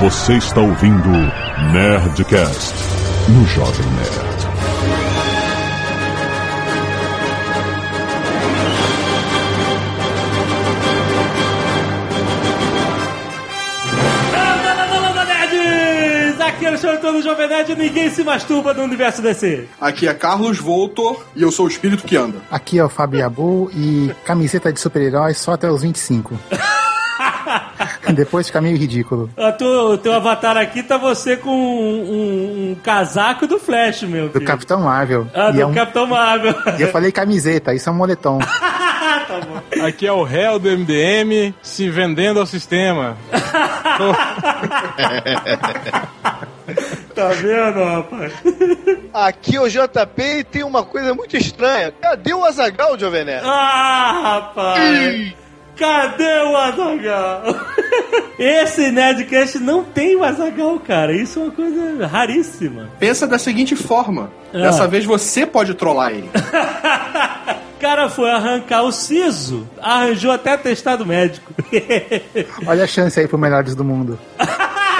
Você está ouvindo Nerdcast no Jovem Nerd. Aqui é o Chantão do Jovem Nerd ninguém se masturba no universo DC. Aqui é Carlos Voltor e eu sou o espírito que anda. Aqui é o Fábio Abu e camiseta de super-herói só até os 25. Depois fica meio ridículo. O teu, o teu avatar aqui tá você com um, um- um casaco do Flash, meu Do filho. Capitão Marvel. Ah, e, do é um- Capitão Marvel. e eu falei camiseta, isso é um moletom. tá bom. Aqui é o réu do MDM se vendendo ao sistema. Tá vendo, rapaz? Aqui o JP tem uma coisa muito estranha. Cadê o Azagal, Jovem Nerd? Ah, rapaz! Cadê o Azagal? Esse Nerdcast não tem o Azagal, cara. Isso é uma coisa raríssima. Pensa da seguinte forma: Ah. dessa vez você pode trollar ele. O cara foi arrancar o siso, arranjou até atestado médico. Olha a chance aí pro Melhores do Mundo.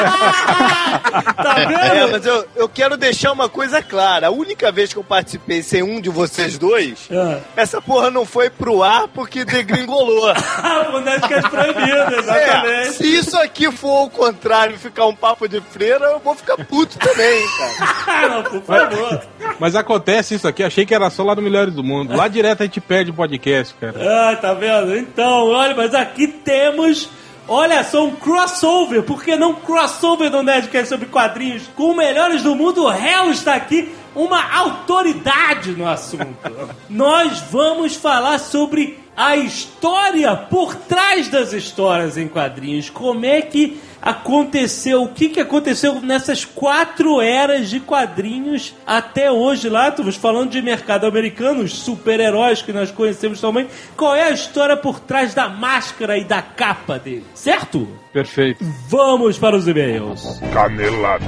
tá É, vendo? mas eu, eu quero deixar uma coisa clara. A única vez que eu participei sem um de vocês dois, Ah. essa porra não foi pro ar porque degringolou. Ah, o Nerdcast proibido, É, exatamente. se isso aqui for o contrário, ficar um papo de freira, eu vou ficar puto também, cara. Não, por favor. Mas acontece isso aqui, achei que era só lá do Melhores do Mundo. Lá direto a gente perde o podcast, cara. Ah, tá vendo? Então, olha, mas aqui temos. Olha só, um crossover. Por que não crossover do Nerdcast sobre quadrinhos? Com melhores do mundo, o réu está aqui, uma autoridade no assunto. Nós vamos falar sobre a história por trás das histórias em quadrinhos. Como é que aconteceu, o que, que aconteceu nessas quatro eras de quadrinhos até hoje lá, estamos falando de mercado americano, os super-heróis que nós conhecemos também. Qual é a história por trás da máscara e da capa dele, certo? Perfeito. Vamos para os e-mails. Canelada.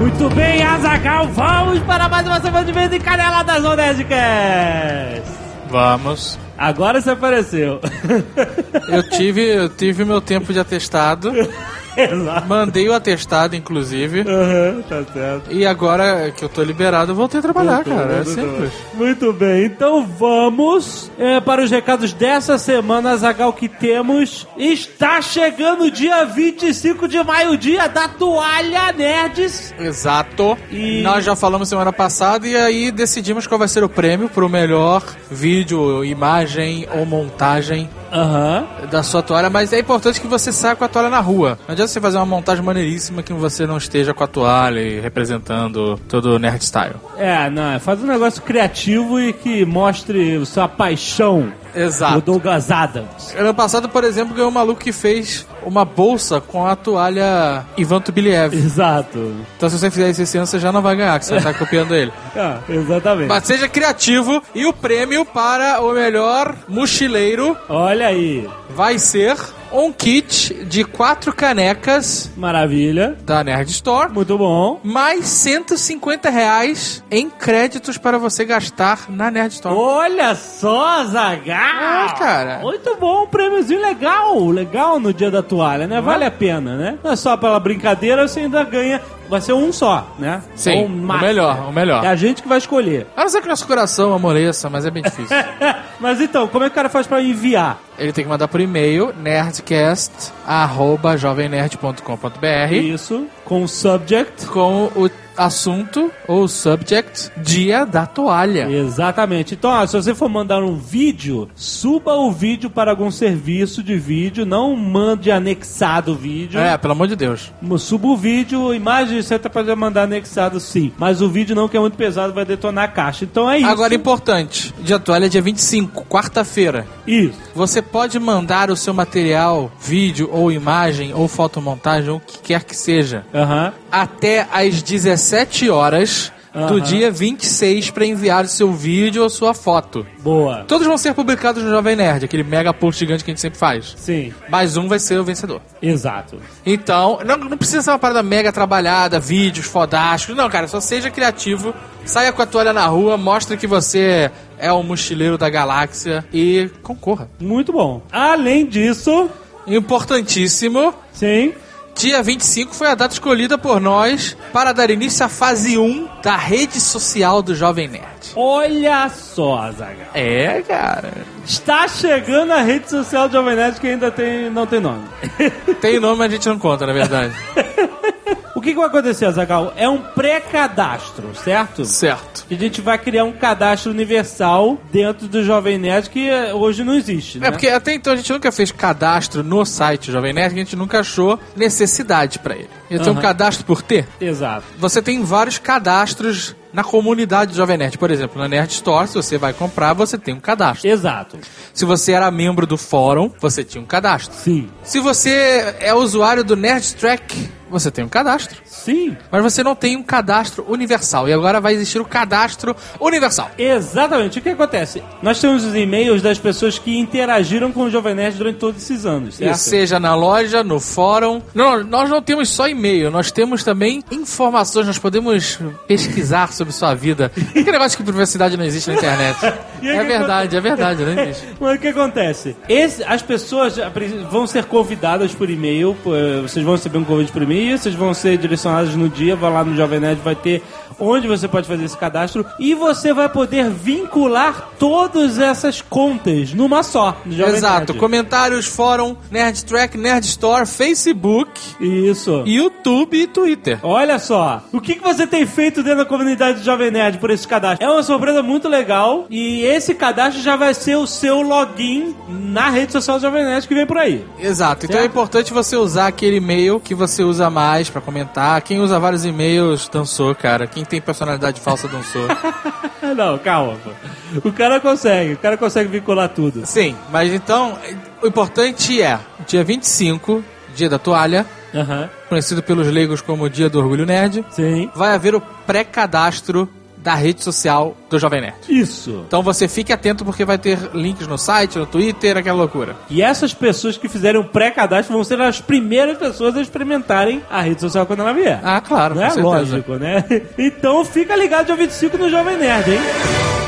Muito bem, Azagal, vamos para mais uma semana de vez em Canela das Nerdcast. Vamos. Agora você apareceu. Eu tive, eu tive meu tempo de atestado. Exato. Mandei o atestado, inclusive. Aham, tá certo. E agora que eu tô liberado, eu voltei a trabalhar, cara. É simples. Muito bem, então vamos é, para os recados dessa semana, Zagal, que temos. Está chegando o dia 25 de maio, dia da toalha Nerds. Exato. E- Nós já falamos semana passada e aí decidimos qual vai ser o prêmio pro melhor vídeo, imagem ou montagem Aham. da sua toalha, mas é importante que você saia com a toalha na rua. Não adianta você fazer uma montagem maneiríssima que você não esteja com a toalha e representando todo o nerd style. É, não, faz um negócio criativo e que mostre sua paixão. O Exato. Douglas Adams. Ano passado, por exemplo, ganhou um maluco que fez uma bolsa com a toalha Ivan Tubiliev. Exato. Então se você fizer isso esse ano, você já não vai ganhar, que você vai estar copiando ele. Ah, exatamente. Mas seja criativo e o prêmio para o melhor mochileiro Olha aí. vai ser um kit de quatro canecas Maravilha. da Nerd Store. Muito bom. Mais 150 reais em créditos para você gastar na Nerd Store. Olha só, Zagal! É, cara. Muito bom, um prêmiozinho legal, legal no dia da toalha, né? Vale a pena, né? Não é só pela brincadeira, você ainda ganha. Vai ser um só, né? Sim, Ou o melhor, o melhor. É a gente que vai escolher. A não ser que nosso coração amoleça, mas é bem difícil. Mas então, como é que o cara faz pra enviar? Ele tem que mandar por e-mail nerdcast@jovemnerd.com.br Isso, com o subject. com o assunto ou subject dia da toalha. Exatamente. Então, ó, se você for mandar um vídeo, suba o vídeo para algum serviço de vídeo, não mande anexado o vídeo. É, pelo amor de Deus. Suba o vídeo, imagem você tá podendo mandar anexado sim. Mas o vídeo não, que é muito pesado, vai detonar a caixa. Então é isso. Agora importante, dia da toalha é dia 25, quarta-feira. Isso. Você pode mandar o seu material, vídeo ou imagem ou fotomontagem ou o que quer que seja, Aham. até às 17 horas do Aham. dia 26 pra enviar o seu vídeo ou sua foto. Boa. Todos vão ser publicados no Jovem Nerd, aquele mega post gigante que a gente sempre faz. Sim, Mais um vai ser o vencedor. exato. Então, não, não precisa ser uma parada mega trabalhada, vídeos fodásticos. Não, cara, só seja criativo, saia com a toalha na rua, mostre que você é o mochileiro da galáxia e concorra. Muito bom. Além disso, Importantíssimo, sim, dia 25 foi a data escolhida por nós para dar início à fase 1 da rede social do Jovem Nerd. olha só, Zaga. É, cara. Está chegando a rede social do Jovem Nerd que ainda tem, não tem nome. Tem nome, mas a gente não conta, na verdade. o que, que vai acontecer, Zagal? É um pré-cadastro, certo? certo. A gente vai criar um cadastro universal dentro do Jovem Nerd que eh, hoje não existe, né? É porque até então a gente nunca fez cadastro no site Jovem Nerd, que a gente nunca achou necessidade pra ele. Então, um Aham. cadastro por ter, Exato. você tem vários cadastros na comunidade do Jovem Nerd. Por exemplo, na Nerd Store, se você vai comprar, você tem um cadastro. Exato. Se você era membro do fórum, você tinha um cadastro. Sim. Se você é usuário do Nerd Track, você tem um cadastro. Sim. Mas você não tem um cadastro universal. E agora vai existir o cadastro universal. Exatamente. O que acontece? Nós temos os e-mails das pessoas que interagiram com o Jovem Nerd durante todos esses anos, certo? Seja na loja, no fórum. Não, nós não temos só e-mail, nós temos também informações. Nós podemos pesquisar sobre sua vida. Que negócio que privacidade não existe na internet. É verdade, é verdade, não existe. Mas o que acontece? Esse- as pessoas vão ser convidadas por e-mail, eh, vocês vão receber um convite por e-mail, vocês vão ser direcionados no dia, vai lá no Jovem Nerd, vai ter onde você pode fazer esse cadastro e você vai poder vincular todas essas contas numa só. No Jovem Exato. Nerd. Comentários, fórum, Nerd Track, Nerd Store, Facebook, Isso. YouTube e Twitter. Olha só, o que, que você tem feito dentro da comunidade do Jovem Nerd por esse cadastro? É uma surpresa muito legal e esse cadastro já vai ser o seu login na rede social do Jovem Nerd que vem por aí. Exato. Então Certo. é importante você usar aquele e-mail que você usa mais pra comentar. Quem usa vários e-mails dançou, cara. Quem tem personalidade falsa dançou. Não, calma, pô. O cara consegue, o cara consegue vincular tudo. Sim, mas então o importante é dia 25, dia da toalha, conhecido pelos leigos como dia do orgulho nerd, Sim. vai haver o pré-cadastro da rede social do Jovem Nerd. Isso. Então você fique atento porque vai ter links no site, no Twitter, aquela loucura. E essas pessoas que fizerem um pré-cadastro vão ser as primeiras pessoas a experimentarem a rede social quando ela vier. Ah, claro, Não é certeza. lógico, né? Então fica ligado dia 25 no Jovem Nerd, hein?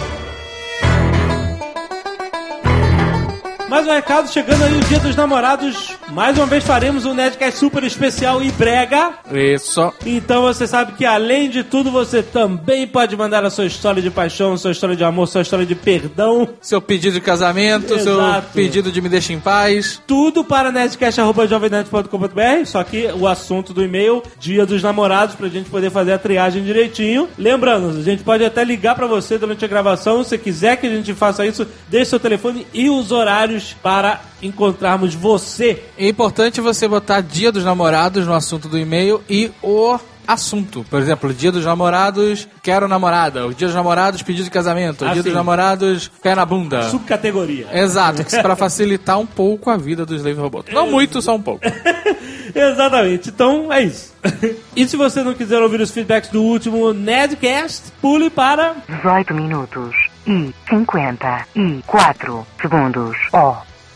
Mais um recado, chegando aí o Dia dos Namorados. Mais uma vez faremos um Nerdcast super especial e brega. Isso. Então você sabe que além de tudo, você também pode mandar a sua história de paixão, sua história de amor, sua história de perdão. Seu pedido de casamento, seu Exato. pedido de me deixa em paz. Tudo para nerdcast.jovemnerd.com.br, só que o assunto do e-mail, dia dos namorados, pra gente poder fazer a triagem direitinho. Lembrando, a gente pode até ligar pra você durante a gravação, se quiser que a gente faça isso, deixe seu telefone e os horários para encontrarmos você. É importante você botar dia dos namorados no assunto do e-mail e o assunto. Por exemplo, dia dos namorados, quero namorada. O dia dos namorados, pedido de casamento. O Ah, dia sim. dos namorados, pé na bunda. Subcategoria. Exato, para facilitar um pouco a vida do Slave Robot. Não muito, só um pouco. Exatamente. Então é isso. e se você não quiser ouvir os feedbacks do último Nedcast, pule para 18 minutos e 54 segundos. Oh,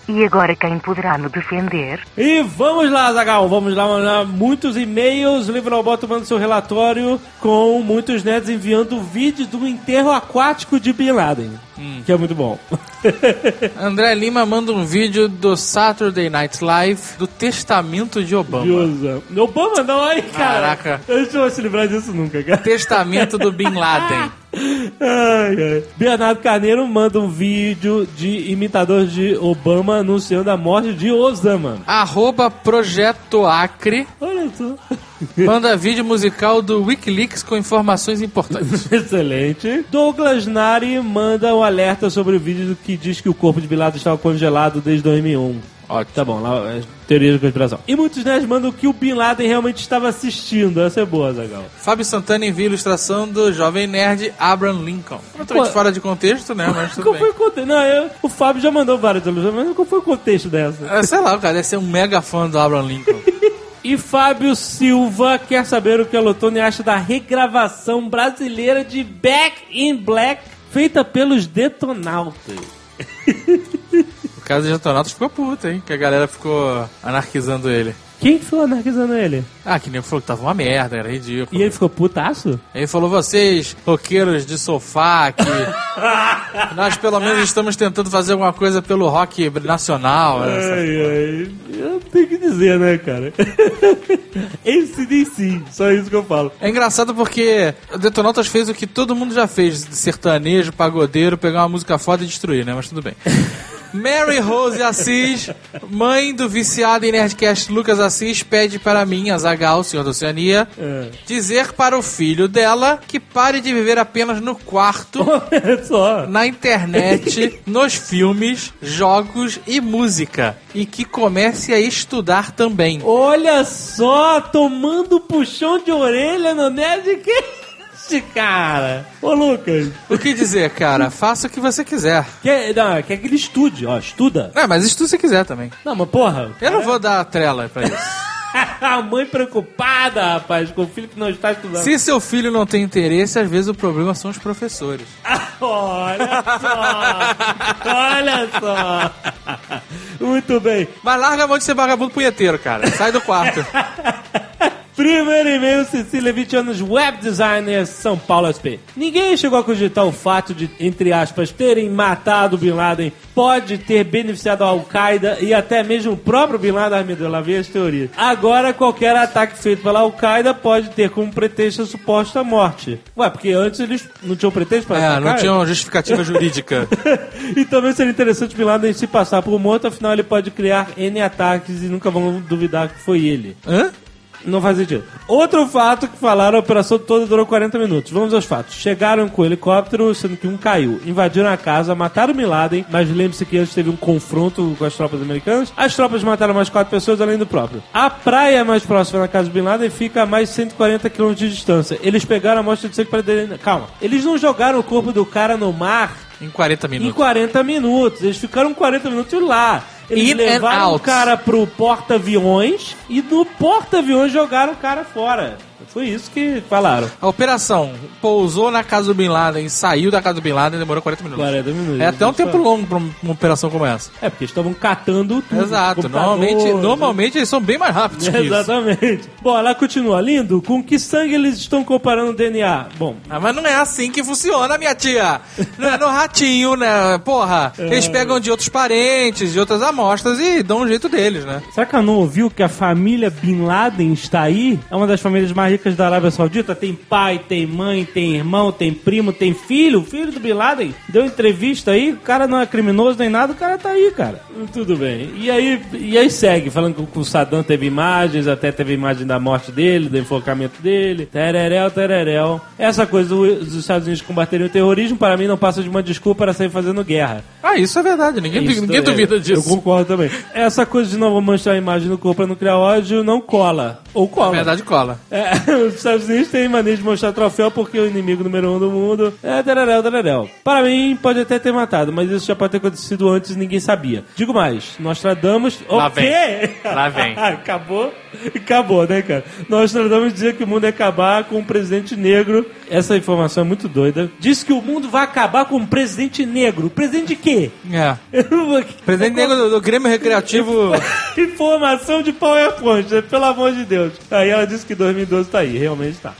e agora quem poderá me defender? E vamos lá, Zagal, vamos lá, vamos lá. Muitos e-mails, Livro Robot manda seu relatório com muitos nerds enviando vídeo do enterro aquático de Bin Laden, que é muito bom. André Lima manda um vídeo do Saturday Night Live do testamento de Obama. Diosa. Obama não, aí, cara. Caraca. A gente não vai se livrar disso nunca, cara. Testamento do Bin Laden. Ai, ai. Bernardo Carneiro manda um vídeo de imitador de Obama anunciando a morte de Osama. Arroba Projeto Acre Olha só. manda vídeo musical do Wikileaks com informações importantes. Excelente. Douglas Nari manda um alerta sobre o vídeo que diz que o corpo de Bin Laden estava congelado desde 2001. Ótimo. Tá bom, lá, é, teoria de conspiração. E muitos nerds mandam que o Bin Laden realmente estava assistindo. Essa é boa, Zagal. Fábio Santana envia ilustração do jovem nerd Abraham Lincoln. Totalmente fora de contexto, né? Mas tudo Qual bem. foi o contexto? Não, eu- o Fábio já mandou várias ilustrações, mas qual foi o contexto dessa? É, sei lá, o cara deve ser um mega fã do Abraham Lincoln. E Fábio Silva quer saber o que a Lotone acha da regravação brasileira de Back in Black, feita pelos Detonautas. O caso de Detonautas ficou puto, hein? Que a galera ficou anarquizando ele. Quem ficou anarquizando ele? Ah, que nem falou que tava uma merda, era ridículo. E ele ficou putaço? Ele falou, vocês, roqueiros de sofá, que nós pelo menos estamos tentando fazer alguma coisa pelo rock nacional. Ai, ai. Eu tenho que dizer, né, cara? Esse sim, só isso que eu falo. É engraçado porque o Detonautas fez o que todo mundo já fez, sertanejo, pagodeiro, pegar uma música foda e destruir, né? Mas tudo bem. Mary Rose Assis, mãe do viciado em Nerdcast Lucas Assis, pede para mim, Azagal, senhor da Oceania, É. dizer para o filho dela que pare de viver apenas no quarto, na internet, nos filmes, jogos e música, e que comece a estudar também. Olha só, tomando puxão de orelha no Nerdcast, cara. Ô, Lucas. O que dizer, cara? Faça o que você quiser. Quer, não, quer que ele estude, ó, estuda. É, mas estuda se quiser também. Não, mas porra. Eu não vou dar trela pra isso. A mãe preocupada, rapaz, com o filho que não está estudando. Se seu filho não tem interesse, às vezes o problema são os professores. Olha só. Olha só. Muito bem. Mas larga a mão de ser vagabundo punheteiro, cara. Sai do quarto. Primeiro e-mail, Cecília, 20 anos, web designer, São Paulo SP. Ninguém chegou a cogitar o fato de, entre aspas, terem matado Bin Laden pode ter beneficiado a Al-Qaeda e até mesmo o próprio Bin Laden, Deus, lá vem as teorias. Agora, qualquer ataque feito pela Al-Qaeda pode ter como pretexto a suposta morte. Ué, porque antes eles não tinham pretexto para É, atacar? não tinha uma justificativa jurídica. e também seria interessante Bin Laden se passar por morto, afinal ele pode criar N ataques e nunca vão duvidar que foi ele. Hã? Não faz sentido. Outro fato que falaram, a operação toda durou 40 minutos. Vamos aos fatos. Chegaram com o helicóptero, sendo que um caiu. Invadiram a casa, mataram Bin Laden, mas lembre-se que antes teve um confronto com as tropas americanas. As tropas mataram mais quatro pessoas, além do próprio. A praia mais próxima da casa do Bin Laden fica a mais de 140 km de distância. Eles pegaram a amostra de sangue para... Calma. Eles não jogaram o corpo do cara no mar Em 40 em minutos. 40 minutos. Eles ficaram 40 minutos lá. Eles In levaram o cara pro porta-aviões e no porta-aviões jogaram o cara fora. Foi isso que falaram. A operação pousou na casa do Bin Laden, saiu da casa do Bin Laden e demorou 40 minutos. 40 minutos. É até um tempo longo pra uma operação como essa. É, porque eles estavam catando tudo. Exato. Normalmente, normalmente eles são bem mais rápidos que isso. Exatamente. Bom, ela continua. Lindo, com que sangue eles estão comparando o DNA? Bom, Ah, mas não é assim que funciona, minha tia. Não é no ratinho, né? Porra, É. eles pegam de outros parentes, de outras amostras e dão um jeito deles, né? será que ela não ouviu que a família Bin Laden está aí? É uma das famílias mais ricas da Arábia Saudita. Tem pai, tem mãe, tem irmão, tem primo, tem filho. O filho do Bin Laden deu entrevista aí. O cara não é criminoso nem nada, o cara tá aí, cara. Tudo bem. E aí, e aí segue, falando que o Saddam teve imagens, até teve imagem da morte dele, do enforcamento dele. Tererel, tererel. Essa coisa do- dos Estados Unidos combaterem o terrorismo, para mim, não passa de uma desculpa para sair fazendo guerra. Ah, isso é verdade. Ninguém, Isso ninguém é- duvida disso. Eu concordo também. Essa coisa de não vou mostrar a imagem do corpo pra não criar ódio não cola. Ou cola. Na verdade, cola. É, os Estados Unidos têm mania de mostrar troféu porque o inimigo número um do mundo é Tererel, Tererel. Para mim, pode até ter matado, mas isso já pode ter acontecido antes e ninguém sabia. Digo mais, Nostradamus... Lá o vem. quê? Lá vem. Acabou? Acabou, né, cara? Nostradamus dizia que o mundo ia acabar com um presidente negro. Essa informação é muito doida. Disse que o mundo vai acabar com um presidente negro. Presidente de quê? É. Presidente negro do, do Grêmio Recreativo. Informação de PowerPoint, né? pelo amor de Deus. Aí ela disse que 2012 tá aí, realmente tá.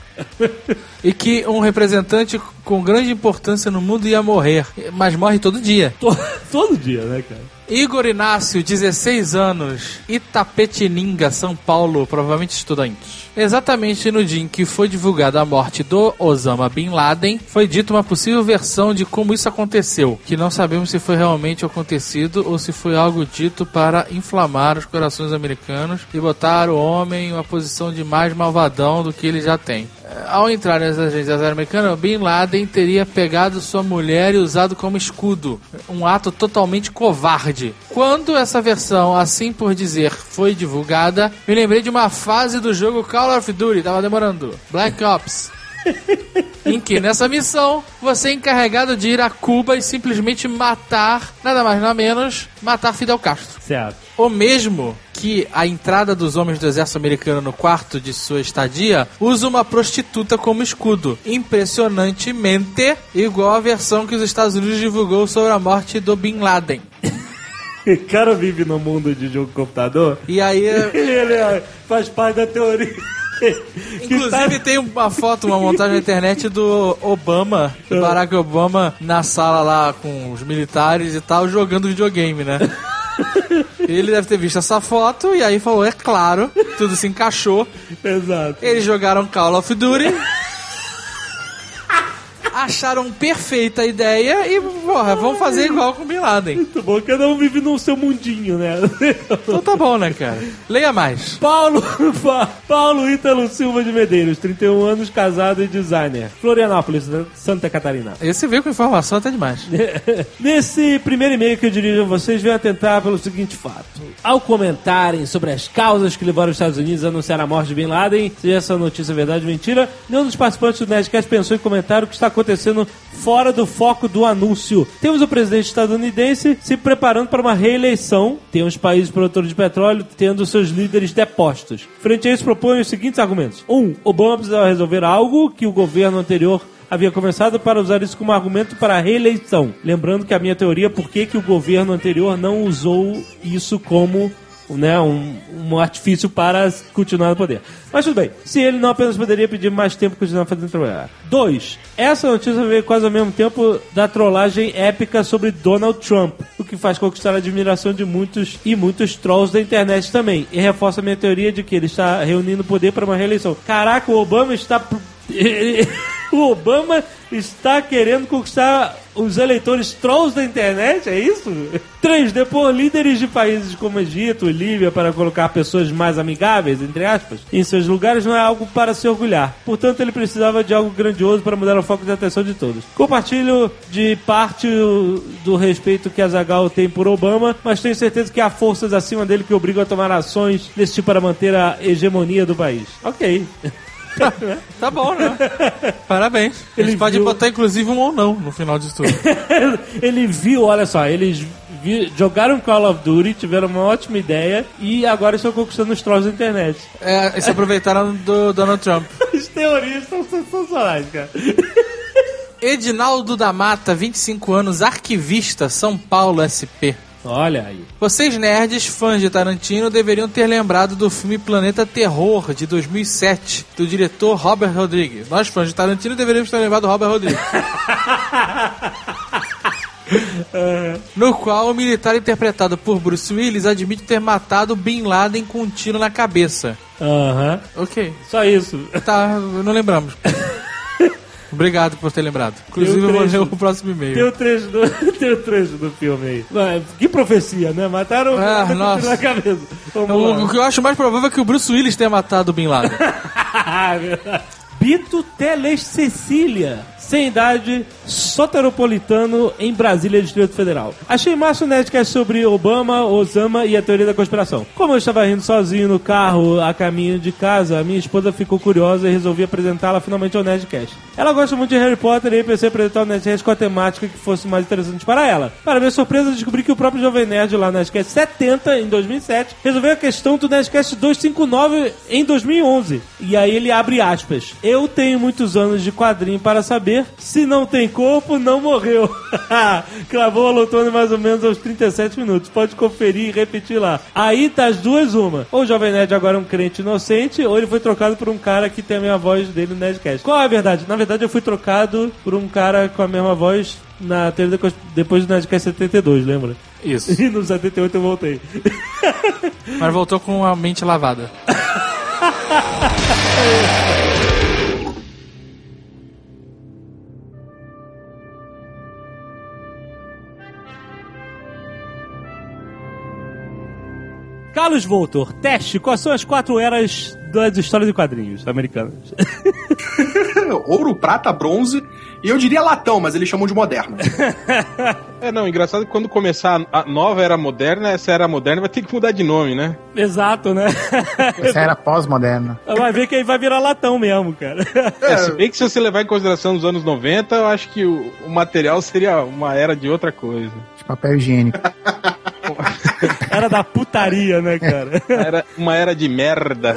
e que um representante com grande importância no mundo ia morrer. Mas morre todo dia. To- Todo dia, né, cara? Igor Inácio, 16 anos, Itapetininga, São Paulo, provavelmente estudante. Exatamente no dia em que foi divulgada a morte do Osama Bin Laden, foi dita uma possível versão de como isso aconteceu, que não sabemos se foi realmente acontecido ou se foi algo dito para inflamar os corações americanos e botar o homem em uma posição de mais malvadão do que ele já tem. Eh, Ao entrar nas agências americanas, Bin Laden teria pegado sua mulher e usado como escudo. Um ato totalmente covarde. Quando essa versão, assim por dizer, foi divulgada, me lembrei de uma fase do jogo Call of Duty, tava demorando. Black Ops. em que nessa missão você é encarregado de ir a Cuba e simplesmente matar, nada mais nada menos, matar Fidel Castro. Certo. O mesmo que a entrada dos homens do exército americano no quarto de sua estadia usa uma prostituta como escudo. Impressionantemente igual a versão que os Estados Unidos divulgou sobre a morte do Bin Laden. O cara vive no mundo de jogo de computador. E aí, Ele é- faz parte da teoria. Inclusive, tem uma foto, uma montagem na internet do Obama, do Barack Obama, na sala lá com os militares e tal, jogando videogame, né? Ele deve ter visto essa foto e aí falou, é claro, tudo se encaixou. Exato. Eles jogaram Call of Duty. Acharam perfeita a ideia e, porra, vamos fazer igual com o Bin Laden. Muito bom, cada um vive no seu mundinho, né? Então tá bom, né, cara? Leia mais. Paulo, Pa- Paulo Ítalo Silva de Medeiros, 31 anos, casado e designer. Florianópolis, Santa Catarina. Esse veio com informação até demais. Nesse primeiro e-mail que eu dirijo a vocês, venho atentar pelo seguinte fato. Ao comentarem sobre as causas que levaram os Estados Unidos a anunciar a morte de Bin Laden, seja essa notícia verdade ou mentira, nenhum dos participantes do Nerdcast pensou em comentar o que está acontecendo fora do foco do anúncio. Temos o presidente estadunidense se preparando para uma reeleição. Tem os países produtores de petróleo tendo seus líderes depostos. Frente a isso, propõe os seguintes argumentos. Um, Obama precisava resolver algo que o governo anterior havia começado para usar isso como argumento para a reeleição. Lembrando que a minha teoria, por que, que o governo anterior não usou isso como né, um, um artifício para continuar no poder. Mas tudo bem, se ele não apenas poderia pedir mais tempo para continuar fazendo trabalhar. Dois, essa notícia veio quase ao mesmo tempo da trollagem épica sobre Donald Trump, o que faz conquistar a admiração de muitos e muitos trolls da internet também, e reforça a minha teoria de que ele está reunindo poder para uma reeleição. Caraca, o Obama está o Obama está querendo conquistar os eleitores trolls da internet, é isso? 3. Depor líderes de países como Egito e Líbia para colocar pessoas mais amigáveis, entre aspas, em seus lugares não é algo para se orgulhar. Portanto, ele precisava de algo grandioso para mudar o foco de atenção de todos. Compartilho de parte do respeito que a Zagal tem por Obama, mas tenho certeza que há forças acima dele que obrigam a tomar ações desse tipo para manter a hegemonia do país. Ok. Tá bom, né? Parabéns. Ele Ele pode viu- botar inclusive um ou não no final disso tudo. ele viu, olha só, eles vi- jogaram Call of Duty, tiveram uma ótima ideia e agora estão conquistando os trolls da internet. É, eles se aproveitaram do Donald Trump. As teorias são sensacionais, cara. Edinaldo da Mata, 25 anos, arquivista, São Paulo SP. Olha aí. Vocês nerds, fãs de Tarantino, deveriam ter lembrado do filme Planeta Terror, de 2007, do diretor Robert Rodrigues. Nós, fãs de Tarantino, deveríamos ter lembrado do Robert Rodrigues. no qual o militar interpretado por Bruce Willis admite ter matado Bin Laden com um tiro na cabeça. Aham. Ok. Só isso. Tá, não lembramos. Obrigado por ter lembrado. Inclusive, eu vou ler o próximo Tem e-mail. o trecho do, tem o trecho do filme aí. Mas, Que profecia, né? Mataram o Ah, tiro nossa. na cabeça. O, o lá. que eu acho mais provável é que o Bruce Willis tenha matado o Bin Laden. Bito Teles Cecília, sem idade, soteropolitano em Brasília, Distrito Federal. Achei massa o Nerdcast sobre Obama, Osama e a teoria da conspiração. Como eu estava rindo sozinho no carro a caminho de casa, a minha esposa ficou curiosa e resolvi apresentá-la finalmente ao Nerdcast. Ela gosta muito de Harry Potter e pensei em apresentar o Nerdcast com a temática que fosse mais interessante para ela. Para minha surpresa, descobri que o próprio Jovem Nerd lá no Nerdcast 70, em 2007, resolveu a questão do Nerdcast 259 em 2011. E aí ele abre aspas. Eu tenho muitos anos de quadrinho para saber se não tem corpo, não morreu. Cravou a Lotone mais ou menos aos 37 minutos. Pode conferir e repetir lá. Aí tá as duas uma. Ou o Jovem Nerd agora é um crente inocente, ou ele foi trocado por um cara que tem a mesma voz dele no Nerdcast. Qual é a verdade? Na verdade, eu fui trocado por um cara com a mesma voz na teoria da depois do Nerdcast 72, lembra? Isso. E no 78 eu voltei. Mas voltou com a mente lavada. Carlos Voltor, teste, quais são as quatro eras das histórias de quadrinhos americanas? Ouro, prata, bronze e eu diria latão, mas eles chamam de moderna. É, não, engraçado que quando começar a nova era moderna, essa era moderna vai ter que mudar de nome, né? Exato, né? Essa era pós-moderna. Vai ver que aí vai virar latão mesmo, cara. É, se bem que se você levar em consideração os anos 90, eu acho que o, o material seria uma era de outra coisa. De papel higiênico. Era da putaria, né, cara? Era uma era de merda.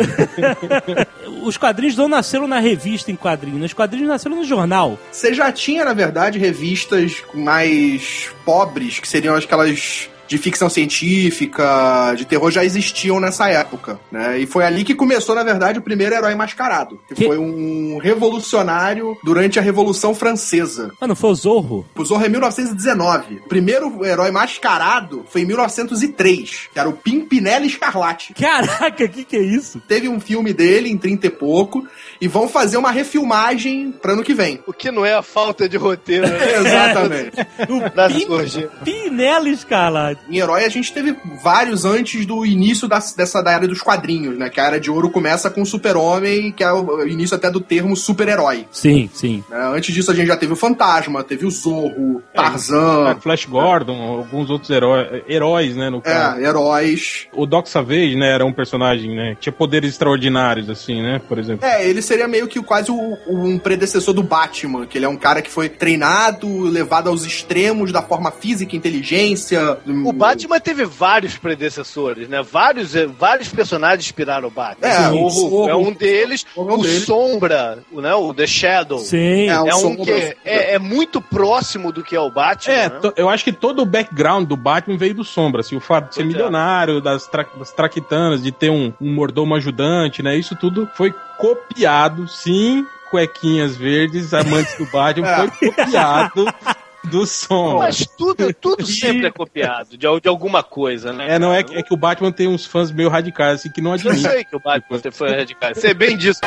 Os quadrinhos não nasceram na revista em quadrinhos, os quadrinhos nasceram no jornal. Você já tinha, na verdade, revistas mais pobres, que seriam aquelas de ficção científica, de terror, já existiam nessa época, né? E foi ali que começou, na verdade, o primeiro herói mascarado, que, Que- foi um revolucionário durante a Revolução Francesa. Ah, não foi o Zorro? O Zorro é 1919. O primeiro herói mascarado foi em 1903, que era o Pimpinela Escarlate. Caraca, que que é isso? Teve um filme dele em 30 e pouco, e vão fazer uma refilmagem para ano que vem. O que não é a falta de roteiro, né? Exatamente. Surgir. Pinela Escarlate. Em Herói, a gente teve vários antes do início da, dessa da era dos quadrinhos, né? Que a Era de Ouro começa com o Super-Homem, que é o início até do termo super-herói. Sim, sim. né? Antes disso, a gente já teve o Fantasma, teve o Zorro, É, Tarzan, Flash Gordon, alguns outros heróis, heróis né, no caso. é, heróis. O Doc Savage, né, era um personagem, né, tinha poderes extraordinários, assim, né, por exemplo. É, ele seria meio que quase o- um predecessor do Batman, que ele é um cara que foi treinado, levado aos extremos da forma física, inteligência. O Batman teve vários predecessores, né? Vários, eh, vários personagens inspiraram o Batman. É, o o é um deles. Zorro é O. Sombra, né? o The Shadow. Sim. É, o É um que é, é muito próximo do que é o Batman. É, né? eu acho que todo o background do Batman veio do Sombra, assim, o fato de ser Pois é. milionário, das, tra das traquitanas, de ter um, um mordomo ajudante, né, isso tudo foi copiado, sim, cuequinhas verdes, amantes do Batman, É. foi copiado do Sombra. Mas tudo, tudo sempre é copiado de, de alguma coisa, né? É, não, é, é que o Batman tem uns fãs meio radicais, assim, que não Eu admitem. sei que o Batman foi radical. Sei bem disso.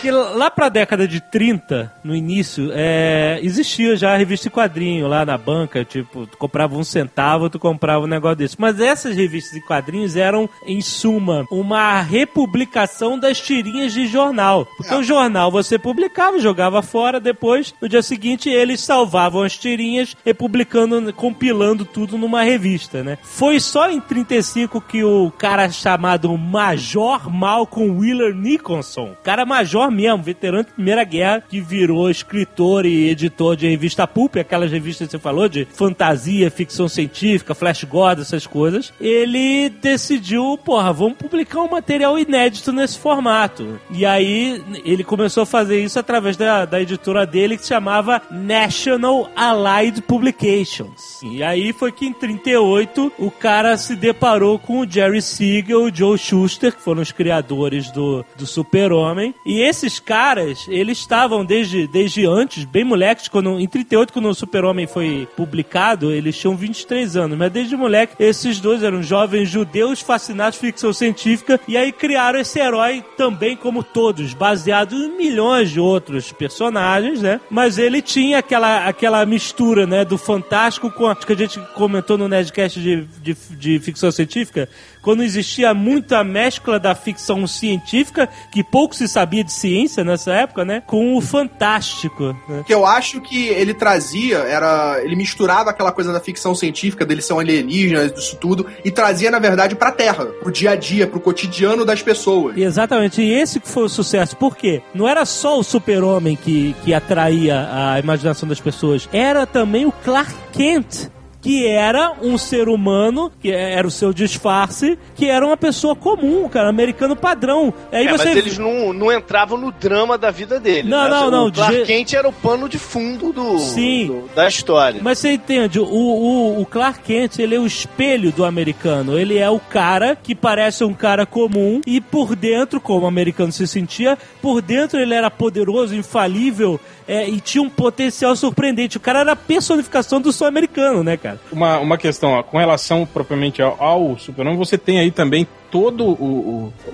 Que lá pra década de 30, no início, é, existia já a revista em quadrinho lá na banca, tipo, tu comprava um centavo, tu comprava um negócio desse. Mas essas revistas em quadrinhos eram, em suma, uma republicação das tirinhas de jornal. Porque o jornal você publicava, jogava fora, depois, no dia seguinte, eles salvavam as tirinhas, republicando, compilando tudo numa revista, né? Foi só em 35 que o cara chamado Major Malcolm Wheeler Nicholson, cara major mesmo, veterano de Primeira Guerra, que virou escritor e editor de revista Pulp, aquelas revistas que você falou de fantasia, ficção científica, Flash Gordon, essas coisas, ele decidiu, porra, vamos publicar um material inédito nesse formato. E aí ele começou a fazer isso através da, da editora dele que se chamava National Allied Publications. E aí foi que em 38 o cara se deparou com o Jerry Siegel e o Joe Schuster, que foram os criadores do, do Super-Homem. E esses caras, eles estavam desde, desde antes, bem moleques, quando, em 38, quando o Super-Homem foi publicado, eles tinham 23 anos. Mas desde moleque, esses dois eram jovens judeus fascinados por ficção científica e aí criaram esse herói também como todos, baseado em milhões de outros personagens, né? Mas ele tinha aquela, aquela mistura, né, do fantástico com a que a gente comentou no Nerdcast de, de, de ficção científica, quando existia muita mescla da ficção científica, que pouco se sabia de ciência nessa época, né? Com o fantástico. Né? que eu acho que ele trazia era ele misturava aquela coisa da ficção científica dele ser um alienígena disso tudo e trazia na verdade pra Terra pro dia a dia pro cotidiano das pessoas Exatamente, e esse que foi o sucesso. Por quê? Não era só o super-homem que, que atraía a imaginação das pessoas, era também o Clark Kent. Que era um ser humano, que era o seu disfarce, que era uma pessoa comum, cara, americano padrão. Aí É, você mas eles não, não entravam no drama da vida dele. Não, né? não, não, O Clark de- Kent era o pano de fundo do, Sim. do- da história. Mas você entende, o, o, o Clark Kent, ele é o espelho do americano. Ele é o cara que parece um cara comum e por dentro, como o americano se sentia, por dentro ele era poderoso, infalível é, e tinha um potencial surpreendente. O cara era a personificação do sonho americano, né, cara? Uma, uma questão, ó, com relação propriamente ao, ao Super-Homem, você tem aí também todo o,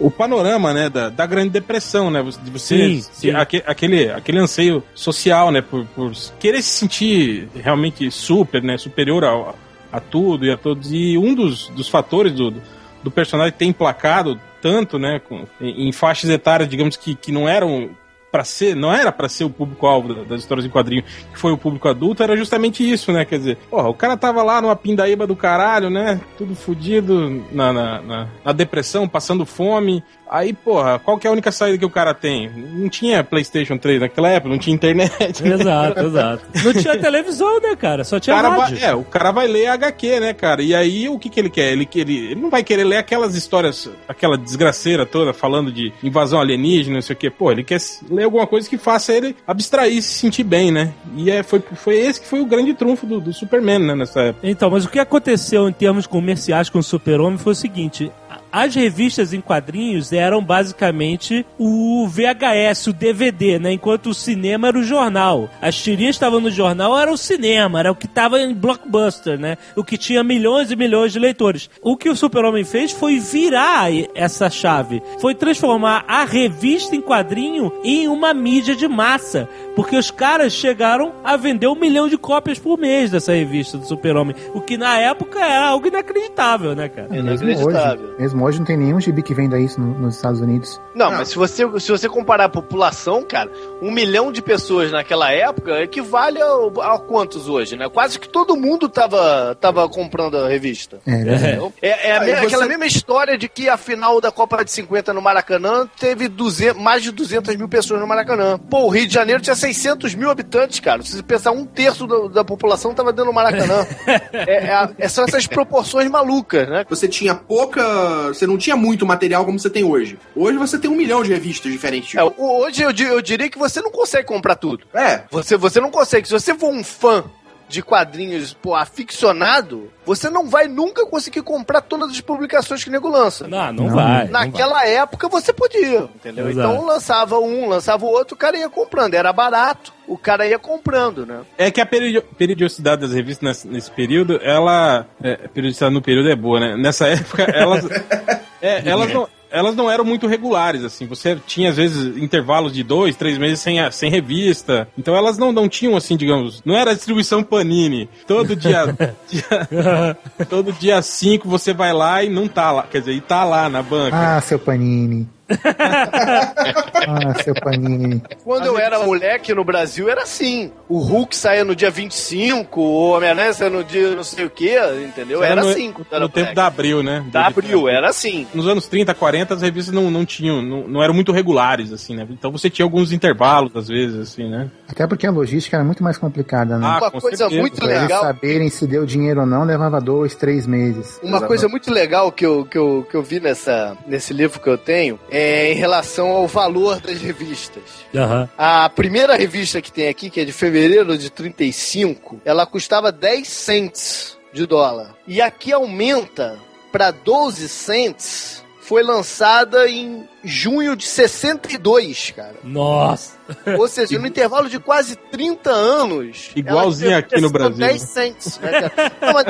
o, o panorama, né, da, da Grande Depressão, né, você, Sim, sim. aque- aquele, aquele anseio social, né, por, por querer se sentir realmente super, né, superior ao, a tudo e a todos, e um dos, dos fatores do, do personagem ter emplacado tanto, né, com, em, em faixas etárias, digamos, que, que não eram pra ser, não era pra ser o público-alvo da- das histórias em quadrinho, que foi o público adulto, era justamente isso, né? Quer dizer, porra, o cara tava lá numa pindaíba do caralho, né? Tudo fudido, na, na, na- na depressão, passando fome. Aí, porra, qual que é a única saída que o cara tem? Não tinha PlayStation 3 naquela época, não tinha internet. Exato, exato. Não tinha televisão, né, cara? Só tinha cara, vai, é, o cara vai ler HQ, né, cara? E aí o que, que ele quer? Ele, ele, ele não vai querer ler aquelas histórias, aquela desgraceira toda falando de invasão alienígena, não sei o quê. Pô, ele quer ler alguma coisa que faça ele abstrair, se sentir bem, né? E é, foi, foi esse que foi o grande trunfo do, do Superman, né, nessa época. Então, mas o que aconteceu em termos comerciais com o Super-Homem foi o seguinte: as revistas em quadrinhos eram basicamente o VHS, o DVD, né? Enquanto o cinema era o jornal. As tirinhas estavam no jornal era o cinema, era o que estava em blockbuster, né? O que tinha milhões e milhões de leitores. O que o Super-Homem fez foi virar essa chave. Foi transformar a revista em quadrinho em uma mídia de massa. Porque os caras chegaram a vender um milhão de cópias por mês dessa revista do Super-Homem. O que na época era algo inacreditável, né, cara? É Mesmo inacreditável. hoje, mesmo hoje não tem nenhum gibi que venda isso no- nos Estados Unidos. Não, mas se você, se você comparar a população, cara, um milhão de pessoas naquela época equivale a, a quantos hoje, né? Quase que todo mundo tava, tava comprando a revista. É. Entendeu? É, é me- você- aquela mesma história de que a final da Copa de 50 no Maracanã teve 200, mais de 200 mil pessoas no Maracanã. Pô, o Rio de Janeiro tinha 600 mil habitantes, cara. Se você pensar, um terço da, da população tava dentro do Maracanã. é, é é- são essas proporções malucas, né? Você tinha pouca. Você não tinha muito material como você tem hoje. Hoje você tem um milhão de revistas diferentes. É, hoje eu, eu diria que você não consegue comprar tudo. É, Você, você não consegue. Se você for um fã de quadrinhos, pô, aficionado, você não vai nunca conseguir comprar todas as publicações que o nego lança. Não, não, Não. vai. não Naquela época você podia, entendeu? Exato. Então lançava um, lançava o outro, o cara ia comprando. Era barato, o cara ia comprando, né? É que a periodi- periodicidade das revistas nesse, nesse período, ela. É, a periodicidade no período é boa, né? Nessa época, elas. é, elas não. Elas não eram muito regulares, assim. Você tinha, às vezes, intervalos de dois, três meses sem, sem revista. Então elas não, não tinham, assim, digamos. Não era a distribuição Panini. Todo dia. dia- todo dia 5 você vai lá e não tá lá. Quer dizer, e tá lá na banca. Ah, seu Panini. Ah, seu Panini. Quando eu era moleque no Brasil, era assim. O Hulk saía no dia 25, o Homem-Aranha saía no dia não sei o que, entendeu? Era, no, assim era no tempo moleque. da Abril, né? Da Abril, era assim. Nos anos 30, 40, as revistas não, não tinham, não, não eram muito regulares, assim, né? Então você tinha alguns intervalos, às vezes, assim, né? Até porque a logística era muito mais complicada, né? Ah, Uma com coisa certeza. muito Pra eles legal. saberem se deu dinheiro ou não, levava dois, três meses. Uma coisa muito legal que eu, que eu, que eu vi nessa, nesse livro que eu tenho é em relação ao valor das revistas. Aham. A primeira revista que tem aqui, que é de fevereiro de 35, ela custava 10 cents de dólar. E aqui aumenta para 12 cents. Foi lançada em junho de 62, cara. Nossa. Ou seja, no intervalo de quase 30 anos. Igualzinho ela aqui no Brasil. 10 cents, né, cara? Não, mas,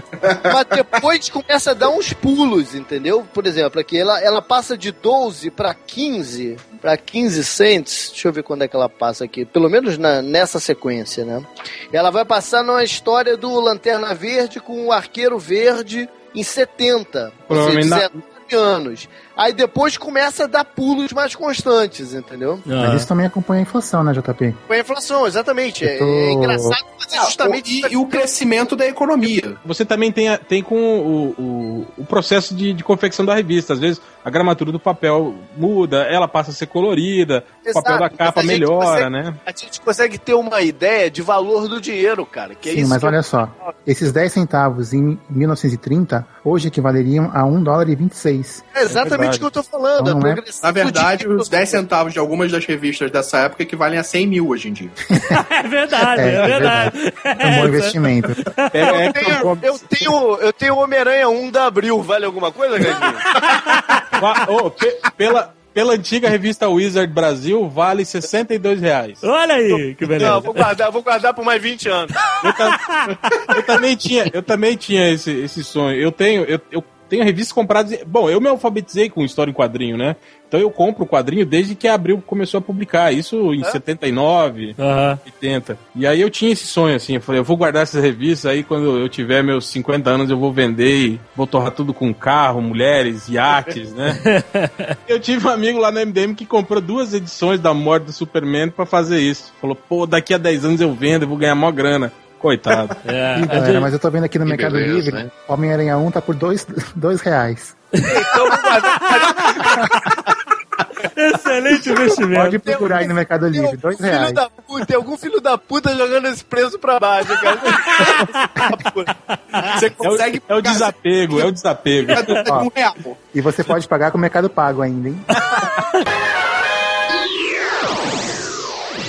mas depois começa a dar uns pulos, entendeu? Por exemplo, aqui ela, ela passa de 12 para 15, para 15 cents. Deixa eu ver quando é que ela passa aqui. Pelo menos na, nessa sequência, né? Ela vai passar numa história do Lanterna Verde com o Arqueiro Verde em 70. Ou seja, Provavelmente na- 19 anos. Aí depois começa a dar pulos mais constantes, entendeu? Mas isso também acompanha a inflação, né, JP? Com a inflação, exatamente. É, tô- é engraçado, mas é justamente e, e o crescimento da economia. Você também tem, a- tem com o, o, o processo de, de confecção da revista. Às vezes a gramatura do papel muda, ela passa a ser colorida, o Exato, papel da capa melhora, consegue- né? a gente consegue ter uma ideia de valor do dinheiro, cara. Que é Sim, isso mas olha só. Esses 10 centavos em 1930, hoje equivaleriam a 1 dólar e 26. É exatamente É o que eu tô falando. Não a é- progressão Na verdade, os 10 centavos de algumas das revistas dessa época equivalem a 100 mil hoje em dia. É verdade, É, é, é verdade. É um bom investimento. É, Eu é, tenho, eu tenho, eu tenho Homem-Aranha 1 da Abril, vale alguma coisa, Gandinho? Ô, pe- pela, pela antiga revista Wizard Brasil, vale 62 reais. Olha aí, que beleza. Não, vou guardar, vou guardar por mais 20 anos. Eu, ta- eu também tinha, eu também tinha esse, esse sonho. Eu tenho, eu, eu tenho revistas compradas. Bom, eu me alfabetizei com história em quadrinho, né? Então eu compro o quadrinho desde que a Abril começou a publicar, isso em 79, Aham. 80. E aí eu tinha esse sonho, assim, eu falei, eu vou guardar essas revistas, aí quando eu tiver meus 50 anos eu vou vender e vou torrar tudo com carro, mulheres, iates, né? eu tive um amigo lá na MDM que comprou duas edições da morte do Superman pra fazer isso. Falou, pô, daqui a 10 anos eu vendo, eu vou ganhar mó grana. Coitado. É, Ih, a galera, gente- mas eu tô vendo aqui no Que Mercado beleza, Livre, né? Homem-Aranha 1 tá por dois, dois reais. Excelente Pode investimento. procurar aí no Mercado Livre, dois reais. da puta, tem algum filho da puta jogando esse preço pra baixo, cara. Você É o, consegue é o desapego, é o desapego. um real. E você pode pagar com o Mercado Pago ainda, hein?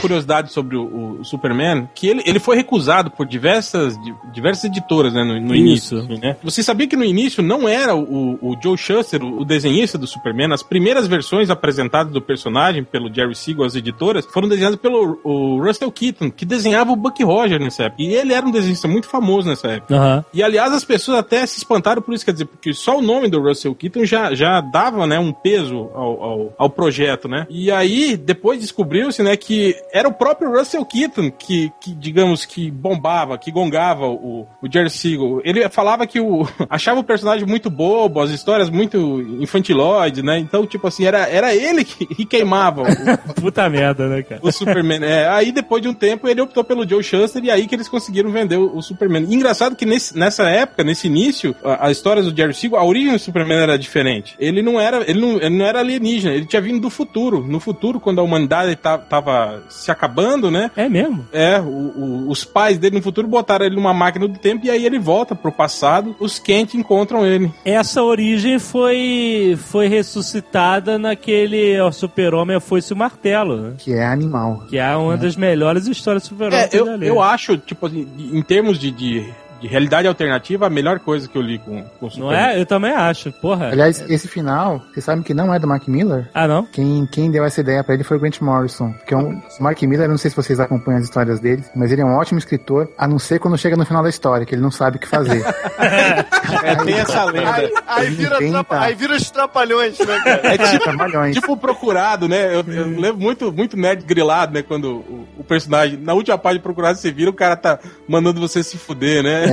Curiosidade sobre o, o Superman, que ele, ele foi recusado por diversas, di- diversas editoras, né, no, no início. assim, né? Você sabia que no início não era o, o Joe Shuster, o, desenhista do Superman, as primeiras versões apresentadas do personagem pelo Jerry Siegel às editoras foram desenhadas pelo o Russell Keaton, que desenhava o Buck Rogers nessa época. E ele era um desenhista muito famoso nessa época. Aham. E aliás, as pessoas até se espantaram por isso, quer dizer, porque só o nome do Russell Keaton já, já dava, né, um peso ao, ao, ao projeto, né? E aí, depois descobriu-se, né, que era o próprio Russell Keaton que, que digamos, que bombava, que gongava o, o Jerry Siegel. Ele falava que o, achava o personagem muito bobo, as histórias muito infantiloides, né? Então, tipo assim, era, era ele que, que queimava o, Puta merda, né, cara? o Superman. É, aí depois de um tempo ele optou pelo Joe Shuster e aí que eles conseguiram vender o, o Superman. E engraçado que nesse- nessa época, nesse início, a, a história do Jerry Siegel, a origem do Superman era diferente. Ele não era, ele não, ele não era alienígena, ele tinha vindo do futuro. No futuro, quando a humanidade ta- tava se acabando, né? É mesmo? É, o- o- os pais dele no futuro botaram ele numa máquina do tempo e aí ele volta pro passado. Os Kent encontram ele. Essa origem foi, foi ressuscitada naquele ó, Super-Homem a Foice e o Martelo, né? Que é animal. Que é uma das melhores histórias Super-Homem É, que eu, eu acho, tipo assim, em termos de, de, de realidade alternativa, a melhor coisa que eu li com, com o Não é? Eu também acho, porra. Aliás, esse final, vocês sabem que não é do Mark Miller? Ah, não? Quem, quem deu essa ideia pra ele foi o Grant Morrison. Que é um, o Mark Miller, eu não sei se vocês acompanham as histórias dele, mas ele é um ótimo escritor, a não ser quando chega no final da história, que ele não sabe o que fazer. É, tem essa lenda. Aí, aí, vira trapa- aí vira os trapalhões, né, cara? É tipo, Trabalhões. tipo o procurado, né? Eu, eu lembro muito, muito nerd grilado, né? Quando o, o personagem, na última página de procurado, você vira, o cara tá mandando você se fuder, né?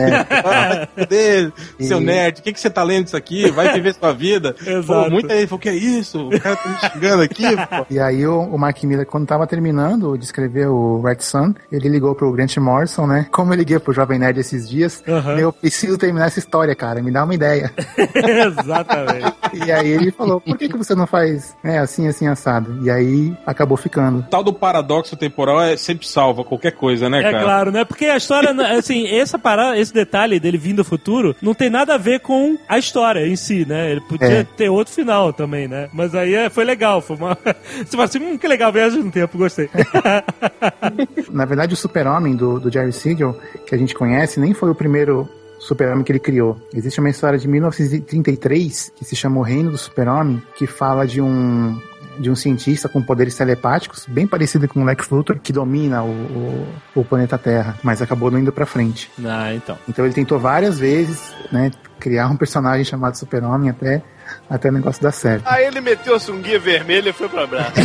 Ah, se fuder, seu E- nerd, o que, que você tá lendo isso aqui? Vai viver sua vida. Exato. Pô, muita gente falou, que é isso? O cara tá me xingando aqui, pô. E aí o, o Mark Miller, quando tava terminando de escrever o Red Sun, ele ligou pro Grant Morrison, né? Como eu liguei pro Jovem Nerd esses dias, Aham. eu preciso terminar essa história, cara, me dá uma ideia. Exatamente. E aí ele falou, por que, que você não faz né, assim, assim, assado? E aí acabou ficando. O tal do paradoxo temporal é sempre salva qualquer coisa, né, É cara? claro, né? Porque a história, assim, essa parada, esse detalhe dele vindo do futuro, não tem nada a ver com a história em si, né? Ele podia É. ter outro final também, né? Mas aí é, foi legal, foi uma... Você fala assim, hum, que legal, viagem no tempo, gostei. Na verdade, o super-homem do, do Jerry Siegel, que a gente conhece, nem foi o primeiro super-homem que ele criou. Existe uma história de 1933 que se chama O Reino do Super-Homem, que fala de um de um cientista com poderes telepáticos, bem parecido com o Lex Luthor, que domina o, o, o planeta Terra, mas acabou não indo pra frente. ah, então. Então ele tentou várias vezes, né, criar um personagem chamado Super-Homem até, até o negócio dar certo. Aí ele meteu a sunguinha vermelha e foi pra braço. Tá,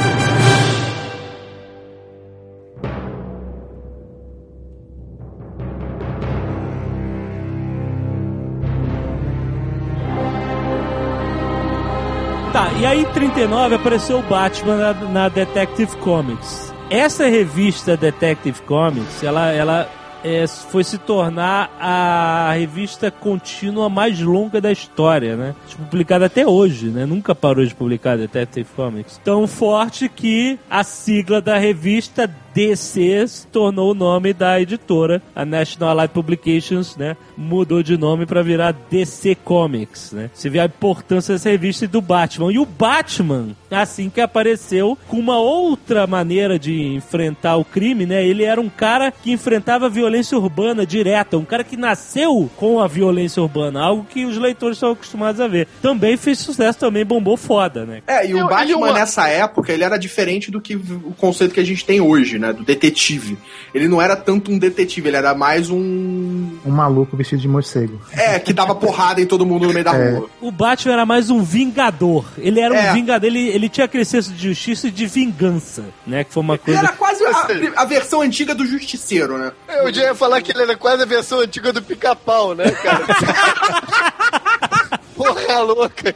e aí em 39 apareceu o Batman na, na Detective Comics. Essa revista Detective Comics, ela, ela é, foi se tornar a revista contínua mais longa da história, né? Publicada até hoje, né? Nunca parou de publicar Detective Comics. Tão forte que a sigla da revista DC se tornou o nome da editora, a National Allied Publications, né? Mudou de nome para virar DC Comics, né? Você vê a importância dessa revista e do Batman. E o Batman, assim que apareceu, com uma outra maneira de enfrentar o crime, né? Ele era um cara que enfrentava a violência urbana direta, um cara que nasceu com a violência urbana, algo que os leitores estão acostumados a ver. Também fez sucesso, também bombou foda, né? É, e o Eu- Batman e uma- nessa época, ele era diferente do que o conceito que a gente tem hoje, né? Né? Do detetive. Ele não era tanto um detetive, ele era mais um. Um maluco vestido de morcego. É, que dava porrada em todo mundo no meio da É. rua. O Batman era mais um vingador. Ele era um É. vingador, ele, ele tinha aquele senso de justiça e de vingança, né? Que foi uma Ele coisa. era quase a, a versão antiga do Justiceiro, né? Eu já ia falar que ele era quase a versão antiga do pica-pau, né, cara? Porra louca.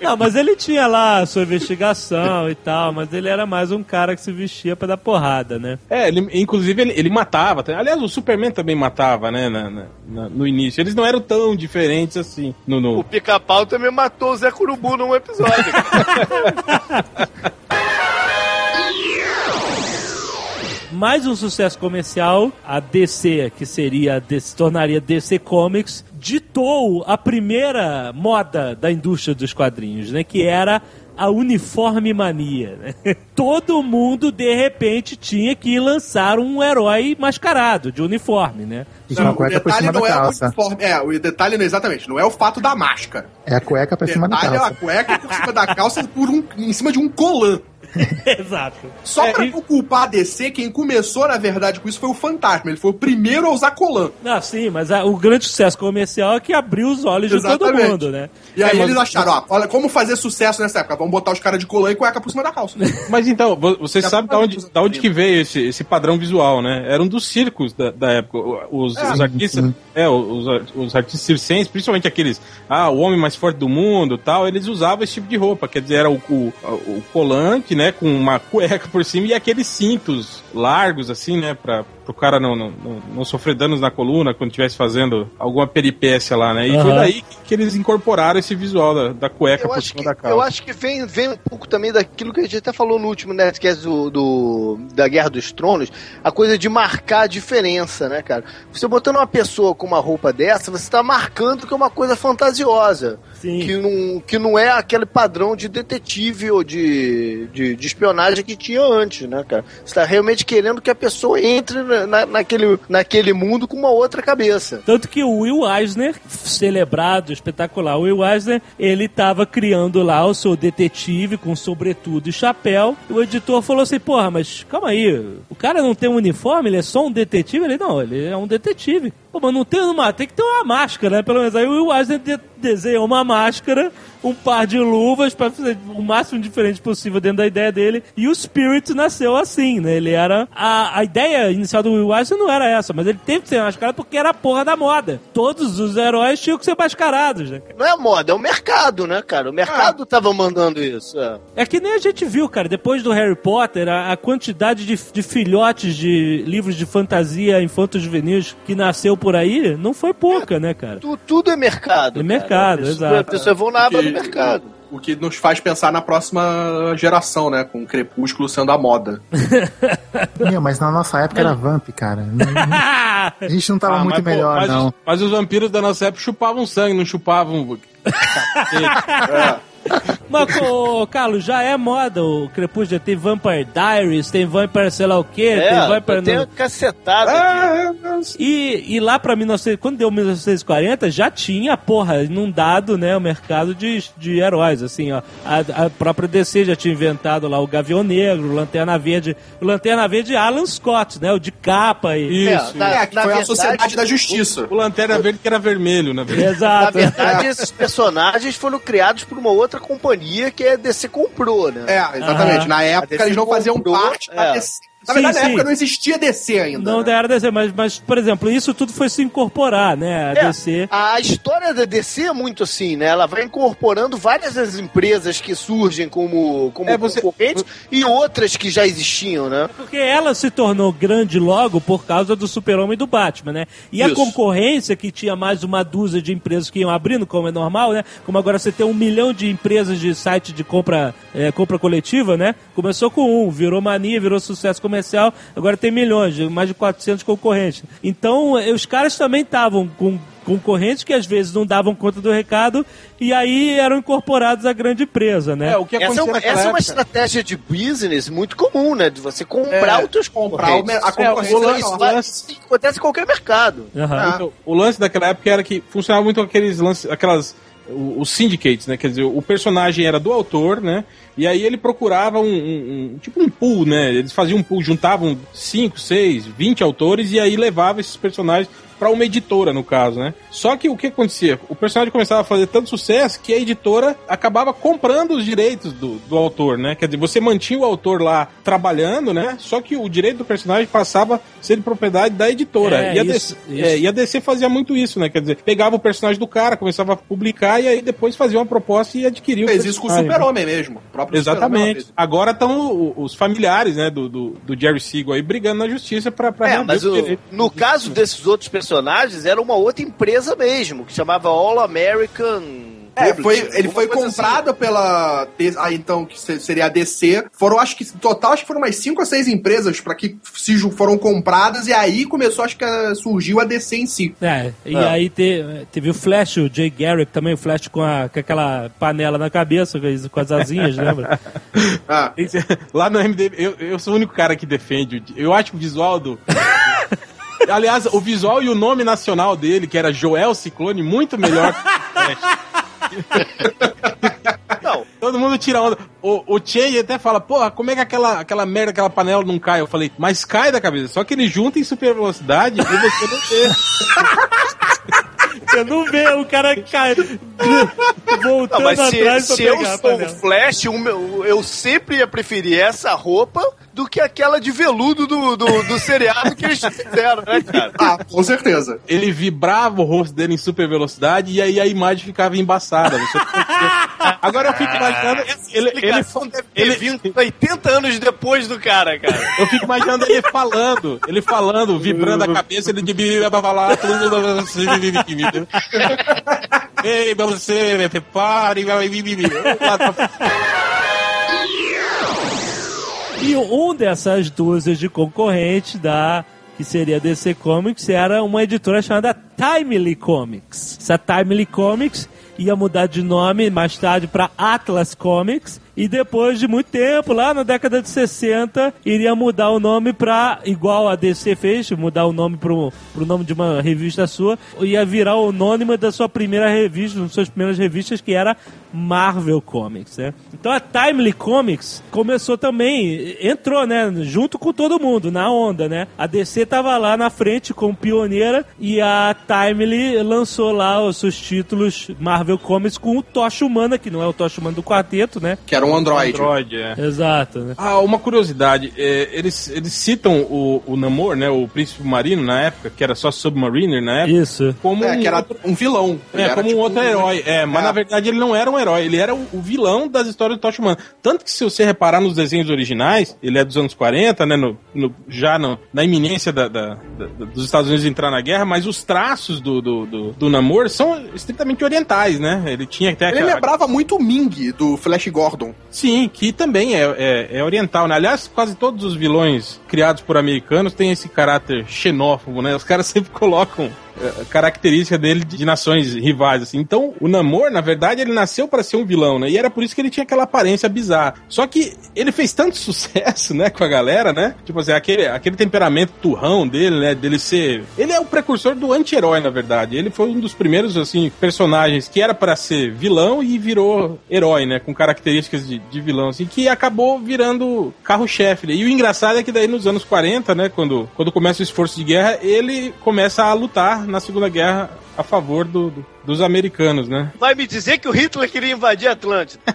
Não, mas ele tinha lá a sua investigação e tal, mas ele era mais um cara que se vestia pra dar porrada, né? É, ele- inclusive ele, ele matava. tá? Aliás, o Superman também matava, né? na- na- no início. Eles não eram tão diferentes assim. No, no- O pica-pau também matou o Zé Curubu num episódio. Mais um sucesso comercial, a DC, que seria, se tornaria DC Comics, ditou a primeira moda da indústria dos quadrinhos, né? Que era a uniforme mania. Né? Todo mundo, de repente, tinha que lançar um herói mascarado, de uniforme, né? E com a o cueca por detalhe cima da não é o calça. uniforme. É, o detalhe não exatamente, não é o fato da máscara. É a cueca por cima da detalhe é a calça. cueca por cima da calça por um, em cima de um colã. Exato. Só É, pra e- culpar a DC, quem começou, na verdade, com isso foi o Fantasma. Ele foi o primeiro a usar colã. Não, sim, mas a- o grande sucesso comercial é que abriu os olhos de todo Exatamente. mundo, né? E aí É, mas- eles acharam, ó, olha, como fazer sucesso nessa época? Vamos botar os caras de colã e cueca por cima da calça. Mas então, vo- você Já sabe da onde, da onde que veio esse, esse padrão visual, né? Era um dos circos da, da época. O- Os, É, os artistas, é, os, os artistas circenses, principalmente aqueles, ah, o homem mais forte do mundo tal, eles usavam esse tipo de roupa. Quer dizer, era o, o, o colante, né, com uma cueca por cima e aqueles cintos largos, assim, né, pra, pro cara não, não, não, não sofrer danos na coluna quando estivesse fazendo alguma peripécia lá, né? E foi Aham. daí que, que eles incorporaram esse visual da, da cueca Eu por cima que, da calça. eu acho que vem, vem um pouco também daquilo que a gente até falou no último Nerdcast do, do, da Guerra dos Tronos, a coisa de marcar a diferença, né, cara? Você botando uma pessoa com uma roupa dessa, você tá marcando que é uma coisa fantasiosa. Sim. Que não, que não é aquele padrão de detetive ou de, de, de espionagem que tinha antes, né, cara? Você tá realmente querendo que a pessoa entre na, na- naquele, naquele mundo com uma outra cabeça. Tanto que o Will Eisner, celebrado, espetacular, o Will Eisner, ele tava criando lá o seu detetive com sobretudo e chapéu. E o editor falou assim: Porra, mas calma aí, o cara não tem um uniforme, ele é só um detetive? Ele, não, ele é um detetive. Pô, mas não tem uma, tem que ter uma máscara, né? Pelo menos aí o Will Eisner de- desenhou uma máscara, um par de luvas pra fazer o máximo diferente possível dentro da ideia dele. E o Spirit nasceu assim, né? Ele era. A, a ideia inicial do Will Eisner não era essa, mas ele teve que ser mascarado porque era a porra da moda. Todos os heróis tinham que ser mascarados, né? Não é moda, é o mercado, né, cara? O mercado tava mandando isso. É. É que nem a gente viu, cara, depois do Harry Potter, a, a quantidade de, de filhotes de livros de fantasia infanto-juvenis que nasceu por aí não foi pouca, né, cara? Tu- tudo é mercado. É cara. mercado, exato. A pessoa vão na aba do Que- mercado. O que nos faz pensar na próxima geração, né? Com o Crepúsculo sendo a moda. Meu, mas na nossa época era Vamp, cara. A gente não tava Ah, muito mas, pô, melhor, mas não. Mas os vampiros da nossa época chupavam sangue, não chupavam. Mas, ô, Carlos, já é moda o Crepúsculo. Tem Vampire Diaries, tem Vampire sei lá o quê, tem É, Vampire... tem no- uma cacetada. É, E, e lá pra 1900, quando deu 1940, já tinha, porra, inundado, né, o mercado de, de heróis, assim, ó. A, a própria DC já tinha inventado lá o Gavião Negro, o Lanterna Verde. O Lanterna Verde é Alan Scott, né, o de capa e... Isso. na- é, que na foi a verdade, Sociedade da Justiça. O Lanterna Verde que era vermelho, na verdade. Na Exato. verdade, esses personagens foram criados por uma outra companhia que a DC comprou, né? É, exatamente. Aham. Na época eles não faziam comprou, parte da é. DC. Na Sim, verdade, na sim. época não existia DC ainda. Não né? era DC, mas, mas, por exemplo, isso tudo foi se incorporar, né, a É, DC. A história da DC é muito assim, né? Ela vai incorporando várias das empresas que surgem como, como É, você- concorrentes e outras que já existiam, né? Porque ela se tornou grande logo por causa do Super-Homem e do Batman, né? E a Isso. concorrência, que tinha mais uma dúzia de empresas que iam abrindo, como é normal, né? Como agora você tem um milhão de empresas de site de compra, é, compra coletiva, né? Começou com um, virou mania, virou sucesso comercial, agora tem milhões, mais de 400 concorrentes. Então, eh, os caras também estavam com concorrentes que às vezes não davam conta do recado e aí eram incorporados à grande empresa, né? É, o que Essa é, uma, naquela essa é uma estratégia de business muito comum, né? De você comprar É, os teus comprar o a concorrentes. concorrência É, legal. isso, vai- isso acontece em qualquer mercado. Aham. Então, o lance daquela época era que funcionava muito com aqueles lances, aquelas o- os syndicates, né? Quer dizer, o personagem era do autor, né? E aí ele procurava um, um- um- tipo um pool, né? Eles faziam um pool, juntavam 5, 6, 20 autores e aí levava esses personagens pra uma editora, no caso, né? Só que o que acontecia? O personagem começava a fazer tanto sucesso que a editora acabava comprando os direitos do, do autor, né? Quer dizer, você mantinha o autor lá trabalhando, né? Só que o direito do personagem passava a ser de propriedade da editora. É, e, a isso, DC, isso. é, e a DC fazia muito isso, né? Quer dizer, pegava o personagem do cara, começava a publicar e aí depois fazia uma proposta e adquiria o Fez isso com o né? Super-Homem mesmo. O próprio Super-Homem Exatamente. fez. Agora estão os familiares, né, do, do, do Jerry Siegel aí brigando na justiça pra, pra É, mas o- no caso desses outros personagens, era uma outra empresa mesmo, que chamava All American. É, foi, ele foi assim. comprado pela. D- Ah, então, que se- seria a DC. Foram, acho que, total, acho que foram umas 5 ou 6 empresas para que se foram compradas, e aí começou, acho que a- surgiu a DC em si. É, e Ah. aí te- teve o Flash, o Jay Garrick também, o Flash com, a, com aquela panela na cabeça, com as- asinhas, lembra? Ah, Esse- Lá no MDB, eu, eu sou o único cara que defende. Eu acho que o visual do. Aliás, o visual e o nome nacional dele, que era Joel Ciclone, muito melhor que o Flash. Não, Todo mundo tira onda. O, o Che até fala, porra, como é que aquela, aquela merda, aquela panela não cai? Eu falei, mas cai da cabeça. Só que ele junta em super velocidade e você não vê. Você não vê o cara cai, voltando não mas se, atrás pra se eu pegar a sou o panela. Flash, o meu- eu sempre ia preferir essa roupa do que aquela de veludo do, do, do seriado que eles fizeram, né, cara? ah, com certeza. Ele vibrava o rosto dele em super velocidade e aí a imagem ficava embaçada. Você Agora eu fico imaginando. Ele, ele, Explicação deve ter ele- vindo 80 anos depois do cara, cara. eu fico imaginando ele falando, ele falando, vibrando a cabeça, ele de falar. Ei, você, prepare, E um dessas dúzias de concorrentes da que seria DC Comics era uma editora chamada Timely Comics. Essa Timely Comics ia mudar de nome mais tarde para Atlas Comics e depois de muito tempo, lá na década de 60, iria mudar o nome para igual a DC fez, mudar o nome pro, pro nome de uma revista sua, ia virar o anônimo da sua primeira revista, uma das suas primeiras revistas que era Marvel Comics, né? Então a Timely Comics começou também, entrou, né, junto com todo mundo na onda, né? A DC tava lá na frente como pioneira e a Timely lançou lá os seus títulos Marvel Comics com o Tocha Humana, que não é o Tocha Humana do quarteto, né? Que era um Android. Android, é. Exato, né? Ah, uma curiosidade, é, eles, eles citam o, o Namor, né, o príncipe marino na época, que era só Submariner na época, Isso. como É, um que era um vilão. Ele É, era como um tipo outro herói. É, mas É. na verdade ele não era um herói, ele era o, o vilão das histórias do Tocha Humana. Tanto que se você reparar nos desenhos originais, ele é dos anos 40, né, no, no- já no- na iminência da- da- da- dos Estados Unidos entrar na guerra, mas os traços do, do, do, do Namor são estritamente orientais, né? Ele tinha até Ele aquela- lembrava muito o Ming, do Flash Gordon. Sim, que também é, é, é oriental, né? Aliás, quase todos os vilões criados por americanos têm esse caráter xenófobo, né? Os caras sempre colocam característica dele de, de nações rivais, assim. Então, o Namor, na verdade, ele nasceu para ser um vilão, né? E era por isso que ele tinha aquela aparência bizarra. Só que ele fez tanto sucesso, né, com a galera, né? Tipo assim, aquele, aquele temperamento turrão dele, né? Dele ser... Ele é o precursor do anti-herói, na verdade. Ele foi um dos primeiros, assim, personagens que era para ser vilão e virou herói, né? Com características de, de vilão, assim, que acabou virando carro-chefe. né? E o engraçado é que daí nos anos 40, né? Quando, quando começa o esforço de guerra, ele começa a lutar na Segunda Guerra a favor do- do- dos americanos, né? Vai me dizer que o Hitler queria invadir a Atlântida.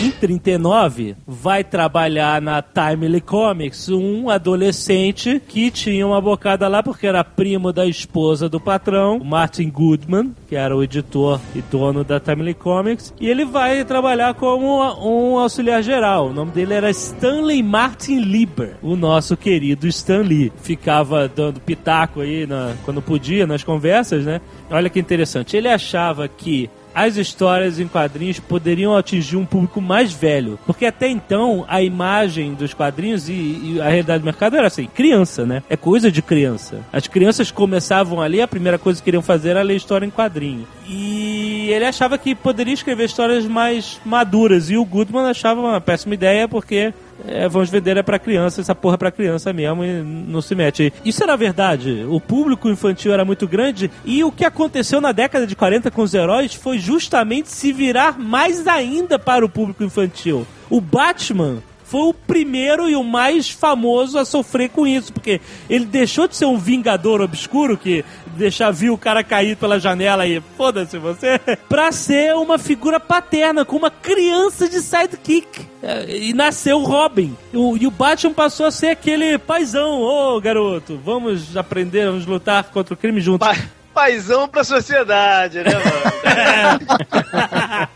Em 39, vai trabalhar na Timely Comics um adolescente que tinha uma bocada lá porque era primo da esposa do patrão, Martin Goodman, que era o editor e dono da Timely Comics, e ele vai trabalhar como um auxiliar geral. O nome dele era Stanley Martin Lieber, o nosso querido Stan Lee. Ficava dando pitaco aí na- quando podia nas conversas, né? Olha que interessante. Ele achava que as histórias em quadrinhos poderiam atingir um público mais velho. Porque até então, a imagem dos quadrinhos e, e a realidade do mercado era assim, criança, né? É coisa de criança. As crianças começavam ali, a primeira coisa que queriam fazer era ler história em quadrinho. E ele achava que poderia escrever histórias mais maduras. E o Goodman achava uma péssima ideia, porque é, vamos vender é pra criança, essa porra é pra criança mesmo e não se mete. Isso era verdade. O público infantil era muito grande e o que aconteceu na década de 40 com os heróis foi justamente se virar mais ainda para o público infantil. O Batman foi o primeiro e o mais famoso a sofrer com isso, porque ele deixou de ser um vingador obscuro que deixar vir o cara cair pela janela e foda-se você, pra ser uma figura paterna, com uma criança de sidekick. É, E nasceu o Robin. O- e o Batman passou a ser aquele paizão. Ô, garoto, vamos aprender, vamos lutar contra o crime juntos. Pa- Paizão pra sociedade, né, mano?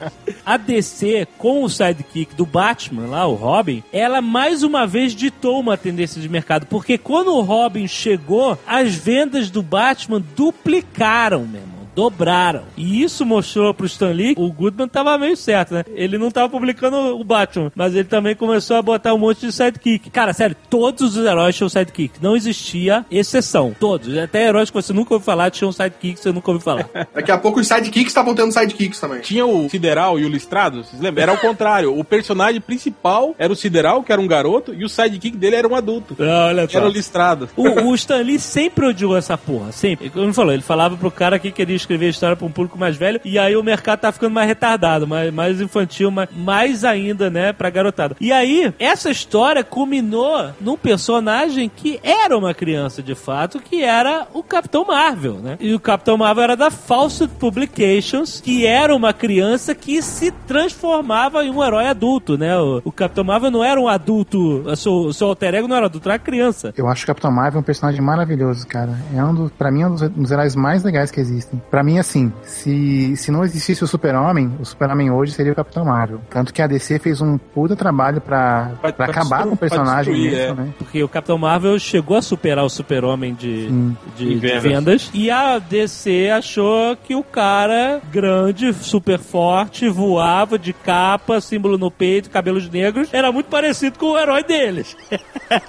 A DC, com o sidekick do Batman lá, o Robin, ela mais uma vez ditou uma tendência de mercado. Porque quando o Robin chegou, as vendas do Batman duplicaram, meu irmão. Dobraram. E isso mostrou pro Stan Lee, o Goodman tava meio certo, né? Ele não tava publicando o Batman, mas ele também começou a botar um monte de sidekick. Cara, sério, todos os heróis tinham sidekick. Não existia exceção. Todos. Até heróis que você nunca ouviu falar tinham sidekick que você nunca ouviu falar. Daqui a pouco os sidekicks estavam tendo sidekicks também. Tinha o Sideral e o Listrado, vocês lembram? Era o contrário. O personagem principal era o Sideral, que era um garoto, e o sidekick dele era um adulto. Ah, Olha Que era o Listrado. O, o Stan Lee sempre odiou essa porra, sempre. Como ele falou, ele falava pro cara que queria escrever história pra um público mais velho, e aí o mercado tá ficando mais retardado, mais, mais infantil, mais, mais ainda, né, pra garotada. E aí, essa história culminou num personagem que era uma criança de fato, que era o Capitão Marvel, né? E o Capitão Marvel era da Fawcett Publications, que era uma criança que se transformava em um herói adulto, né? O, o Capitão Marvel não era um adulto, o seu, seu alter ego não era adulto, era criança. Eu acho o Capitão Marvel um personagem maravilhoso, cara. É um dos, pra mim, é um dos, um dos heróis mais legais que existem. Pra mim, assim, se, se não existisse o Super-Homem, o Super-Homem hoje seria o Capitão Marvel. Tanto que a DC fez um puta trabalho pra, Pra- pra, pra acabar com o personagem destruir, mesmo, é. né? Porque o Capitão Marvel chegou a superar o Super-Homem de, de, de vendas. E a DC achou que o cara, grande, super forte, voava de capa, símbolo no peito, cabelos negros, era muito parecido com o herói deles.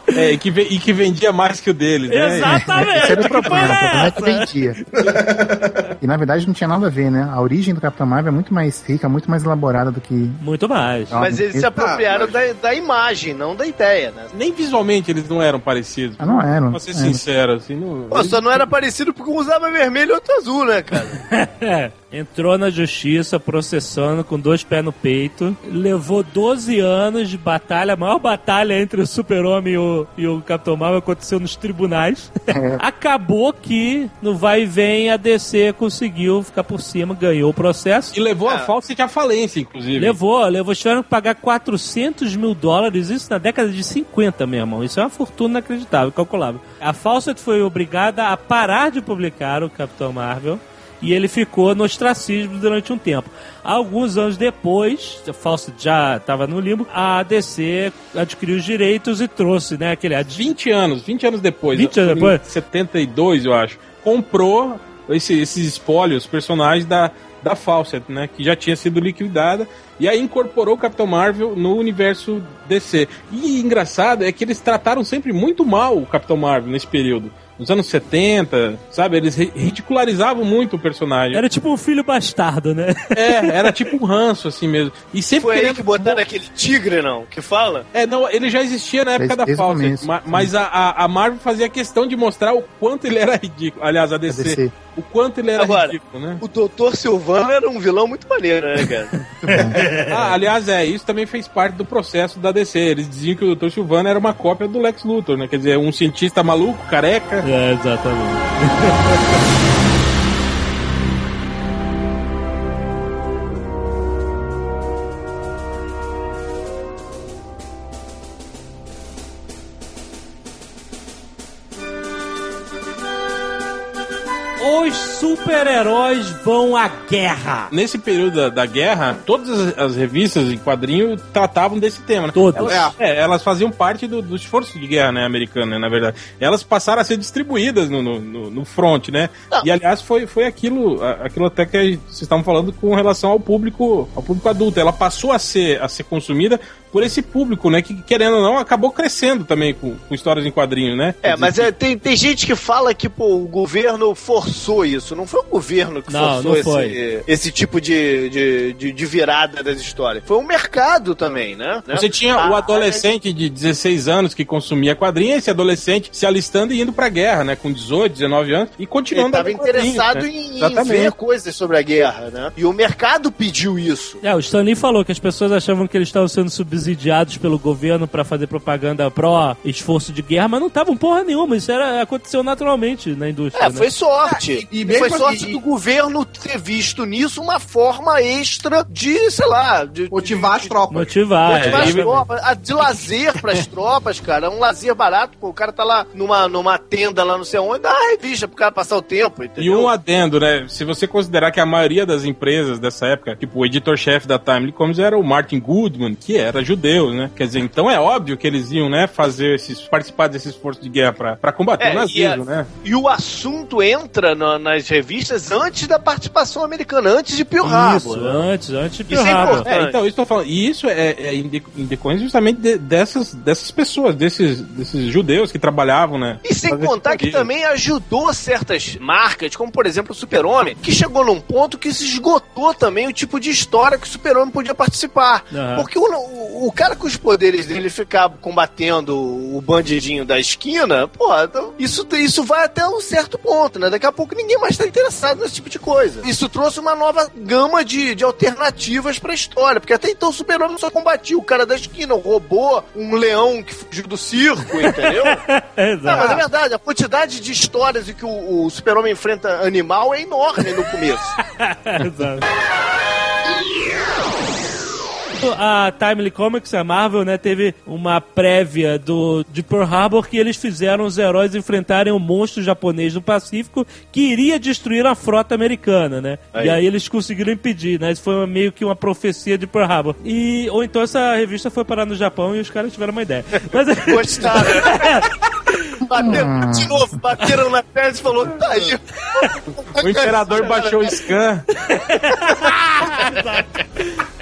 É, e, que, e que vendia mais que o dele, né? Exatamente! Esse era o que problema, o problema é que vendia. e na verdade não tinha nada a ver, né? A origem do Capitão Marvel é muito mais rica, muito mais elaborada do que. Muito mais. Mas eles se apropriaram Ah, mas- da, da imagem, não da ideia, né? Nem visualmente eles não eram parecidos. Ah, não eram. Pra ser É. sincero, assim, não... Pô, só não era parecido porque um usava vermelho e outro azul, né, cara? É, entrou na justiça processando com dois pés no peito. Levou 12 anos de batalha. A maior batalha entre o Super-Homem e o, e o Capitão Marvel aconteceu nos tribunais. Acabou que no vai e vem a DC conseguiu ficar por cima, ganhou o processo. E levou a É. Fawcett à falência, inclusive. Levou, levou, tiveram que pagar 400 mil dólares, isso na década de 50, meu irmão. Isso é uma fortuna inacreditável, calculável. A Fawcett foi obrigada a parar de publicar o Capitão Marvel e ele ficou no ostracismo durante um tempo. Alguns anos depois, a Fawcett já estava no limbo, a DC adquiriu os direitos e trouxe, né, aquele... ad- 20 anos, 20 anos depois. 20 anos depois? 72, eu acho. Comprou esse- esses espólios, personagens da, da Fawcett, né? Que já tinha sido liquidada. E aí incorporou o Capitão Marvel no universo DC. E engraçado é que eles trataram sempre muito mal o Capitão Marvel nesse período. Nos anos 70, sabe? Eles ri- ridicularizavam muito o personagem. Era tipo um filho bastardo, né? É, era tipo um ranço, assim mesmo. E sempre Foi aí querendo que botaram aquele tigre, não? Que fala? é, não, ele já existia na época da Fawcett, começo, ma- sim. mas a, a, a Marvel fazia questão de mostrar o quanto ele era ridículo. Aliás, a A DC, DC. O quanto ele era Agora, ridículo, né? O Doutor Silvano era um vilão muito maneiro, né, cara? Ah, aliás, é, isso também fez parte do processo da DC. Eles diziam que o Dr. Silvano era uma cópia do Lex Luthor, né? Quer dizer, um cientista maluco, careca. É, exatamente. Os super-heróis vão à guerra. Nesse período da, da guerra, todas as, as revistas em quadrinho tratavam desse tema. Né? Todas. Elas, é, elas faziam parte do, do esforço de guerra né, americano, né, na verdade. Elas passaram a ser distribuídas no, no, no- no front, né? Não. E aliás, foi, foi aquilo, aquilo até que vocês estavam falando com relação ao público, ao público adulto. Ela passou a ser, a ser consumida por esse público, né? Que querendo ou não, acabou crescendo também com, com histórias em quadrinhos, né? É, mas é, tem, tem gente que fala que pô, o governo forçou isso. Não foi o governo que Não, forçou não esse, foi. esse tipo de, de, de, de virada das histórias. Foi o mercado também, né? Você tinha Ah, o adolescente de 16 anos que consumia quadrinhos, esse adolescente se alistando e indo pra guerra, né? Com 18, 19 anos, e Ele continuando estava quadrinhos, interessado né? em, em ver coisas sobre a guerra, né? E o mercado pediu isso. É, o Stanley falou que as pessoas achavam que eles estavam sendo subsidiados pelo governo pra fazer propaganda pró esforço de guerra, mas não estavam porra nenhuma. Isso era, aconteceu naturalmente na indústria. É, né? foi sorte. E E mesmo foi sorte assim- do governo ter visto nisso uma forma extra de, sei lá, de, Motivar as tropas. Motivar. Motivar as é, tropas, a- de lazer pras tropas, cara. É um lazer barato, pô. O cara tá lá numa, numa tenda lá não sei onde, dá uma revista pro cara passar o tempo, E entendeu? um adendo, né? Se você considerar que a maioria das empresas dessa época, tipo o editor-chefe da Timely Comics era o Martin Goodman, que era judeu, né? Quer dizer, então é óbvio que eles iam, né, fazer esses, participar desse esforço de guerra pra, pra combater É, o e nazismo, a- né? E o assunto entra na- nas revistas antes da participação americana, antes de Pearl Isso, Harbor. né? antes, antes de Isso Pearl é Harbor. É, então, isso tô falando. E isso é, é em de- em decorrência justamente de- dessas, dessas pessoas, desses, desses judeus que trabalhavam, né? E sem contar que isso. também ajudou certas marcas, como por exemplo o Super-Homem, que chegou num ponto que se esgotou também o tipo de história que o Super-Homem podia participar. Aham. Porque o, o, o cara com os poderes dele ficar combatendo o bandidinho da esquina, pô, então isso, isso vai até um certo ponto, né? Daqui a pouco ninguém mais tá interessado nesse tipo de coisa. Isso trouxe uma nova gama de, de alternativas pra história, porque até então o Super-Homem só combatia o cara da esquina, o robô, um leão que fugiu do circo, entendeu? Não, Exato. mas é verdade, a quantidade de histórias em que o, o super-homem enfrenta animal é enorme no começo. Exato. A Timely Comics, a Marvel, né, teve uma prévia do, de Pearl Harbor que eles fizeram os heróis enfrentarem um monstro japonês do Pacífico que iria destruir a frota americana, né? Aí. E aí eles conseguiram impedir, né? Isso foi uma- meio que uma profecia de Pearl Harbor. E, ou então essa revista foi parar no Japão e os caras tiveram uma ideia. Mas, Gostaram. Bateram, de novo, bateram na testa e falou, tá aí. O imperador baixou o scan.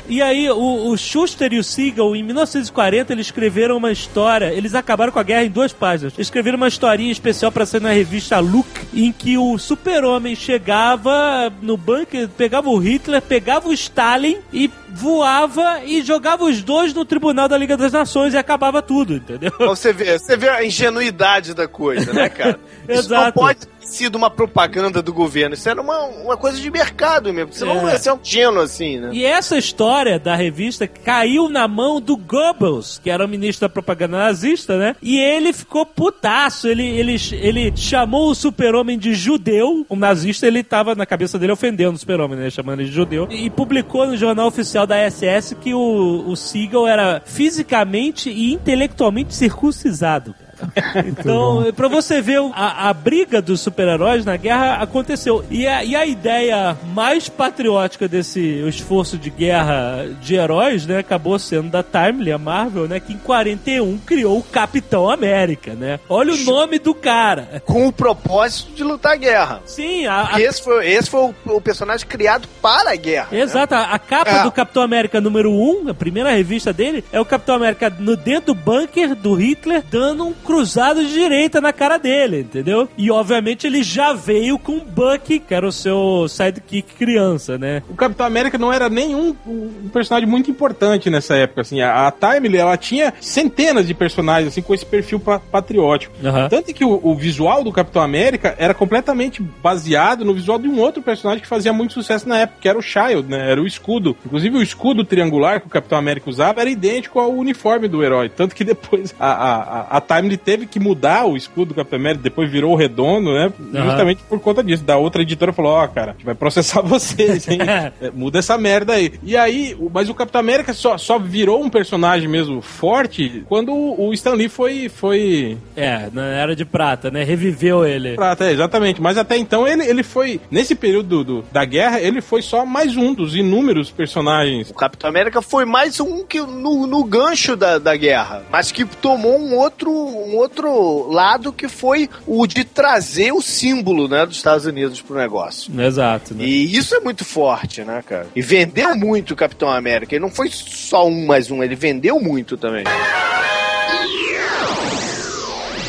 E aí, o, o Schuster e o Siegel, em 1940, eles escreveram uma história. Eles acabaram com a guerra em duas páginas. Eles escreveram uma historinha especial pra ser na revista Look, em que o super-homem chegava no bunker, pegava o Hitler, pegava o Stalin e voava e jogava os dois no tribunal da Liga das Nações e acabava tudo, entendeu? Pra Você vê, você vê a ingenuidade da coisa, né, cara? Isso não Exato. pode sido uma propaganda do governo. Isso era uma, uma coisa de mercado mesmo. Você não É. ia ser um ingênuo assim, né? E essa história da revista caiu na mão do Goebbels, que era o ministro da propaganda nazista, né? E ele ficou putaço. Ele, ele, ele chamou o super-homem de judeu. O nazista, ele tava na cabeça dele ofendendo o super-homem, né? Chamando ele de judeu. E publicou no jornal oficial da SS que o, o Siegel era fisicamente e intelectualmente circuncisado, cara. Então, pra você ver, a, a briga dos super-heróis na guerra aconteceu. E a, e a ideia mais patriótica desse esforço de guerra de heróis, né, acabou sendo da Timely, a Marvel, né, que em 41 criou o Capitão América, né? Olha o nome do cara. Com o propósito de lutar a guerra. Sim, a, a esse foi, esse foi o, o personagem criado para a guerra. né? Exato, a, a capa É. do Capitão América número 1, a primeira revista dele, é o Capitão América no dentro do bunker do Hitler, dando um cruzado de direita na cara dele, entendeu? E obviamente ele já veio com o Bucky, que era o seu sidekick criança, né? O Capitão América não era nenhum um personagem muito importante nessa época, assim. A, a Timely, ela tinha centenas de personagens, assim, com esse perfil pa- patriótico. Aham. Tanto que o, o visual do Capitão América era completamente baseado no visual de um outro personagem que fazia muito sucesso na época, que era o Child, né? Era o escudo. Inclusive, o escudo triangular que o Capitão América usava era idêntico ao uniforme do herói. Tanto que depois a, a, a- a Timely teve que mudar o escudo do Capitão América, depois virou redondo, né? Justamente por conta disso. Da outra editora falou: Ó, cara, a gente vai processar vocês, hein? É, Muda essa merda aí. E aí, o- mas o Capitão América só, só virou um personagem mesmo forte quando o Stan Lee foi. foi É, na Era de Prata, né? Reviveu ele. Prata, é, exatamente. Mas até então ele, ele foi. Nesse período do- da guerra, ele foi só mais um dos inúmeros personagens. O Capitão América foi mais um que no, no gancho da, da guerra, mas que tomou um outro, um outro lado que foi o de trazer o símbolo, né, dos Estados Unidos pro negócio. Exato, né? E isso é muito forte, né, cara? E vendeu muito o Capitão América. E não foi só um mais um, ele vendeu muito também.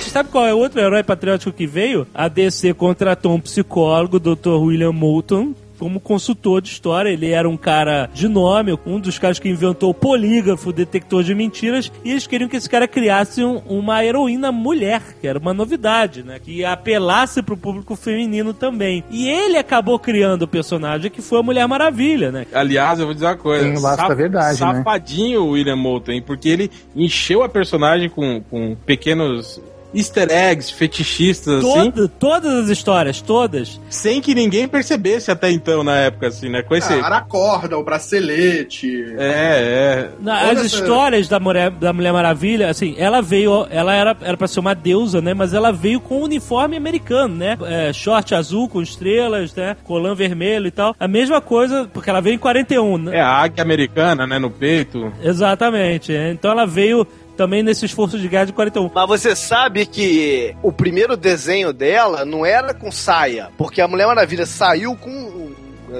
Sabe qual é o outro herói patriótico que veio? A DC contratou um psicólogo, o Dr. William Moulton, como consultor de história. Ele era um cara de nome, um dos caras que inventou o polígrafo, o detector de mentiras, e eles queriam que esse cara criasse um- uma heroína mulher, que era uma novidade, né? Que apelasse pro público feminino também. E ele acabou criando o personagem que foi a Mulher Maravilha, né? Aliás, eu vou dizer uma coisa. Da verdade, né? Safadinho o William Moulton? Porque ele encheu a personagem com, com pequenos easter eggs, fetichistas, assim, Toda, todas as histórias, todas. sem que ninguém percebesse até então, na época, assim, né? Com esse... Ah, a corda, o bracelete. É, é. Na- as essa- histórias da Mulher, da Mulher Maravilha, assim, ela veio, ela era, era pra ser uma deusa, né? Mas ela veio com um uniforme americano, né? É, short azul com estrelas, né? Colã vermelho e tal. A mesma coisa, porque ela veio em 41, né? É a águia americana, né? No peito. Exatamente. Então ela veio também nesse esforço de guerra de 41. Mas você sabe que o primeiro desenho dela não era com saia, porque a Mulher Maravilha saiu com.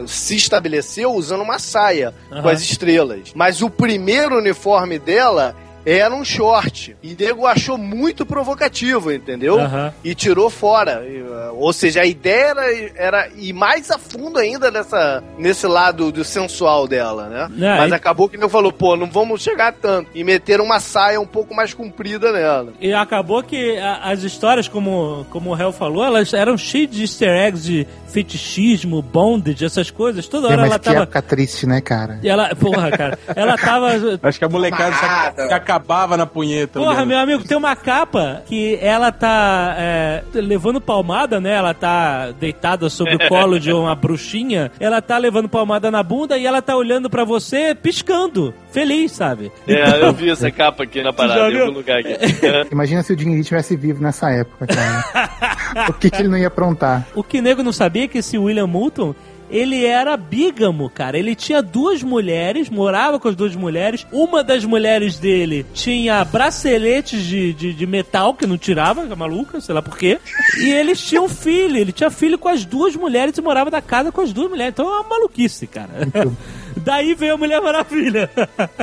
se estabeleceu usando uma saia com Aham. as estrelas. Mas o primeiro uniforme dela era um short. E Nego achou muito provocativo, entendeu? E tirou fora. E, uh, Ou seja, a ideia era, era ir mais a fundo ainda nessa, nesse lado do sensual dela, né? É, Mas e- acabou que não falou, pô, não vamos chegar tanto. E meteram uma saia um pouco mais comprida nela. E acabou que a- as histórias, como, como o Hel falou, elas eram cheias de easter eggs de fetichismo, bondage, essas coisas. Toda É, hora mas ela que tava. época triste, né, cara? E ela, porra, cara, ela tava. Acho que a molecada se acabava na punheta. Porra, meu amigo, tem uma capa que ela tá é, levando palmada, né? Ela tá deitada sobre o colo de uma bruxinha. Ela tá levando palmada na bunda e ela tá olhando pra você piscando. Feliz, sabe? É, eu vi essa capa aqui na parada, já em algum lugar aqui. Imagina se o Jim Lee estivesse vivo nessa época, cara. o que, que ele não ia aprontar? O que nego não sabia é que esse William Moulton. Ele era bígamo, cara. Ele tinha duas mulheres, morava com as duas mulheres. Uma das mulheres dele tinha braceletes de, de, de metal que não tirava, que é maluca, sei lá por quê. E eles tinham um filho. Ele tinha filho com as duas mulheres e morava na casa com as duas mulheres. Então é uma maluquice, cara. Daí veio a Mulher Maravilha.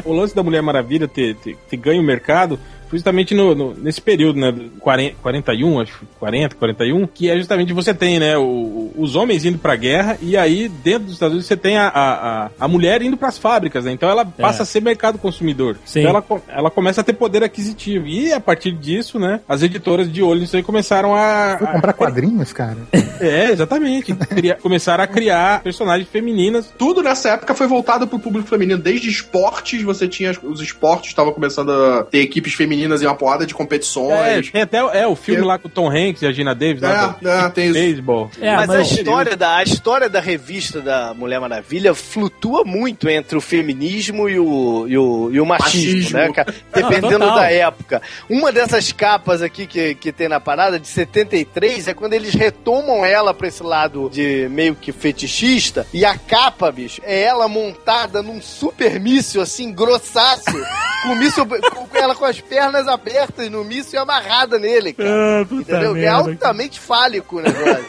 O lance da Mulher Maravilha ter, ter, ter ganho o mercado justamente no, no- nesse período, né? 40, 41, acho, 40, 41, que é justamente você tem, né? o- os homens indo pra guerra e aí dentro dos Estados Unidos você tem a, a, a, a mulher indo pras fábricas, né? Então ela passa a ser mercado consumidor. Sim. Então ela, ela começa a ter poder aquisitivo. E a partir disso, né? As editoras de olho nisso aí começaram a. Foi a- comprar quadrinhos, cara? É, exatamente. Cria- começaram a criar personagens femininas. Tudo nessa época foi voltado pro público feminino. Desde esportes, você tinha os esportes, estavam começando a ter equipes femininas em uma porrada de É, competições. tem até é, o filme Eu- lá com o Tom Hanks e a Gina Davis, lá É, do é, tem isso. beisebol. É, mas, mas- a, história da, a história da revista da Mulher Maravilha flutua muito entre o feminismo e o, e o, e o machismo, Machismo. né, cara? Dependendo total. da época. Uma dessas capas aqui que, que tem na parada, de 73, é quando eles retomam ela pra esse lado de meio que fetichista. E a capa, bicho, é ela montada num super míssil, assim, grossaço. com, o míssil, com ela com as pernas abertas no míssil e amarrada nele, cara. Ah, Entendeu? É merda. altamente fálico o negócio.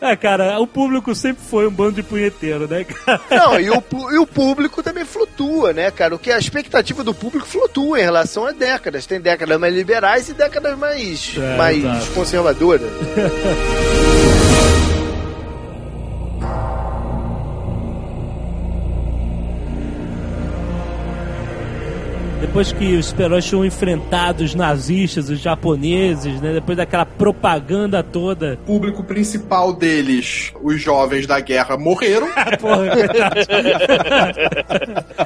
É, cara, o público sempre foi um bando de punheteiro, né, cara? Não, e o, e o público também flutua, né, cara? O que a expectativa do público flutua em relação a décadas. Tem décadas mais liberais e décadas mais, É, mais conservadoras. Depois que os super-heróis tinham enfrentado os nazistas, os japoneses, né? Depois daquela propaganda toda. O público principal deles, os jovens da guerra, morreram. Porra,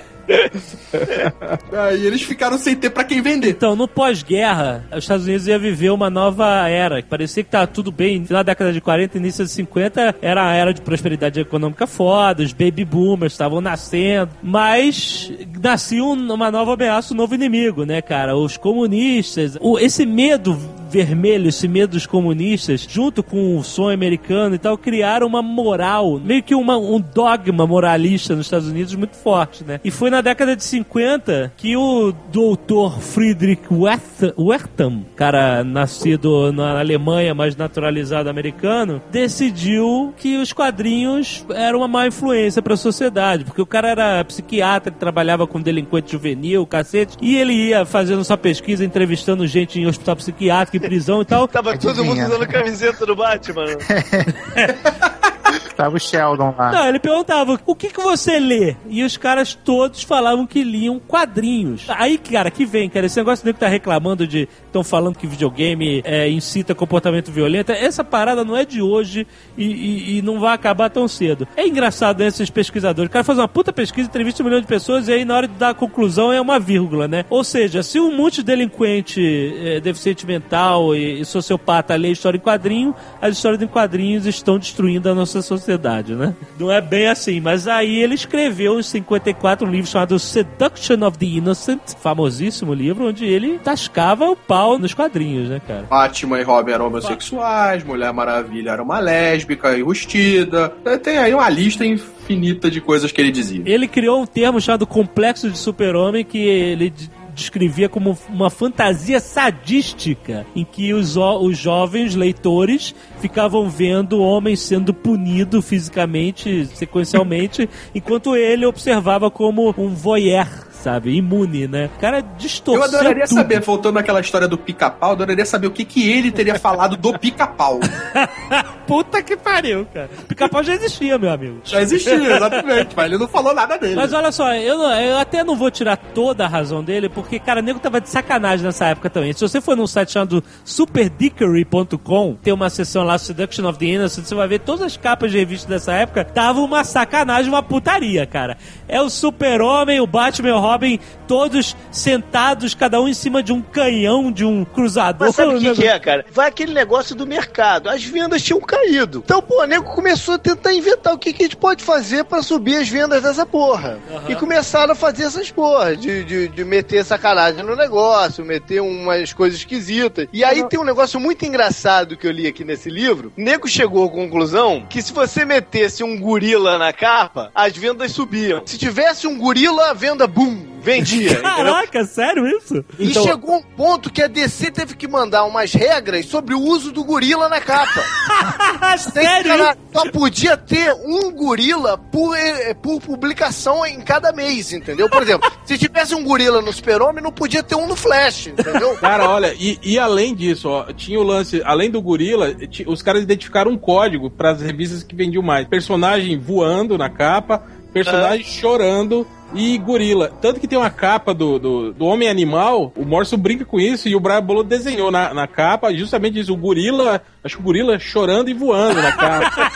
Aí eles ficaram sem ter pra quem vender. Então, no pós-guerra, os Estados Unidos ia viver uma nova era. Parecia que tava tudo bem. Na década de 40, início de 50, era a era de prosperidade econômica foda, os baby boomers estavam nascendo. Mas nascia um- uma nova ameaça, um novo inimigo, né, cara? Os comunistas. Esse medo vermelho, esse medo dos comunistas, junto com o sonho americano e tal, criaram uma moral, meio que uma, um dogma moralista nos Estados Unidos muito forte, né? E foi na década de 50 que o doutor Friedrich Werth- Wertham, cara nascido na Alemanha, mas naturalizado americano, decidiu que os quadrinhos eram uma má influência para a sociedade, porque o cara era psiquiatra, trabalhava com delinquente juvenil, cacete, e ele ia fazendo sua pesquisa, entrevistando gente em hospital psiquiátrico, prisão e tal. Tava todo mundo usando camiseta do Batman. Tava o Sheldon lá. Não, ele perguntava, o que que você lê? E os caras todos falavam que liam quadrinhos. Aí, cara, que vem, cara, esse negócio de que tá reclamando de... Estão falando que videogame é, incita comportamento violento. Essa parada não é de hoje e, e- e não vai acabar tão cedo. É engraçado, né, esses pesquisadores. O cara faz uma puta pesquisa, entrevista um milhão de pessoas e aí na hora de dar a conclusão é uma vírgula, né? Ou seja, se um monte de delinquente, é, deficiente mental e, e sociopata lê história em quadrinho, as histórias em quadrinhos estão destruindo a nossa sociedade, né? Não é bem assim, mas aí ele escreveu em 54 um livro chamado Seduction of the Innocent, famosíssimo livro, onde ele tascava o pau nos quadrinhos, né, cara? Batman e Robin eram homossexuais, Mulher Maravilha era uma lésbica enrustida. Tem aí uma lista infinita de coisas que ele dizia. Ele criou um termo chamado complexo de super-homem que ele descrevia como uma fantasia sadística em que os, os jovens leitores ficavam vendo homens sendo punido fisicamente, sequencialmente, enquanto ele observava como um voyeur, sabe? Imune, né? O cara distorceu Eu adoraria tudo. saber, voltando àquela história do pica-pau, eu adoraria saber o que, que ele teria falado do pica-pau. Puta que pariu, cara. Pica-pau já existia, meu amigo. Já existia, exatamente, mas ele não falou nada dele. Mas olha só, eu, não- eu até não vou tirar toda a razão dele, porque, cara, o nego tava de sacanagem nessa época também. Se você for num site chamado superdickery.com, tem uma seção lá, Seduction of the Innocent, você vai ver todas as capas de revista dessa época, tava uma sacanagem, uma putaria, cara. É o super-homem, o Batman o Robin, todos sentados, cada um em cima de um canhão, de um cruzador. Mas sabe o que, né? que é, cara? Vai aquele negócio do mercado. As vendas tinham caído. Então, pô, o nego começou a tentar inventar o que, que a gente pode fazer pra subir as vendas dessa porra. E começaram a fazer essas porras, de, de, de meter sacanagem no negócio, meter umas coisas esquisitas. E aí tem um negócio muito engraçado que eu li aqui nesse livro. O nego chegou à conclusão que se você metesse um gorila na capa, as vendas subiam. Se tivesse um gorila, a venda, boom, vendia. entendeu? Caraca, sério isso? E chegou um ponto que a DC teve que mandar umas regras sobre o uso do gorila na capa. Sério cara, só podia ter um gorila por, eh, por publicação em cada mês, entendeu? Por exemplo, se tivesse um gorila no Super-Homem, não podia ter um no Flash, entendeu? Cara, olha, e, e além disso, ó, tinha o lance, além do gorila, os caras identificaram um código para as revistas que vendiam mais. Personagem voando na capa, personagem chorando e gorila. Tanto que tem uma capa do, do, do Homem Animal, o Morso brinca com isso e o Brian Bolo desenhou na, na capa justamente isso, o gorila, acho que o gorila chorando e voando na capa.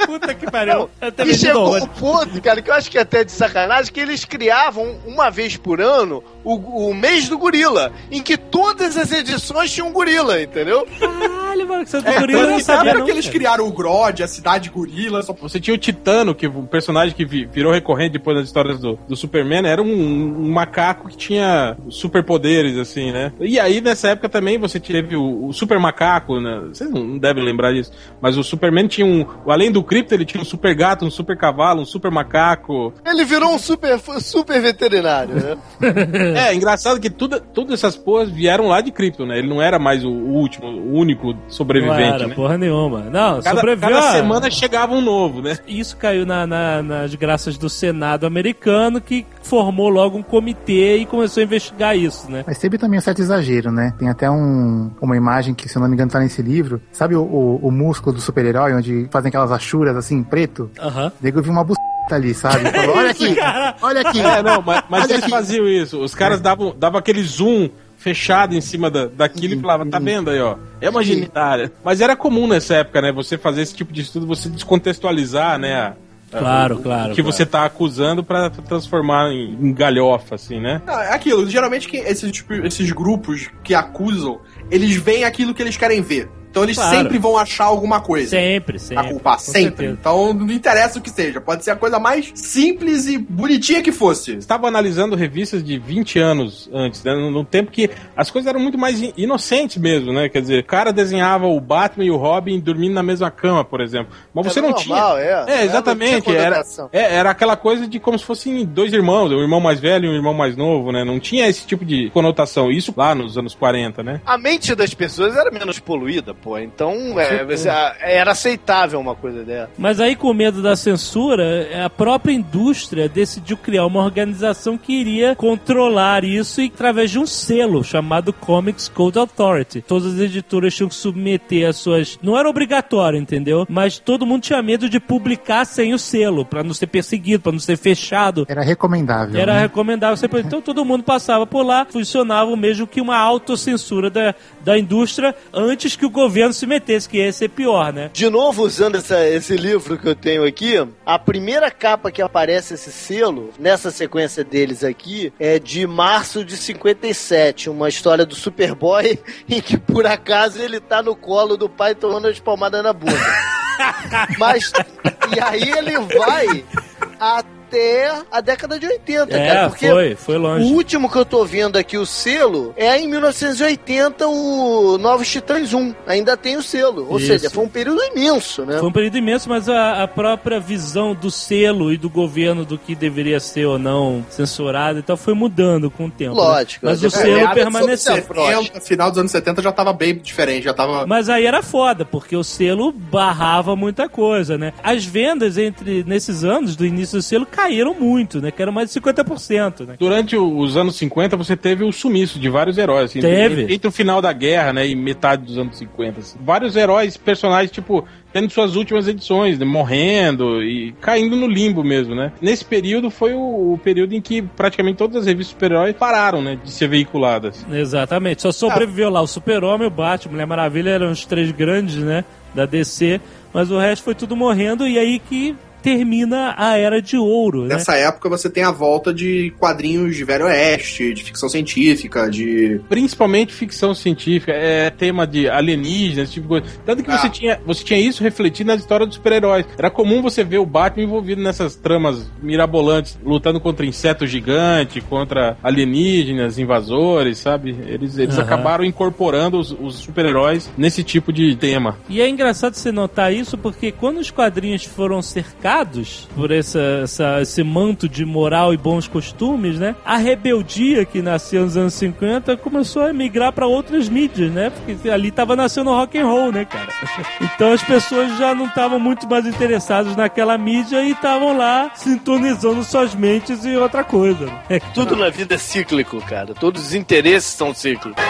Puta que pariu. Também E chegou um ponto, cara, que eu acho que é até de sacanagem, que eles criavam uma vez por ano o, o mês do gorila, em que todas as edições tinham um gorila, entendeu? Caralho, mano, que você é, É, gorila não sabia não, que eles criaram o Grod, a cidade gorila, só Você tinha o Titano, que o personagem que vi- virou recorrente depois das histórias do, do Superman, era um, um macaco que tinha superpoderes, assim, né? E aí, nessa época também, você teve o, o Super Macaco, né? Vocês não devem lembrar disso, mas o Superman tinha um... Além do Krypto, ele tinha um super gato, um super cavalo, um super macaco. Ele virou um super, super veterinário, né? É, engraçado que tudo, todas essas porras vieram lá de Krypton, né? Ele não era mais o, último, o único Não sobrevivente, era, né? porra nenhuma. Não, Cada, sobreviveu. cada a- semana chegava um novo, né? Isso caiu na- na- nas graças do Senado americano, que formou logo um comitê e começou a investigar isso, né? Mas teve também um certo exagero, né? Tem até um, uma imagem que, se eu não me engano, tá nesse livro. Sabe o, o, o músculo do super-herói, onde fazem aquelas achuras assim, em preto? Aham. O nego viu uma buceta ali, sabe? Falou, olha aqui, cara? olha aqui. É, não, mas, mas Olha eles aqui. faziam isso. Os caras davam, davam aquele zoom fechado em cima da, daquilo e falavam, tá vendo aí, ó? É uma genitália. Mas era comum nessa época, né? Você fazer esse tipo de estudo, você descontextualizar, né? a- Claro, o- claro, O que claro. você tá acusando pra transformar em, em galhofa, assim, né? Não, é aquilo, geralmente que esses, tipo, esses grupos que acusam, eles veem aquilo que eles querem ver. Então eles Claro. sempre vão achar alguma coisa. Sempre, A sempre. culpar, com sempre. certeza. Então não interessa o que seja. Pode ser a coisa mais simples e bonitinha que fosse. Estava analisando revistas de 20 anos antes, né? Tempo que as coisas eram muito mais in- inocentes mesmo, né? Quer dizer, o cara desenhava o Batman e o Robin dormindo na mesma cama, por exemplo. Mas você Era não normal, tinha. é. É, exatamente. Era, é, era aquela coisa de como se fossem dois irmãos, um irmão mais velho e um irmão mais novo, né? Não tinha esse tipo de conotação. Isso lá nos anos 40, né? A mente das pessoas era menos poluída, pô. Então é, você- era aceitável uma coisa dessa. Mas aí, com medo da censura, a própria indústria decidiu criar uma organização que iria controlar isso e através de um selo chamado Comics Code Authority. Todas as editoras tinham que submeter as suas. Não era obrigatório, entendeu? Mas todo mundo tinha medo de publicar sem o selo, pra não ser perseguido, pra não ser fechado. Era recomendável. Era né? recomendável sempre. Então todo mundo passava por lá, funcionava o mesmo que uma autocensura da, da indústria antes que o governo se metesse, que ia ser pior, né? De novo, usando essa- esse livro que eu tenho aqui, a primeira capa que aparece esse selo, nessa sequência deles aqui, é de março de 57, uma história do Superboy em que por acaso ele tá no colo do pai tomando as palmadas na bunda. Mas, e aí ele vai até a década de 80, cara, É, porque foi, foi o longe. último que eu tô vendo aqui, o selo, é em 1980, o Novos Titãs 1. Ainda tem o selo. Ou Isso. seja, foi um período imenso, né? Foi um período imenso, mas a, a própria visão do selo e do governo do que deveria ser ou não censurado e tal foi mudando com o tempo. né? Lógico. Mas É, o selo dos permaneceu. anos 70, final dos anos 70 já tava bem diferente, já tava... Mas aí era foda, porque o selo barrava muita coisa, né? As vendas entre nesses anos do início do selo caíram muito, né? Que era mais de 50%, né? Durante os anos 50, você teve o sumiço de vários heróis. assim, Teve. Entre, o final da guerra, né, e metade dos anos 50. assim. Vários heróis, personagens, tipo, tendo suas últimas edições, né, morrendo e caindo no limbo mesmo, né? Nesse período foi o, o período em que praticamente todas as revistas super-heróis pararam, né, de ser veiculadas. Exatamente. Só sobreviveu lá o Super-Homem, o Batman, Mulher Maravilha eram os três grandes, né? Da DC. Mas o resto foi tudo morrendo e aí que termina a era de ouro, né? Nessa época você tem a volta de quadrinhos de Velho Oeste, de ficção científica, de. Principalmente ficção científica, é tema de alienígenas, esse tipo de coisa. Tanto que Ah. você, tinha, você tinha isso refletido nas histórias dos super-heróis. Era comum você ver o Batman envolvido nessas tramas mirabolantes, lutando contra inseto gigante, contra alienígenas, invasores, sabe? Eles, eles Aham. acabaram incorporando os, os super-heróis nesse tipo de tema. E é engraçado você notar isso porque quando os quadrinhos foram cercados por essa, essa- esse manto de moral e bons costumes, né? A rebeldia que nasceu nos anos 50 começou a migrar para outras mídias, né? Porque ali tava nascendo rock and roll, né, cara? Então as pessoas já não estavam muito mais interessadas naquela mídia e estavam lá sintonizando suas mentes em outra coisa. né? Tudo na vida é cíclico, cara. Todos os interesses são cíclicos.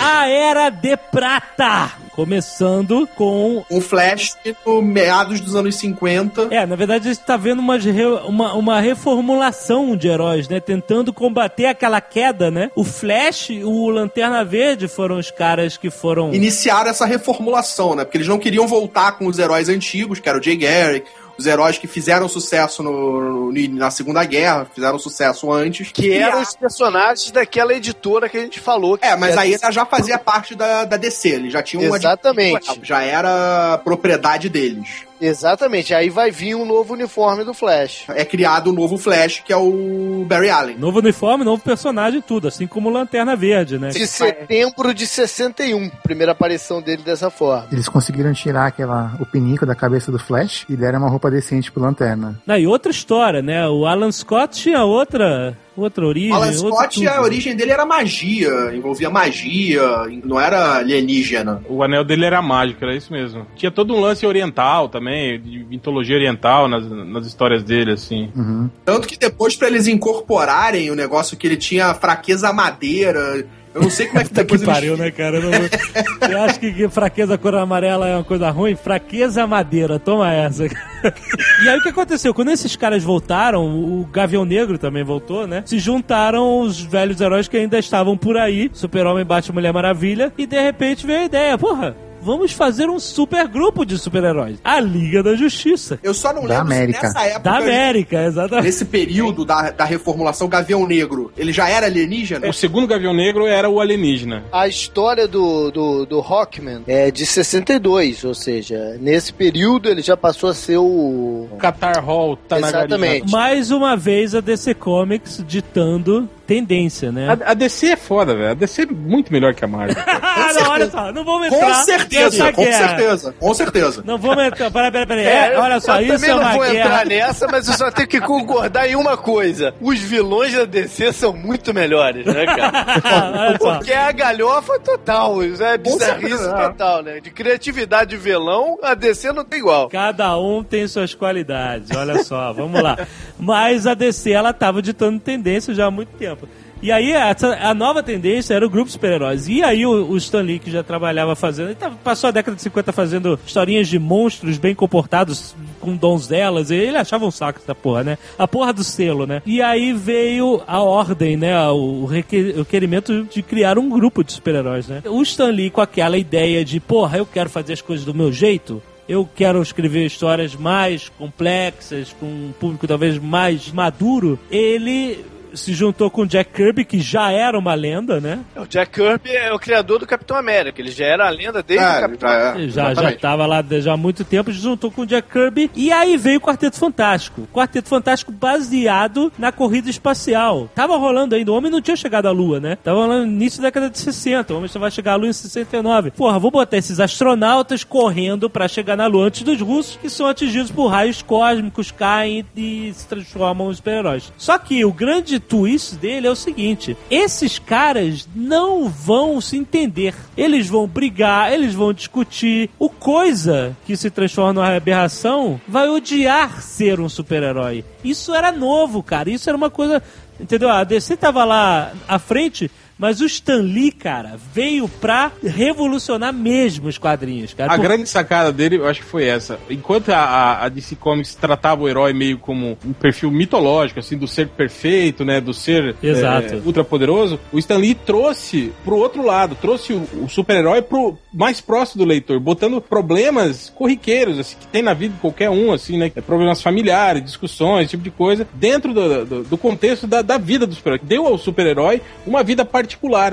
A Era de Prata! Começando com Um Flash no meados dos anos 50. É, na verdade a gente tá vendo umas re- uma, uma reformulação de heróis, né? Tentando combater aquela queda, né? O Flash e o Lanterna Verde foram os caras que foram. Iniciaram essa reformulação, né? Porque eles não queriam voltar com os heróis antigos, que era o Jay Garrick, os heróis que fizeram sucesso no, no- na Segunda Guerra, fizeram sucesso antes. Que eram os personagens daquela editora que a gente falou. que É, mas aí ela já fazia parte da, da DC, eles já tinham uma Exatamente. Já era propriedade deles. Exatamente. Aí vai vir um novo uniforme do Flash. É criado o novo Flash, que é o Barry Allen. Novo uniforme, novo personagem, tudo, assim como o Lanterna Verde, né? De setembro de 61. Primeira aparição dele dessa forma. Eles conseguiram tirar aquela, o pinico da cabeça do Flash e deram uma roupa decente pro Lanterna. Não, e outra história, né? O Alan Scott tinha outra, outra origem. Alan outro Scott, tudo. a origem dele era magia, envolvia magia, não era alienígena. O anel dele era mágico, era isso mesmo. Tinha todo um lance oriental também, de mitologia oriental nas, nas histórias dele, assim. Uhum. Tanto que depois, pra eles incorporarem o negócio que ele tinha fraqueza à madeira, eu não sei como é que depois que pariu, né, cara? Eu, não... Eu acho que que fraqueza cor amarela é uma coisa ruim. Fraqueza madeira, toma essa. E aí o que aconteceu? Quando esses caras voltaram, o Gavião Negro também voltou, né? Se juntaram os velhos heróis que ainda estavam por aí, Super-Homem, Batman, Mulher Maravilha, e de repente veio a ideia, porra. Vamos fazer um super grupo de super-heróis. A Liga da Justiça. Eu só não Da lembro América. se nessa época. Da América, exatamente. Nesse período da, da reformulação, Gavião Negro, ele já era alienígena? O segundo Gavião Negro era o alienígena. A história do, do, do Rockman é de 62, ou seja, nesse período ele já passou a ser o. Qatar Hall tá na Exatamente. Mais uma vez a DC Comics ditando tendência, né? A, a DC é foda, velho. A DC é muito melhor que a Marvel. Ah, não, olha só, não vamos entrar Com certeza, nessa com guerra. certeza, com certeza. Não vamos entrar. Peraí, peraí, peraí. É, olha só, eu isso também é não uma vou guerra. entrar nessa, mas eu só tenho que concordar em uma coisa: os vilões da DC são muito melhores, né, cara? Porque é a galhofa total, isso é bizarrice é. total, né? De criatividade de vilão, a DC não tem igual. Cada um tem suas qualidades, olha só, vamos lá. Mas a DC, ela tava ditando tendência já há muito tempo. E aí, a nova tendência era o grupo super-heróis. E aí, o, o Stan Lee, que já trabalhava fazendo, ele tava- passou a década de 50 fazendo historinhas de monstros bem comportados, com donzelas, e ele achava um saco essa porra, né? A porra do selo, né? E aí veio a ordem, né? O requerimento de criar um grupo de super-heróis, né? O Stan Lee, com aquela ideia de, porra, eu quero fazer as coisas do meu jeito, eu quero escrever histórias mais complexas, com um público talvez mais maduro. Ele se juntou com o Jack Kirby, que já era uma lenda, né? O Jack Kirby é o criador do Capitão América, ele já era a lenda desde o É, Capitão já é, Já, já estava lá já há muito tempo, se juntou com o Jack Kirby. E aí veio o Quarteto Fantástico. Quarteto Fantástico baseado na corrida espacial. Tava rolando ainda, o homem não tinha chegado à Lua, né? Tava rolando no início da década de 60. O homem só vai chegar à Lua em 69. Porra, vou botar esses astronautas correndo pra chegar na Lua antes dos russos, que são atingidos por raios cósmicos, caem e se transformam em super-heróis. Só que o grande twist dele é o seguinte: esses caras não vão se entender. Eles vão brigar, eles vão discutir. O coisa que se transforma numa aberração vai odiar ser um super-herói. Isso era novo, cara. Isso era uma coisa. Entendeu? A DC tava lá à frente. Mas o Stan Lee, cara, veio pra revolucionar mesmo os quadrinhos, cara. A Por- grande sacada dele, eu acho que foi essa. Enquanto a, a- DC Comics tratava o herói meio como um perfil mitológico, assim, do ser perfeito, né? Do ser Exato. é, ultra poderoso, o Stan Lee trouxe pro outro lado, trouxe o, o super-herói pro mais próximo do leitor, botando problemas corriqueiros, assim, que tem na vida de qualquer um, assim, né? Problemas familiares, discussões, esse tipo de coisa, dentro do, do, do contexto da, da vida do super-herói. Deu ao super-herói uma vida particular,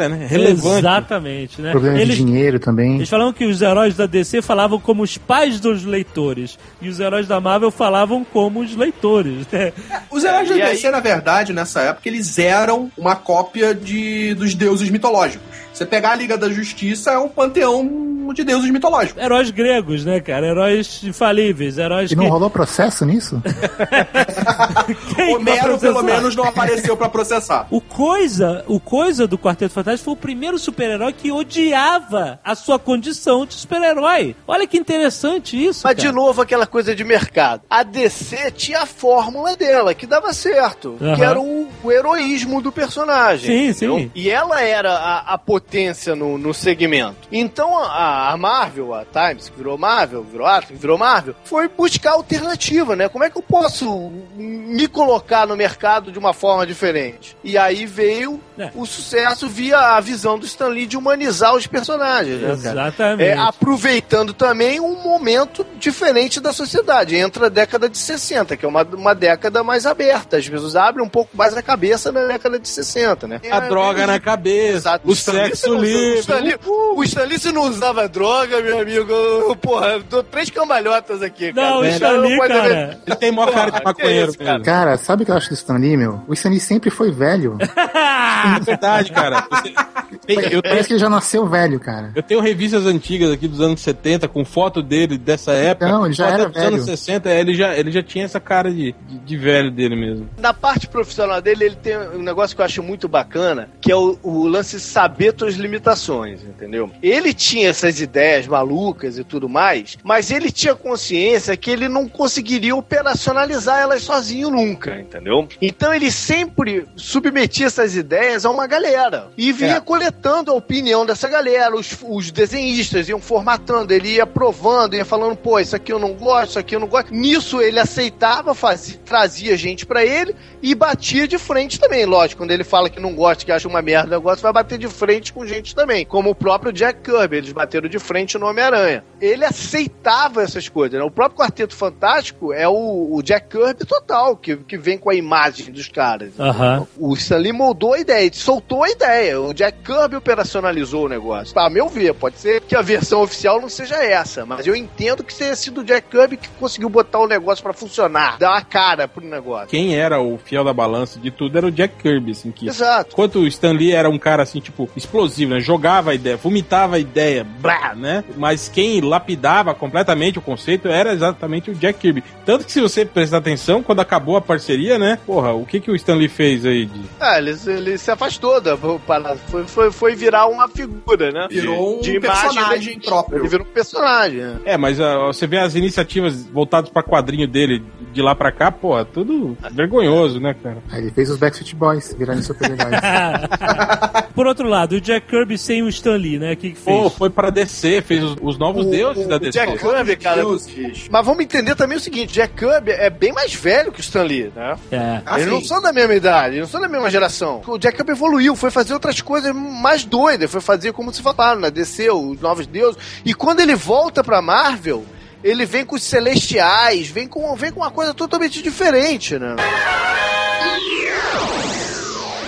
né? Relevante. Exatamente, né? Problema Eles, de dinheiro também. eles falavam que os heróis da DC falavam como os pais dos leitores. E os heróis da Marvel falavam como os leitores, né? Os heróis É, da DC, na verdade, nessa época, eles eram uma cópia de, dos deuses mitológicos. Você pegar a Liga da Justiça é um panteão de deuses mitológicos. Heróis gregos, né, cara? Heróis infalíveis, heróis E não que... rolou processo nisso? Homero, pelo menos, não apareceu pra processar. O Coisa, o Coisa do Quarteto Fantástico foi o primeiro super-herói que odiava a sua condição de super-herói. Olha que interessante isso, Mas cara. de novo aquela coisa de mercado. A DC tinha a fórmula dela, que dava certo. Aham. Que era o, o heroísmo do personagem. Sim, entendeu? sim. E ela era a, a potência no, no segmento. Então a, a Marvel, a Times, que virou Marvel, virou Atom, virou Marvel, foi buscar alternativa, né? Como é que eu posso me colocar no mercado de uma forma diferente? E aí veio É. o sucesso via a visão do Stan Lee de humanizar os personagens, né? Exatamente. É, aproveitando também um momento diferente da sociedade. Entra a década de 60, que é uma, uma década mais aberta. As pessoas abrem um pouco mais a cabeça na década de 60, né? A droga na cabeça, Exato. o Stan Lee, sexo livre. O Stan Lee, o Stan Lee, se não usava droga, meu amigo, eu, porra, eu dou três cambalhotas aqui, cara. Não, o Né? Stan Não cara... Ele tem maior cara de maconheiro isso, cara? Cara, sabe o que eu acho do Stan Lee, meu? O Stan Lee sempre foi velho. É verdade, cara. Você- eu, tenho, Parece que ele já nasceu velho, cara. eu tenho revistas antigas aqui dos anos 70 com foto dele dessa época. Não, ele já era dos anos velho. 60, é, ele já, ele já tinha essa cara de, de, de velho dele mesmo. Na parte profissional dele, ele tem um negócio que eu acho muito bacana, que é o, o lance saber suas limitações, entendeu? Ele tinha essas ideias malucas e tudo mais, mas ele tinha consciência que ele não conseguiria operacionalizar elas sozinho nunca, entendeu? Então ele sempre submetia essas ideias a uma galera e vinha É. coletando a opinião dessa galera, os, os desenhistas iam formatando, ele ia provando, ia falando, pô, isso aqui eu não gosto, isso aqui eu não gosto. Nisso ele aceitava, fazia, trazia gente pra ele e batia de frente também, lógico. Quando ele fala que não gosta, que acha uma merda negócio, vai bater de frente com gente também. Como o próprio Jack Kirby, eles bateram de frente no Homem-Aranha. Ele aceitava essas coisas, né? O próprio Quarteto Fantástico é o, o Jack Kirby total, que, que vem com a imagem dos caras. Aham. O Stanley moldou a ideia, soltou a ideia. O Jack Kirby operacionalizou o negócio. A meu ver, pode ser que a versão oficial não seja essa, mas eu entendo que tenha sido o Jack Kirby que conseguiu botar o negócio pra funcionar, dar uma cara pro negócio. Quem era o fiel da balança de tudo era o Jack Kirby, assim, que... Exato. Enquanto o Stan Lee era um cara, assim, tipo, explosivo, né? Jogava a ideia, vomitava a ideia, blá, né? Mas quem lapidava completamente o conceito era exatamente o Jack Kirby. Tanto que se você prestar atenção, quando acabou a parceria, né? Porra, o que que o Stan Lee fez aí de... É, ele, ele se afastou da parada. Foi, foi, foi virar uma figura, né? Virou um De personagem próprio. Ele virou um personagem. né? É, mas ah, você vê as iniciativas voltadas pra quadrinho dele de lá pra cá, porra, tudo vergonhoso, né, cara? Ele fez os Backstreet Boys virarem super-heróis. Por outro lado, o Jack Kirby sem o Stan Lee, né? O que, que fez? Pô, foi pra DC, fez os, os novos deuses da o DC. Jack Kirby, cara. Deuses. Mas vamos entender também o seguinte: Jack Kirby é bem mais velho que o Stan Lee, né? É. Ah, eles sim. não são da mesma idade, eles não são da mesma geração. O Jack Kirby evoluiu, foi fazer outras coisas mais doidas, foi fazer como se falaram, na DC, os Novos Deuses. E quando ele volta pra Marvel, ele vem com os Celestiais, vem com, vem com uma coisa totalmente diferente, né?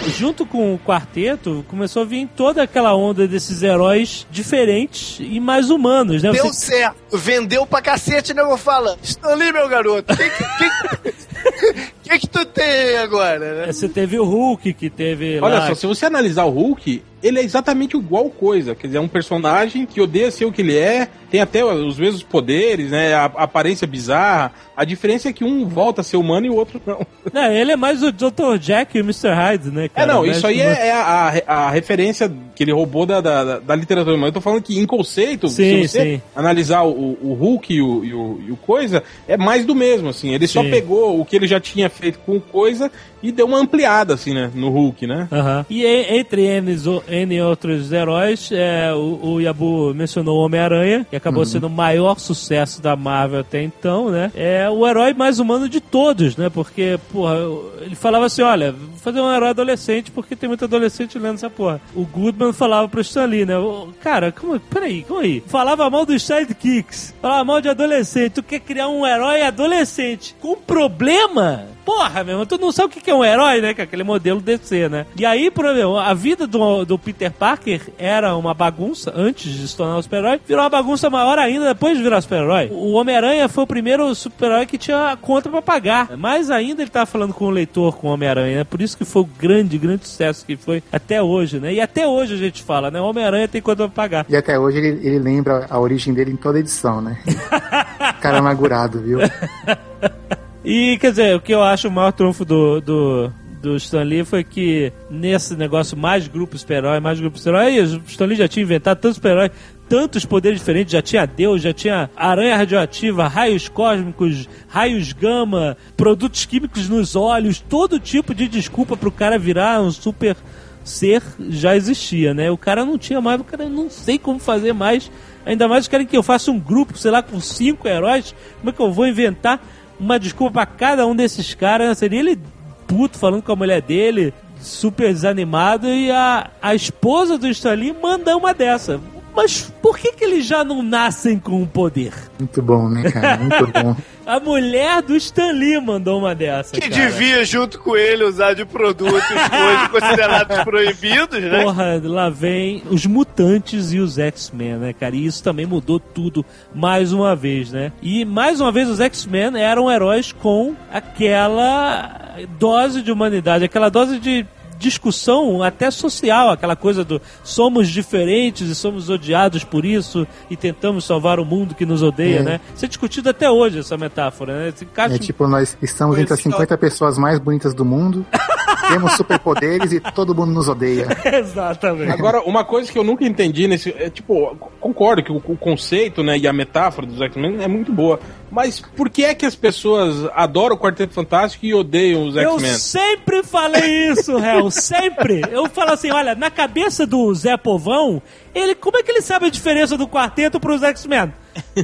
Junto com o quarteto, começou a vir toda aquela onda desses heróis diferentes e mais humanos, né? Deu Você- certo, vendeu pra cacete, né? Eu falo, Lee, meu garoto, o que, que, que, que tu tem agora, né? Você teve o Hulk, que teve Olha lá... só, se você analisar o Hulk, ele é exatamente igual coisa. Quer dizer, é um personagem que odeia ser o que ele é, tem até os mesmos poderes, né? A, aparência bizarra. A diferença é que um volta a ser humano e o outro não. Não, ele é mais o Dr. Jack e o Mr. Hyde, né, É, cara? não, O isso aí é, é a, a- referência que ele roubou da, da, da literatura. Mas eu tô falando que em conceito, Sim, se você sim. analisar o, o Hulk e o, e, o, e o Coisa, é mais do mesmo, assim. Ele só Sim. pegou o que ele já tinha feito com Coisa e deu uma ampliada, assim, né? No Hulk, né? Aham. E entre N, N outros heróis, é, o, o Yabu mencionou o Homem-Aranha, que acabou sendo o maior sucesso da Marvel até então, né? É o herói mais humano de todos, né? Porque, porra, ele falava assim: olha, vou fazer um herói adolescente porque tem muito adolescente lendo essa porra. O Goodman falava pro Stan Lee, né? "Ô, Cara, como, peraí, como aí? Falava mal dos sidekicks, falava mal de adolescente. Tu quer criar um herói adolescente com problema? Porra, meu irmão, tu não sabe o que que é um herói, né? Que é aquele modelo DC, né? E aí, por exemplo, a vida do, do Peter Parker era uma bagunça antes de se tornar um super-herói, virou uma bagunça maior ainda depois de virar super-herói. O Homem-Aranha foi o primeiro super-herói que tinha conta pra pagar. Mais ainda ele tava falando com o leitor, com o Homem-Aranha, né? Por isso que foi o grande, grande sucesso que foi até hoje, né? E até hoje a gente fala, né? O Homem-Aranha tem conta pra pagar. E até hoje ele, ele lembra a origem dele em toda edição, né? Cara amargurado, viu? E, quer dizer, o que eu acho o maior trunfo do, do, do Stan Lee foi que nesse negócio mais grupo super-herói, mais grupo super-herói, o Stan Lee já tinha inventado tantos super-heróis, tantos poderes diferentes, já tinha Deus, já tinha aranha radioativa, raios cósmicos, raios gama, produtos químicos nos olhos, todo tipo de desculpa pro cara virar um super ser já existia, né? O cara não tinha mais, o cara não sei como fazer mais. Ainda mais querem que eu faça um grupo, sei lá, com cinco heróis. Como é que eu vou inventar uma desculpa pra cada um desses caras? né? Seria ele puto falando com a mulher dele, super desanimado, e a, a esposa do Stan Lee manda uma dessa. Mas por que, que eles já não nascem com o poder? Muito bom, né, cara? Muito bom. A mulher do Stan Lee mandou uma dessa. Que cara. devia, junto com ele, usar de produtos hoje considerados proibidos, né? Porra, lá vem os mutantes e os X-Men, né, cara? E isso também mudou tudo mais uma vez, né? E mais uma vez os X-Men eram heróis com aquela dose de humanidade, aquela dose de discussão até social, aquela coisa do somos diferentes e somos odiados por isso e tentamos salvar o mundo que nos odeia, É. né? Isso é discutido até hoje, essa metáfora, né? Se encaixa É tipo, nós estamos entre as Pois, 50 pessoas mais bonitas do mundo Temos superpoderes e todo mundo nos odeia. Exatamente. Agora, uma coisa que eu nunca entendi nesse. É, tipo, concordo que o, o conceito né, e a metáfora dos X-Men é muito boa. Mas por que é que as pessoas adoram o Quarteto Fantástico e odeiam os Eu X-Men? sempre falei isso, Hel, sempre. Eu falo assim, olha, na cabeça do Zé Povão, ele, como é que ele sabe a diferença do quarteto pros X-Men?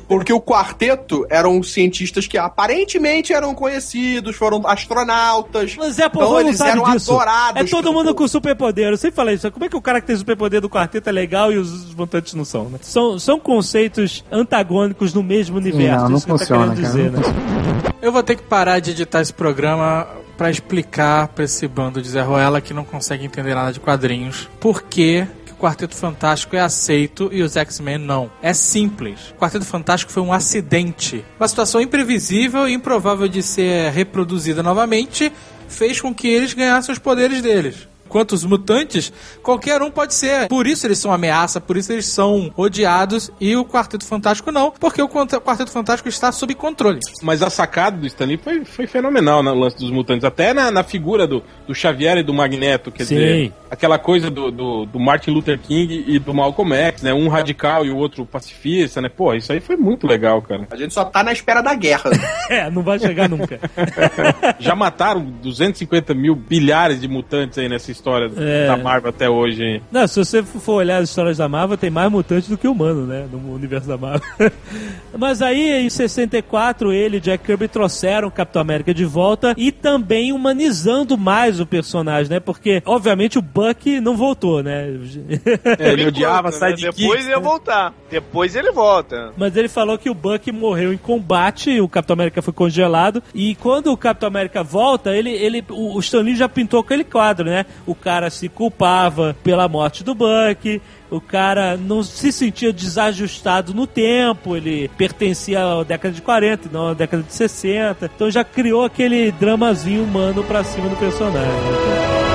Porque o quarteto eram cientistas que aparentemente eram conhecidos, foram astronautas. O Zé Povão então não eles eram disso. adorados. É todo mundo com superpoder. Eu sempre falei isso. Como é que o cara que tem superpoder do quarteto é legal e os mutantes não são, né? São, são conceitos antagônicos no mesmo universo. não, não isso que eu tô funciona, cara, dizer, não né? Eu vou ter que parar de editar esse programa pra explicar pra esse bando de Zé Ruela que não consegue entender nada de quadrinhos por que Quarteto Fantástico é aceito e os X-Men não. É simples. O Quarteto Fantástico foi um acidente. Uma situação imprevisível e improvável de ser reproduzida novamente fez com que eles ganhassem os poderes deles. Quanto os mutantes, qualquer um pode ser. Por isso eles são ameaça, por isso eles são odiados e o Quarteto Fantástico não, porque o Quarteto Fantástico está sob controle. Mas a sacada do Stanley foi, foi fenomenal no lance dos mutantes. Até na, na figura do, do Xavier e do Magneto, quer Sim. dizer, aquela coisa do, do, do Martin Luther King e do Malcolm X, né? Um radical e o outro pacifista, né? Pô, isso aí foi muito legal, cara. A gente só tá na espera da guerra. É, não vai chegar nunca. Já mataram 250 mil bilhares de mutantes aí nessa história É. da Marvel até hoje. hein? Não, se você for olhar as histórias da Marvel, tem mais mutante do que humano, né? No universo da Marvel. Mas aí, em 64, ele e Jack Kirby trouxeram o Capitão América de volta e também humanizando mais o personagem, né? Porque, obviamente, o Buck não voltou, né? É, ele odiava enquanto, né? sidekick. Depois ele ia voltar. Depois ele volta. Mas ele falou que o Buck morreu em combate, o Capitão América foi congelado, e quando o Capitão América volta, ele, ele, o, o Stan Lee já pintou aquele quadro, né? O cara se culpava pela morte do Buck, o cara não se sentia desajustado no tempo, ele pertencia à década de 40, e não à década de 60, então já criou aquele dramazinho humano pra cima do personagem.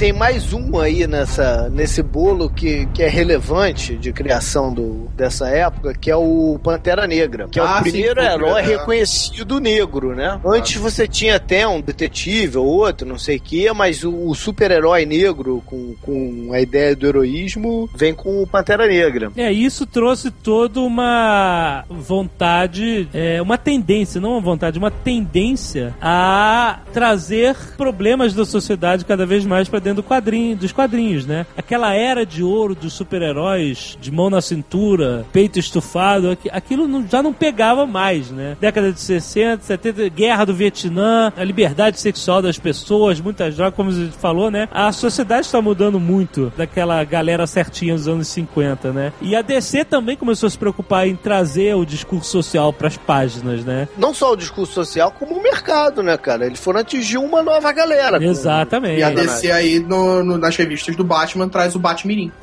Tem mais um aí nessa, nesse bolo que, que é relevante de criação do, dessa época, que é o Pantera Negra, que é Ah, o sim, primeiro herói é. reconhecido negro, né? Antes você tinha até um detetive ou outro, não sei o que, mas o, o super-herói negro com, com a ideia do heroísmo vem com o Pantera Negra. É, isso trouxe toda uma vontade, é, uma tendência, não uma vontade, uma tendência a trazer problemas da sociedade cada vez mais pra dentro do quadrinho, dos quadrinhos, né? Aquela era de ouro dos super-heróis, de mão na cintura, peito estufado, aqui- aquilo não- já não pegava mais, né? Década de 60, 70, guerra do Vietnã, a liberdade sexual das pessoas, muitas drogas, como a gente falou, né? A sociedade está mudando muito daquela galera certinha dos anos 50, né? E a DC também começou a se preocupar em trazer o discurso social pras páginas, né? Não só o discurso social, como o mercado, né, cara? Eles foram atingir uma nova galera. Exatamente. E a DC aí no- no- nas revistas do Batman traz o Batmirim.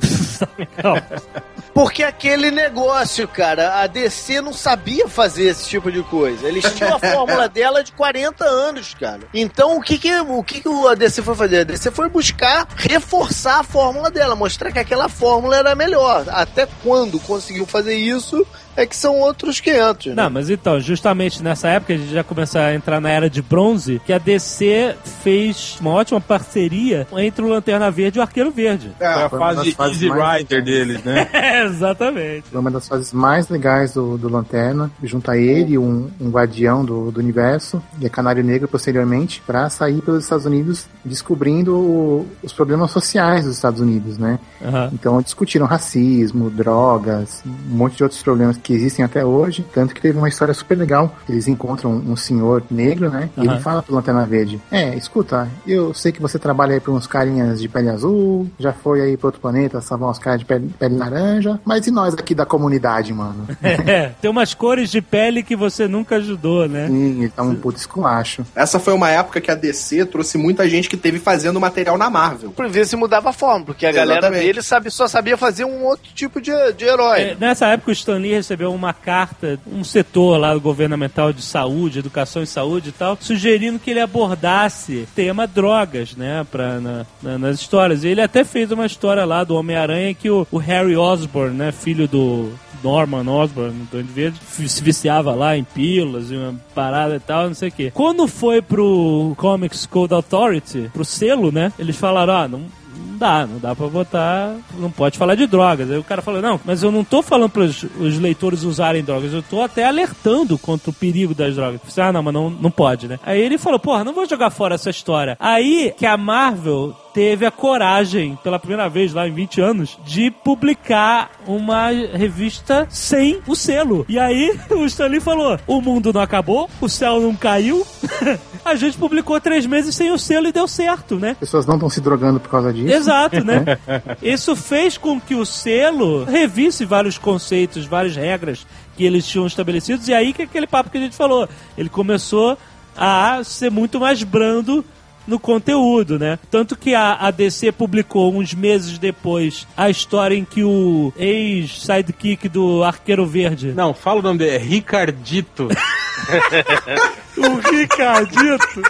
Porque aquele negócio, cara, a DC não sabia fazer esse tipo de coisa. Eles tinham a fórmula dela de 40 anos, cara. Então o que que, o que que a DC foi fazer? A DC foi buscar reforçar a fórmula dela, mostrar que aquela fórmula era melhor. Até quando conseguiu fazer isso é que são outros 500, né? Não, mas então, justamente nessa época, a gente já começa a entrar na era de bronze, que a DC fez uma ótima parceria entre o Lanterna Verde e o Arqueiro Verde. Foi a Foi uma fase Easy mais Rider deles, né? É, exatamente. Foi uma das fases mais legais do, do Lanterna, junto a ele, um, um guardião do, do universo, e a Canário Negro posteriormente, para sair pelos Estados Unidos descobrindo o- os problemas sociais dos Estados Unidos, né? Aham. Então discutiram racismo, drogas, um monte de outros problemas que existem até hoje. Tanto que teve uma história super legal. Eles encontram um senhor negro, né? E Aham. ele fala pro Lanterna Verde: É, escuta, eu sei que você trabalha aí pra uns carinhas de pele azul, já foi aí pra outro planeta salvar uns caras de pele, pele laranja. mas e nós aqui da comunidade, mano? É, tem umas cores de pele que você nunca ajudou, né? Sim, então um puto esculacho. Essa foi uma época que a DC trouxe muita gente que teve fazendo material na Marvel. Pra ver se mudava a forma, porque a galera Exatamente. dele sabe, só sabia fazer um outro tipo de, de herói. É, nessa época o Stan Lee recebeu uma carta, um setor lá governamental de saúde, educação e saúde e tal, sugerindo que ele abordasse tema drogas, né, pra, na- na- nas histórias. E ele até fez uma história lá do Homem-Aranha que o, o Harry Osborn, né, filho do Norman Osborn, do Duende Verde, se viciava lá em pílulas e uma parada e tal, não sei o quê. Quando foi pro Comics Code Authority, pro selo, né, eles falaram, ah, não dá, não dá pra botar, não pode falar de drogas. Aí o cara falou, não, mas eu não tô falando para os leitores usarem drogas, eu tô até alertando contra o perigo das drogas. Falei, ah, não, mas não, não pode, né? Aí ele falou, porra, não vou jogar fora essa história. Aí que a Marvel teve a coragem, pela primeira vez lá em 20 anos, de publicar uma revista sem o selo. E aí o Stanley falou: o mundo não acabou, o céu não caiu. a gente publicou três meses sem o selo e deu certo, né? As pessoas não estão se drogando por causa disso. Exato, né? Isso fez com que o selo revisse vários conceitos, várias regras que eles tinham estabelecidos, e aí que é aquele papo que a gente falou. Ele começou a ser muito mais brando no conteúdo, né? Tanto que a, a DC publicou uns meses depois a história em que o ex-sidekick do Arqueiro Verde, Não, fala o nome dele, é Ricardito. o Ricardito,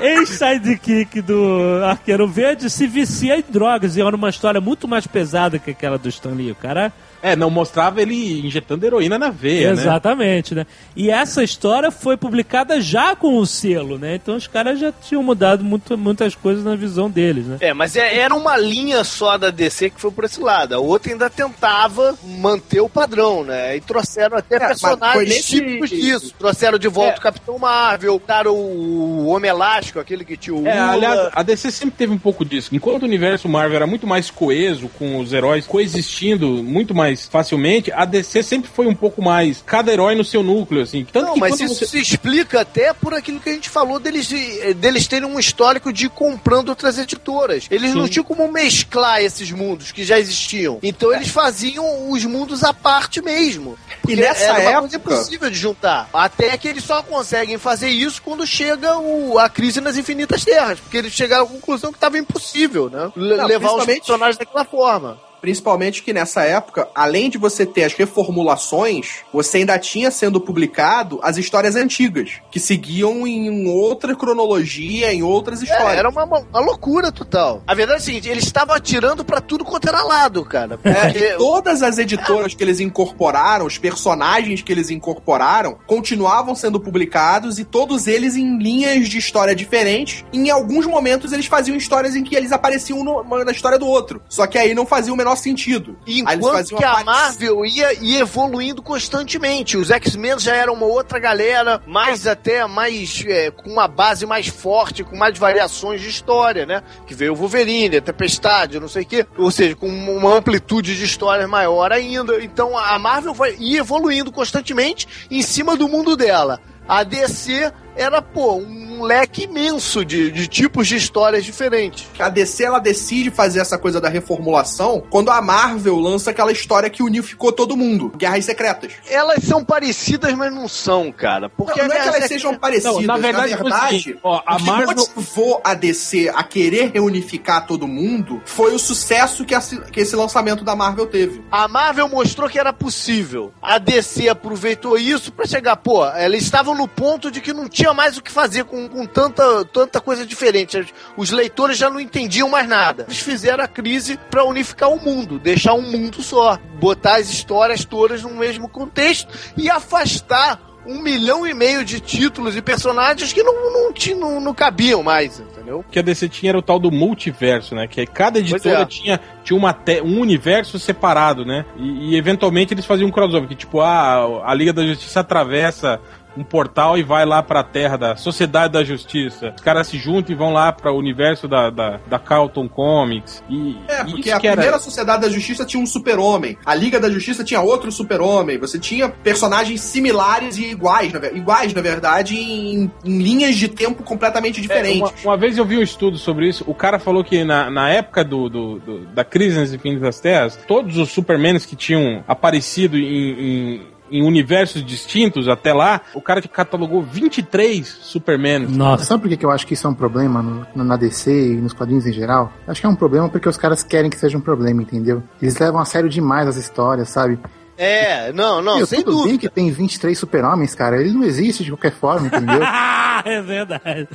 ex-sidekick do Arqueiro Verde, se vicia em drogas. E era uma história muito mais pesada que aquela do Stan Lee. O cara É, não mostrava ele injetando heroína na veia, né? Exatamente, né? E essa história foi publicada já com o selo, né? Então os caras já tinham mudado muito, muitas coisas na visão deles, né? É, mas é- era uma linha só da DC que foi por esse lado. A outra ainda tentava manter o padrão, né? E trouxeram até É, personagens nesse- típicos disso. Trouxeram de volta o Capitão Marvel, botaram o Homem Elástico, aquele que tinha o É, aliás, a DC sempre teve um pouco disso. Enquanto o universo Marvel era muito mais coeso, com os heróis coexistindo muito mais facilmente, a DC sempre foi um pouco mais cada herói no seu núcleo, assim. Tanto Não, que mas isso você... se explica até por aquilo que a gente falou deles, deles terem um histórico de ir comprando outras editoras. Eles não Sim. tinham como mesclar esses mundos que já existiam. Então eles faziam os mundos à parte mesmo. Porque nessa era uma época- coisa impossível de juntar. Até que eles só conseguem fazer isso quando chega o- a crise nas infinitas terras. Porque eles chegaram à conclusão que estava impossível, né? Não, levar os principalmente- personagens daquela forma. Principalmente que nessa época, além de você ter as reformulações, você ainda tinha sendo publicado as histórias antigas, que seguiam em outra cronologia, em outras É, histórias. era uma, uma- loucura total. A verdade é a seguinte, eles estavam atirando pra tudo quanto era lado, cara. É, todas as editoras que eles incorporaram, os personagens que eles incorporaram, continuavam sendo publicados e todos eles em linhas de história diferentes. E em alguns momentos eles faziam histórias em que eles apareciam no- na história do outro. Só que aí não fazia o menor sentido. Aí eles Enquanto que a Marvel ia, ia evoluindo constantemente. Os X-Men já eram uma outra galera, mais até mais é, com uma base mais forte, com mais variações de história, né? Que veio o Wolverine, a Tempestade, não sei o quê. Ou seja, com uma amplitude de histórias maior ainda. Então a Marvel vai, ia evoluindo constantemente em cima do mundo dela. A DC era, pô, um leque imenso de, de tipos de histórias diferentes. A DC ela decide fazer essa coisa da reformulação quando a Marvel lança aquela história que unificou todo mundo, Guerras Secretas. Elas são parecidas, mas não são, cara. Porque Não, não é que a elas sejam parecidas. Não, na verdade, foi o seguinte, ó, a o que Marvel- motivou a DC a querer reunificar todo mundo foi o sucesso que, esse- que esse lançamento da Marvel teve. A Marvel mostrou que era possível. A DC aproveitou isso pra chegar, pô, eles estavam no ponto de que não tinha mais o que fazer com, com tanta, tanta coisa diferente. Os leitores já não entendiam mais nada. Eles fizeram a crise pra unificar o mundo, deixar um mundo só, botar as histórias todas no mesmo contexto e afastar um milhão e meio de títulos e personagens que não, não, não, não cabiam mais, entendeu? que a DC tinha era o tal do multiverso, né? Que cada editora é. tinha, tinha uma te- um universo separado, né? E, e, eventualmente eles faziam um crossover, que tipo, ah, a Liga da Justiça atravessa um portal e vai lá pra terra da Sociedade da Justiça. Os caras se juntam e vão lá para o universo da, da, da Carlton Comics. E, É, porque a era- primeira Sociedade da Justiça tinha um super-homem. A Liga da Justiça tinha outro super-homem. Você tinha personagens similares e iguais, na, iguais, na verdade, em, em linhas de tempo completamente É, diferentes. uma, uma vez eu vi um estudo sobre isso. O cara falou que na, na época do, do- do- da crise nas Infinitas Terras, todos os Supermanes que tinham aparecido em, em- em universos distintos até lá, o cara que catalogou 23 Supermanes. Nossa. Sabe por que eu acho que isso é um problema no- na DC e nos quadrinhos em geral? Acho que é um problema porque os caras querem que seja um problema, entendeu? Eles levam a sério demais as histórias, sabe? É, não, não, Meu, sem tudo bem dúvida. que tem 23 super-homens, cara. Ele não existe de qualquer forma, entendeu? é verdade.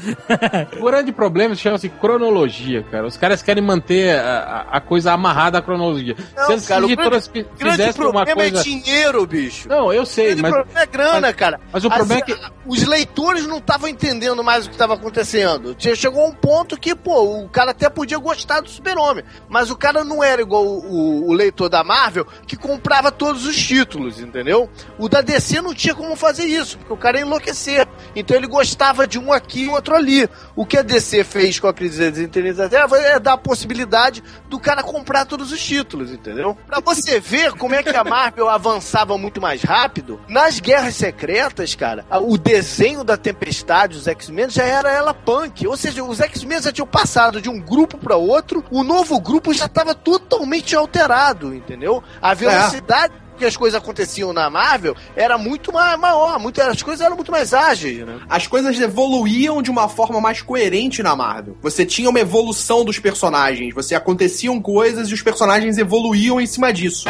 O grande problema chama-se cronologia, cara. Os caras querem manter a, a- coisa amarrada à cronologia. Não, Se as cara, o editoras Grande fizessem uma problema coisa. é dinheiro, bicho. Não, eu O sei, grande mas. problema é grana, mas- cara. mas o As- problema é que- Os leitores não estavam entendendo mais o que estava acontecendo. Chegou a um ponto que, pô, o cara até podia gostar do super-homem. Mas o cara não era igual o, o- o leitor da Marvel, que comprava todos os títulos, entendeu? O da DC não tinha como fazer isso, porque o cara ia enlouquecer. Então ele gostava de um aqui e outro ali. O que a DC fez com a crise das da Terra é dar a possibilidade do cara comprar todos os títulos, entendeu? Pra você ver como é que a Marvel avançava muito mais rápido, nas Guerras Secretas, cara, o desenho da Tempestade, os X-Men, já era ela punk. Ou seja, os X-Men já tinham passado de um grupo pra outro, o novo grupo já estava totalmente alterado, entendeu? A velocidade que as coisas aconteciam na Marvel era muito ma- maior, muito, as coisas eram muito mais ágeis, né? As coisas evoluíam de uma forma mais coerente na Marvel. Você tinha uma evolução dos personagens, você aconteciam coisas e os personagens evoluíam em cima disso.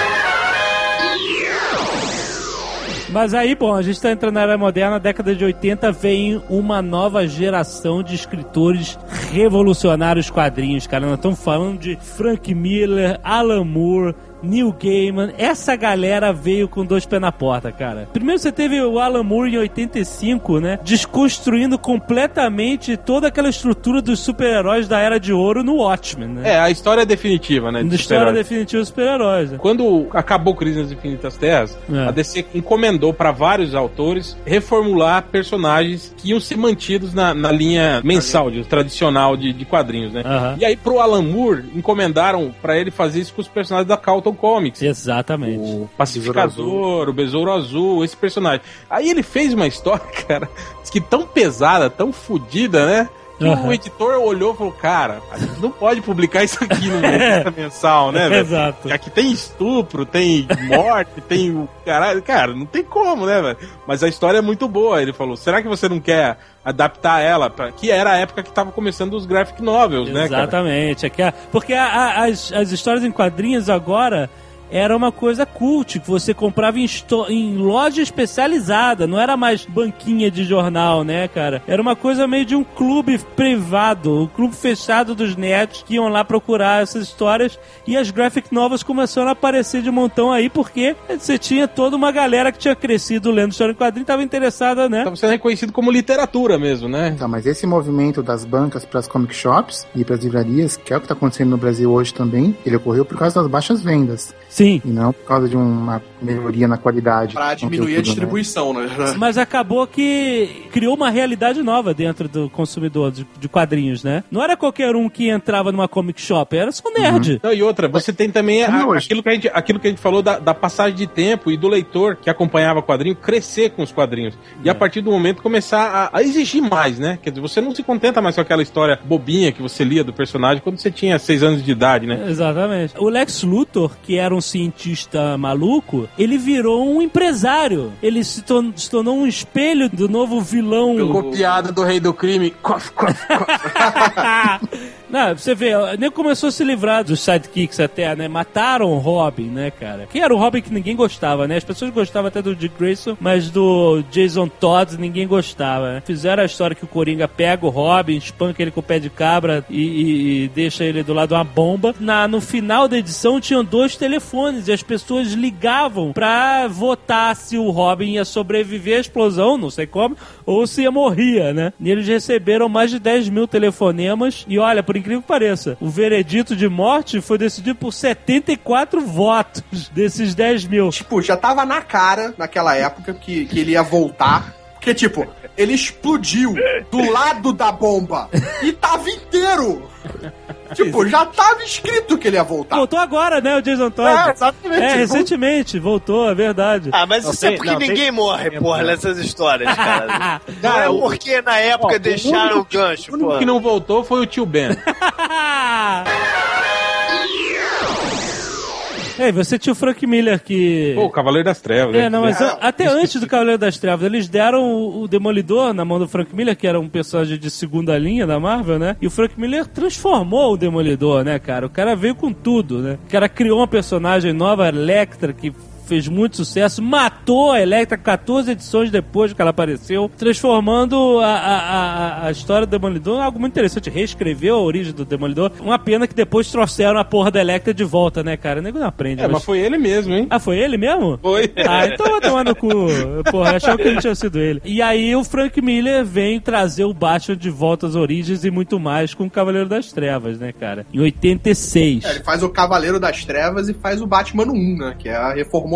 Mas aí, bom, a gente tá entrando na era moderna, na década de 80 vem uma nova geração de escritores revolucionários quadrinhos, cara. Nós estamos falando de Frank Miller, Alan Moore, Neil Gaiman. Essa galera veio com dois pés na porta, cara. Primeiro você teve o Alan Moore em 85, né? Desconstruindo completamente toda aquela estrutura dos super-heróis da Era de Ouro no Watchmen, né? É, a história é definitiva, né? de história definitiva dos super-heróis. né? Quando acabou Crise nas Infinitas Terras, É. a DC encomendou para vários autores reformular personagens que iam ser mantidos na, na linha mensal, de, tradicional de, de quadrinhos, né? E aí pro Alan Moore encomendaram para ele fazer isso com os personagens da Comics. Exatamente. O Pacificador, o Besouro Azul, esse personagem. Aí ele fez uma história, cara, que tão pesada, tão fodida, né? Que Aham. o editor olhou e falou, cara, a gente não pode publicar isso aqui no mensal, né, velho? Exato. Aqui tem estupro, tem morte, tem o caralho. Cara, não tem como, né, velho? Mas a história é muito boa. Ele falou: será que você não quer adaptar ela? Pra... Que era a época que tava começando os graphic novels, né, cara? Exatamente. É que a- porque a- a- as, as histórias em quadrinhos agora era uma coisa cult, que você comprava em, em loja especializada, não era mais banquinha de jornal, né, cara? Era uma coisa meio de um clube privado, um clube fechado dos nerds que iam lá procurar essas histórias e as graphic novels começaram a aparecer de montão aí porque você tinha toda uma galera que tinha crescido lendo história em quadrinho, estava interessada, né? Tava sendo reconhecido como literatura mesmo, né? Tá, mas esse movimento das bancas para as comic shops e para as livrarias, que é o que está acontecendo no Brasil hoje também, ele ocorreu por causa das baixas vendas. Sim. E não por causa de uma melhoria na qualidade. Pra diminuir a né? distribuição, né? Mas acabou que criou uma realidade nova dentro do consumidor de, de quadrinhos, né? Não era qualquer um que entrava numa comic shop, era só nerd. Não, e outra, você tem também a- aquilo, que a gente, aquilo que a gente falou da, da passagem de tempo e do leitor que acompanhava quadrinho crescer com os quadrinhos. E a partir do momento começar a, a exigir mais, né? Quer dizer, você não se contenta mais com aquela história bobinha que você lia do personagem quando você tinha seis anos de idade, né? Exatamente. O Lex Luthor, que era um cientista maluco, ele virou um empresário. Ele se, tor- se tornou um espelho do novo vilão. Copiada do Rei do Crime. Cof, cof, cof. Não, você vê, nem começou a se livrar dos sidekicks até, né? Mataram o Robin, né, cara? Que era o Robin que ninguém gostava, né? As pessoas gostavam até do Dick Grayson, mas do Jason Todd ninguém gostava, né? Fizeram a história que o Coringa pega o Robin, espanca ele com o pé de cabra e, e- e deixa ele do lado de uma bomba. Na, no final da edição tinham dois telefones e as pessoas ligavam pra votar se o Robin ia sobreviver à explosão, não sei como, ou se ia morria, né? E eles receberam mais de 10 mil telefonemas e olha, por incrível que pareça, o veredito de morte foi decidido por 74 votos desses 10 mil. Tipo, já tava na cara, naquela época, que, que ele ia voltar. Porque, tipo, ele explodiu do lado da bomba e tava inteiro. Tipo, já tava escrito que ele ia voltar. Voltou agora, né, o Jason Todd? É, exatamente. É, recentemente, voltou, é verdade. Ah, mas Não, isso é tem- porque não, ninguém tem- morre, porra, nessas histórias, cara. Não Cara, é o- porque na época Ó, o deixaram o único- gancho, O único porra. que não voltou foi o tio Ben. Ei, você tinha o Frank Miller que. Pô, o Cavaleiro das Trevas. É, né? não, mas É, até antes do Cavaleiro das Trevas, eles deram o, o Demolidor na mão do Frank Miller, que era um personagem de segunda linha da Marvel, né? E o Frank Miller transformou o Demolidor, né, cara? O cara veio com tudo, né? O cara criou uma personagem nova, Electra, que fez muito sucesso, matou a Electra 14 edições depois que ela apareceu, transformando a, a, a, a história do Demolidor em algo muito interessante. Reescreveu a origem do Demolidor. Uma pena que depois trouxeram a porra da Electra de volta, né, cara? O nego não aprende. É, mas foi ele mesmo, hein? Ah, foi ele mesmo? Foi. Ah, então vai tomar no cu. Porra, achava que não tinha sido ele. E aí o Frank Miller vem trazer o Batman de volta às origens e muito mais com o Cavaleiro das Trevas, né, cara? Em 86. É, ele faz o Cavaleiro das Trevas e faz o Batman 1, né? Que é a reformulação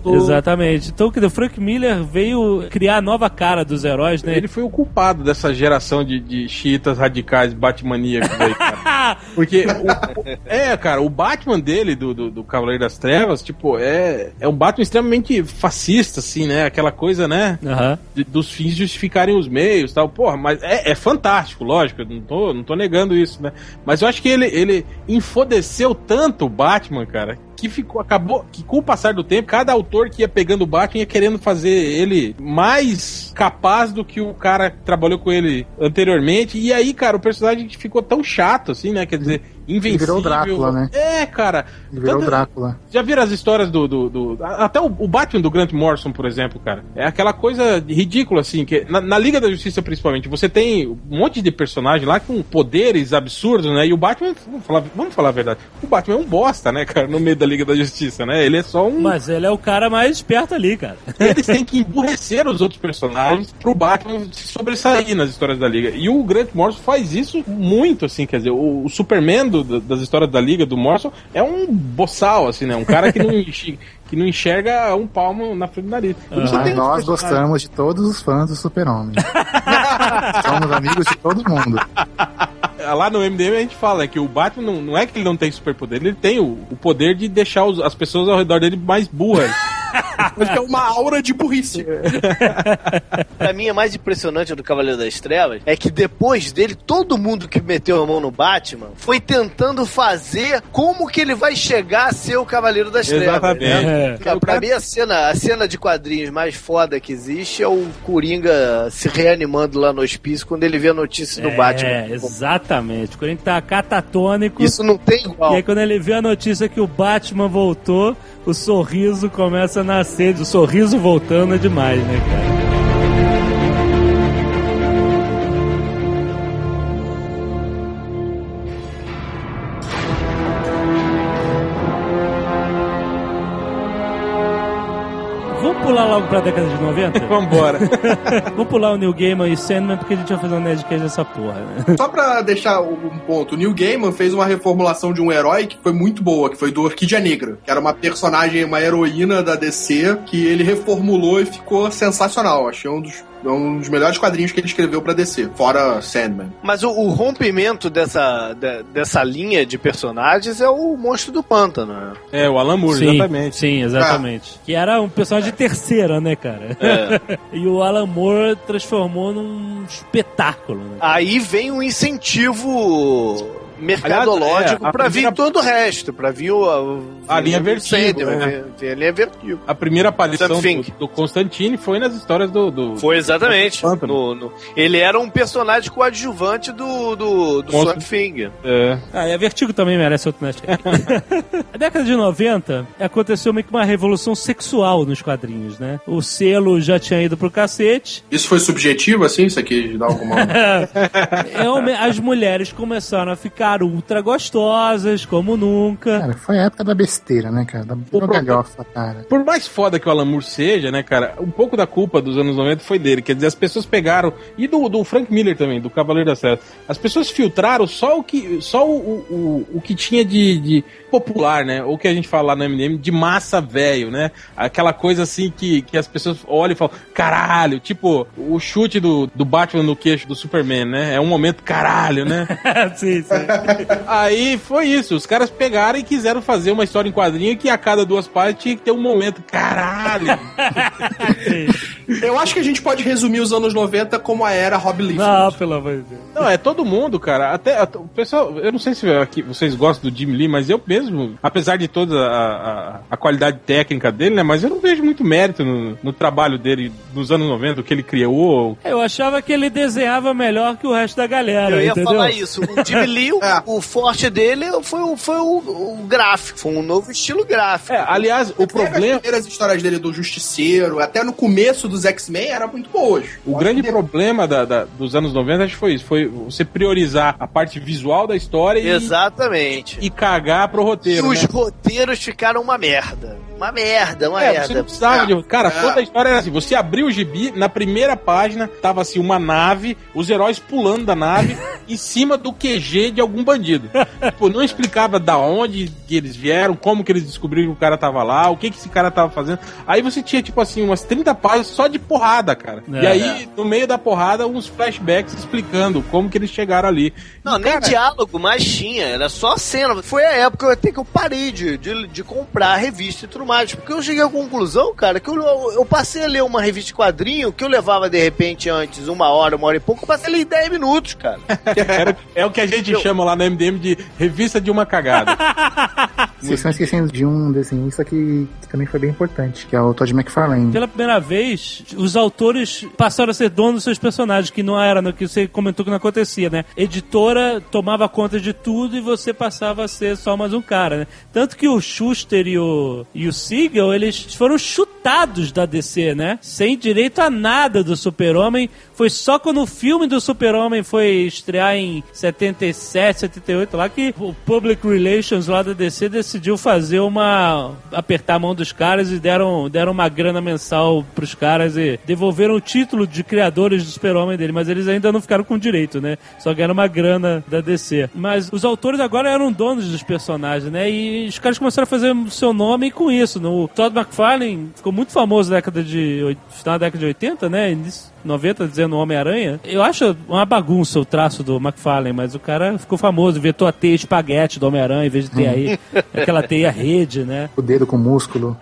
do. Exatamente. Então, quer dizer, o Frank Miller veio criar a nova cara dos heróis, né? Ele foi o culpado dessa geração de, de chiitas radicais batmaníacos aí, cara. Porque, o- o- é, cara, o Batman dele, do, do, do Cavaleiro das Trevas, tipo, é, é um Batman extremamente fascista, assim, né? Aquela coisa, né? Aham. de- dos fins justificarem os meios tal. Porra, mas é, é fantástico, lógico, eu não tô, não tô negando isso, né? Mas eu acho que ele, ele infodeceu tanto o Batman, cara, que ficou, acabou, que com o passar do tempo, cada autor que ia pegando o Batman ia querendo fazer ele mais capaz do que o cara que trabalhou com ele anteriormente. E aí, cara, o personagem ficou tão chato, assim, né? Quer dizer, invencível. virou o Drácula, né? É, cara. Ele virou o Tanto- Drácula. já viram as histórias do. do, do- até o, o Batman do Grant Morrison, por exemplo, cara. É aquela coisa ridícula, assim, que na, na Liga da Justiça, principalmente, você tem um monte de personagem lá com poderes absurdos, né? E o Batman, vamos falar, vamos falar a verdade, o Batman é um bosta, né, cara, no meio da Liga da Justiça, né? Ele é só um. Mas ele é o cara mais esperto ali, cara. Eles têm que emburrecer os outros personagens pro Batman se sobressair nas histórias da Liga. E o Grant Morrison faz isso muito, assim, quer dizer, o, o Superman do- das histórias da Liga do Morrison é um boçal, assim, né? Um cara que não, enxerga, que não enxerga um palmo na frente do nariz. Uns nós gostamos de todos os fãs do Super-Homem. Somos amigos de todo mundo. Lá no MDM a gente fala que o Batman não, não é que ele não tem superpoder, ele tem o, o poder de deixar os- as pessoas ao redor dele mais burras. Mas que é uma aura de burrice. Pra mim, a mais impressionante do Cavaleiro das Trevas é que depois dele, todo mundo que meteu a mão no Batman foi tentando fazer como que ele vai chegar a ser o Cavaleiro das Trevas. Exatamente. né? É. Cara, pra mim, a cena, a cena de quadrinhos mais foda que existe é o Coringa se reanimando lá no hospício quando ele vê a notícia do Batman. É, exatamente. O Coringa tá catatônico. Isso não tem igual. E aí, quando ele vê a notícia que o Batman voltou, o sorriso começa a nascer. O sorriso voltando é demais, né, cara? Logo pra década de 90? Vambora. Vamos pular o New Gaiman e Sandman porque a gente vai fazer um Nerdcast dessa porra, né? Só pra deixar um ponto, o Neil Gaiman fez uma reformulação de um herói que foi muito boa, que foi do Orquídea Negra, que era uma personagem, uma heroína da DC, que ele reformulou e ficou sensacional. Achei um dos, um dos melhores quadrinhos que ele escreveu pra DC, fora Sandman. Mas o, o rompimento dessa, de- dessa linha de personagens é o monstro do pântano. né? É, o Alan Moore, sim, exatamente. Sim, exatamente. Que era um personagem de terceira, né, cara? É. e o Alan Moore transformou num espetáculo, né? Aí vem um incentivo mercadológico é, a pra primeira- vir todo o resto, pra vir o, A linha vertigo, né? Tem a linha vertigo. A primeira aparição Something. do, do Constantine foi nas histórias do. do- Foi exatamente. Pântano. No, no- ele era um personagem coadjuvante do, do, do Monstro. Swamp Thing. É. Ah, e a Vertigo também merece outro Nerdcast. a década de 90 aconteceu meio que uma revolução sexual nos quadrinhos, né? O selo já tinha ido pro cacete. Isso foi subjetivo, assim? Isso aqui dá alguma... Realme- As mulheres começaram a ficar ficar ultra gostosas, como nunca. Cara, foi a época da besteira, né, cara? Da pro- galhofa, cara. Por mais foda que o Alan Moore seja, né, cara, um pouco da culpa dos anos 90 foi dele. Quer dizer, as pessoas pegaram. E do, do Frank Miller também, do Cavaleiro da Serra. As pessoas filtraram só o que, só o, o, o que tinha de, de popular, né? Ou que a gente fala lá no MDM, de massa velho, né? Aquela coisa assim que, que as pessoas olham e falam, caralho, tipo o chute do, do Batman no queixo do Superman, né? É um momento caralho, né? sim, sim. Aí foi isso, os caras pegaram e quiseram fazer uma história em quadrinho que a cada duas páginas tinha que ter um momento, caralho. Eu acho que a gente pode resumir os anos 90 como a era Rob Liefeld. Não, pelo amor de Deus. Não, é todo mundo, cara. Até, até- o pessoal, eu não sei se aqui vocês gostam do Jim Lee, mas eu mesmo, apesar de toda a, a, a qualidade técnica dele, né? Mas eu não vejo muito mérito no, no trabalho dele nos anos 90, o que ele criou. Eu achava que ele desenhava melhor que o resto da galera. Eu ia entendeu? falar isso. O Jimmy Lee, o, É. o forte dele foi, o- foi o, o gráfico, foi um novo estilo gráfico. É, aliás, o Pega as problema. primeiras histórias dele do Justiceiro, até no começo dos X-Men, eram muito boas. O Acho grande que problema da- da- dos anos 90 acho que foi isso, foi você priorizar a parte visual da história e, Exatamente. e cagar pro E roteiro. os né? roteiros ficaram uma merda. Uma merda, uma É, você merda. não precisava de. Cara, É. toda a história era assim: você abriu o gibi, na primeira página tava assim, uma nave, os heróis pulando da nave em cima do QG de algum bandido. tipo, não explicava da onde que eles vieram, como que eles descobriram que o cara tava lá, o que que esse cara tava fazendo. Aí você tinha, tipo assim, umas 30 páginas só de porrada, cara. É. E aí, no meio da porrada, uns flashbacks explicando como que eles chegaram ali. Não, E, nem cara, diálogo mais tinha, era só cena. Foi a época até que eu parei de, de, de comprar a revista e tudo mais. Porque eu cheguei à conclusão, cara, que eu, eu passei a ler uma revista de quadrinho que eu levava de repente antes uma hora, uma hora e pouco, eu passei a ler em 10 minutos, cara. era- é o que a gente chama lá no MDM de revista de uma cagada. Vocês estão esquecendo de um desenhista que, que também foi bem importante, que é o Todd McFarlane. Pela primeira vez, os autores passaram a ser donos dos seus personagens, que não era no que você comentou que não acontecia, né? Editora tomava conta de tudo e você passava a ser só mais um cara, né? Tanto que o Schuster e o, e o Siegel, eles foram chutados da DC, né? Sem direito a nada do Super-Homem. Foi só quando o filme do Super-Homem foi estrear em 77, 78 lá que o Public Relations lá da DC decidiu fazer uma apertar a mão dos caras e deram, deram uma grana mensal pros caras e devolveram o título de criadores do Super-Homem dele, mas eles ainda não ficaram com direito, né? Só ganharam uma grana da DC. Mas os autores agora eram donos dos personagens, né? E os caras começaram a fazer o seu nome com isso. No Todd McFarlane ficou muito famoso na década de final da década de 80, né? Início 90 dizendo Homem-Aranha. Eu acho uma bagunça o traço do McFarlane, mas o cara ficou famoso, inventou a teia espaguete do Homem-Aranha em vez de ter aí aquela teia rede, né? O dedo com músculo.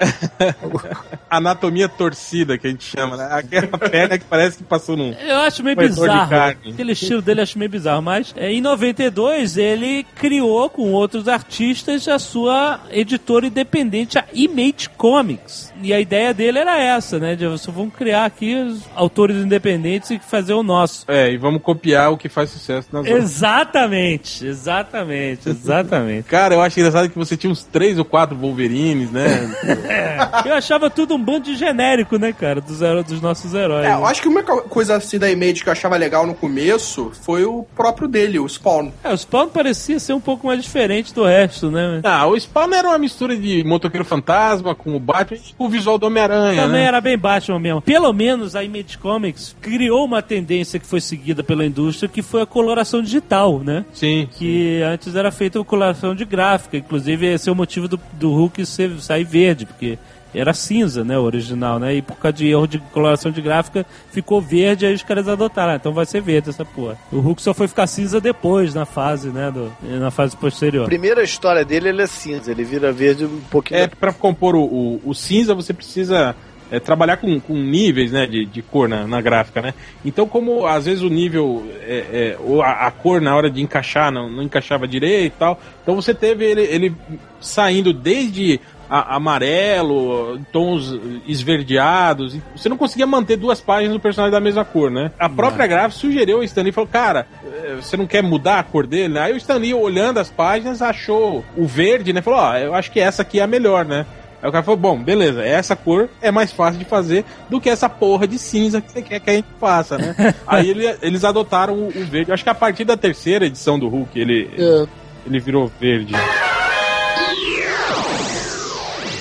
Anatomia torcida, que a gente chama, né? Aquela perna que parece que passou num. Eu acho meio bizarro. carne. Aquele estilo dele eu acho meio bizarro. Mas é, em 92 ele criou com outros artistas a sua editora independente, a Image Comics. E a ideia dele era essa, né? De você vamos criar aqui os autores independentes e fazer o nosso. É, e vamos copiar o que faz sucesso nas outras. Exatamente, exatamente, exatamente. Cara, eu acho engraçado que você tinha uns três ou quatro Wolverines, né? Eu achava tudo um bando de genérico, né, cara, dos, dos nossos heróis. É, eu acho que uma co- coisa assim da Image que eu achava legal no começo foi o próprio dele, o Spawn. É, o Spawn parecia ser um pouco mais diferente do resto, né? ah, o Spawn era uma mistura de motoqueiro fantasma com o Batman e com o visual do Homem-Aranha, Também né? era bem Batman mesmo. Pelo menos a Image Comics criou uma tendência que foi seguida pela indústria, que foi a coloração digital, né? Sim. Que antes era feita a coloração de gráfica. Inclusive, esse é o motivo do, do Hulk ser, sair verde, porque era cinza, né, o original, né? E por causa de erro de coloração de gráfica, ficou verde, aí os caras adotaram. Ah, então vai ser verde essa porra. O Hulk só foi ficar cinza depois, na fase, né, do, na fase A posterior. primeira história dele, ele é cinza, ele vira verde um pouquinho. É, pra compor o, o, o cinza, você precisa é, trabalhar com, com níveis né, de, de cor na, na gráfica, né? Então, como às vezes o nível, é, é, ou a, a cor na hora de encaixar não, não encaixava direito e tal, então você teve ele, ele saindo desde a- amarelo, tons esverdeados, você não conseguia manter duas páginas do personagem da mesma cor, né? A própria gráfica sugeriu ao Stanley, falou, cara, eh, você não quer mudar a cor dele? Aí o Stanley, olhando as páginas, achou o verde, né? Falou, ó, eu acho que essa aqui é a melhor, né? Aí o cara falou, bom, beleza, essa cor é mais fácil de fazer do que essa porra de cinza que você quer que a gente faça, né? Aí ele- eles adotaram o, o verde. Acho que a partir da terceira edição do Hulk, ele, É. ele virou verde.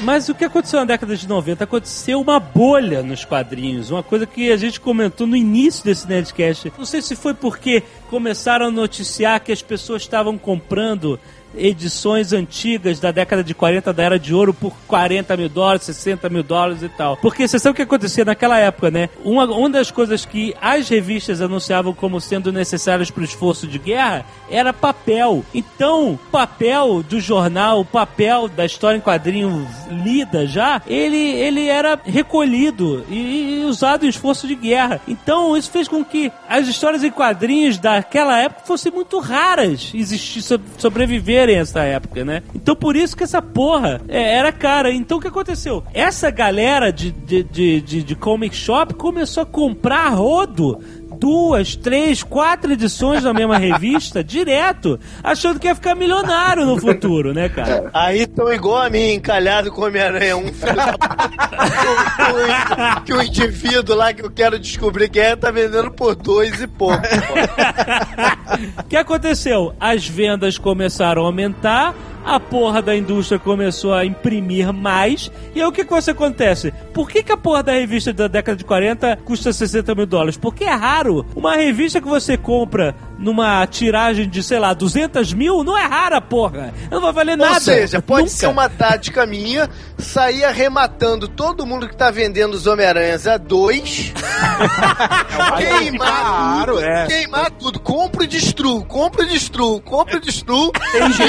Mas o que aconteceu na década de 90? Aconteceu uma bolha nos quadrinhos, uma coisa que a gente comentou no início desse Nerdcast. Não sei se foi porque começaram a noticiar que as pessoas estavam comprando edições antigas da década de 40 da Era de Ouro por 40 mil dólares, 60 mil dólares e tal. Porque você sabe o que acontecia naquela época, né? Uma, uma das coisas que as revistas anunciavam como sendo necessárias para o esforço de guerra era papel. Então, papel do jornal, o papel da história em quadrinho lida já, ele, ele era recolhido e, e usado em esforço de guerra. Então, isso fez com que as histórias em quadrinhos daquela época fossem muito raras existir, so- sobreviverem a essa época, né? Então, por isso que essa porra é, era cara. Então, o que aconteceu? Essa galera de, de, de, de, de comic shop começou a comprar rodo duas, três, quatro edições da mesma revista direto, achando que ia ficar milionário no futuro, né, cara? Aí estão igual a mim, encalhado com Homem-Aranha, um filho da puta. que o indivíduo lá que eu quero descobrir quem é, tá vendendo por dois e pouco. O que aconteceu? As vendas começaram a aumentar, a porra da indústria começou a imprimir mais, e aí o que, que você acontece? Por que, que a porra da revista da década de 40 custa 60 mil dólares? Porque é raro. Uma revista que você compra numa tiragem de, sei lá, 200 mil, não é rara, porra. Não vai valer nada. Ou seja, pode Nunca. ser uma tática minha sair arrematando todo mundo que tá vendendo os Homem-Aranhas a dois. queimar Claro, tudo. é. Queimar tudo. Compro e destruo, compro e destruo, compro e destruo. e um dia,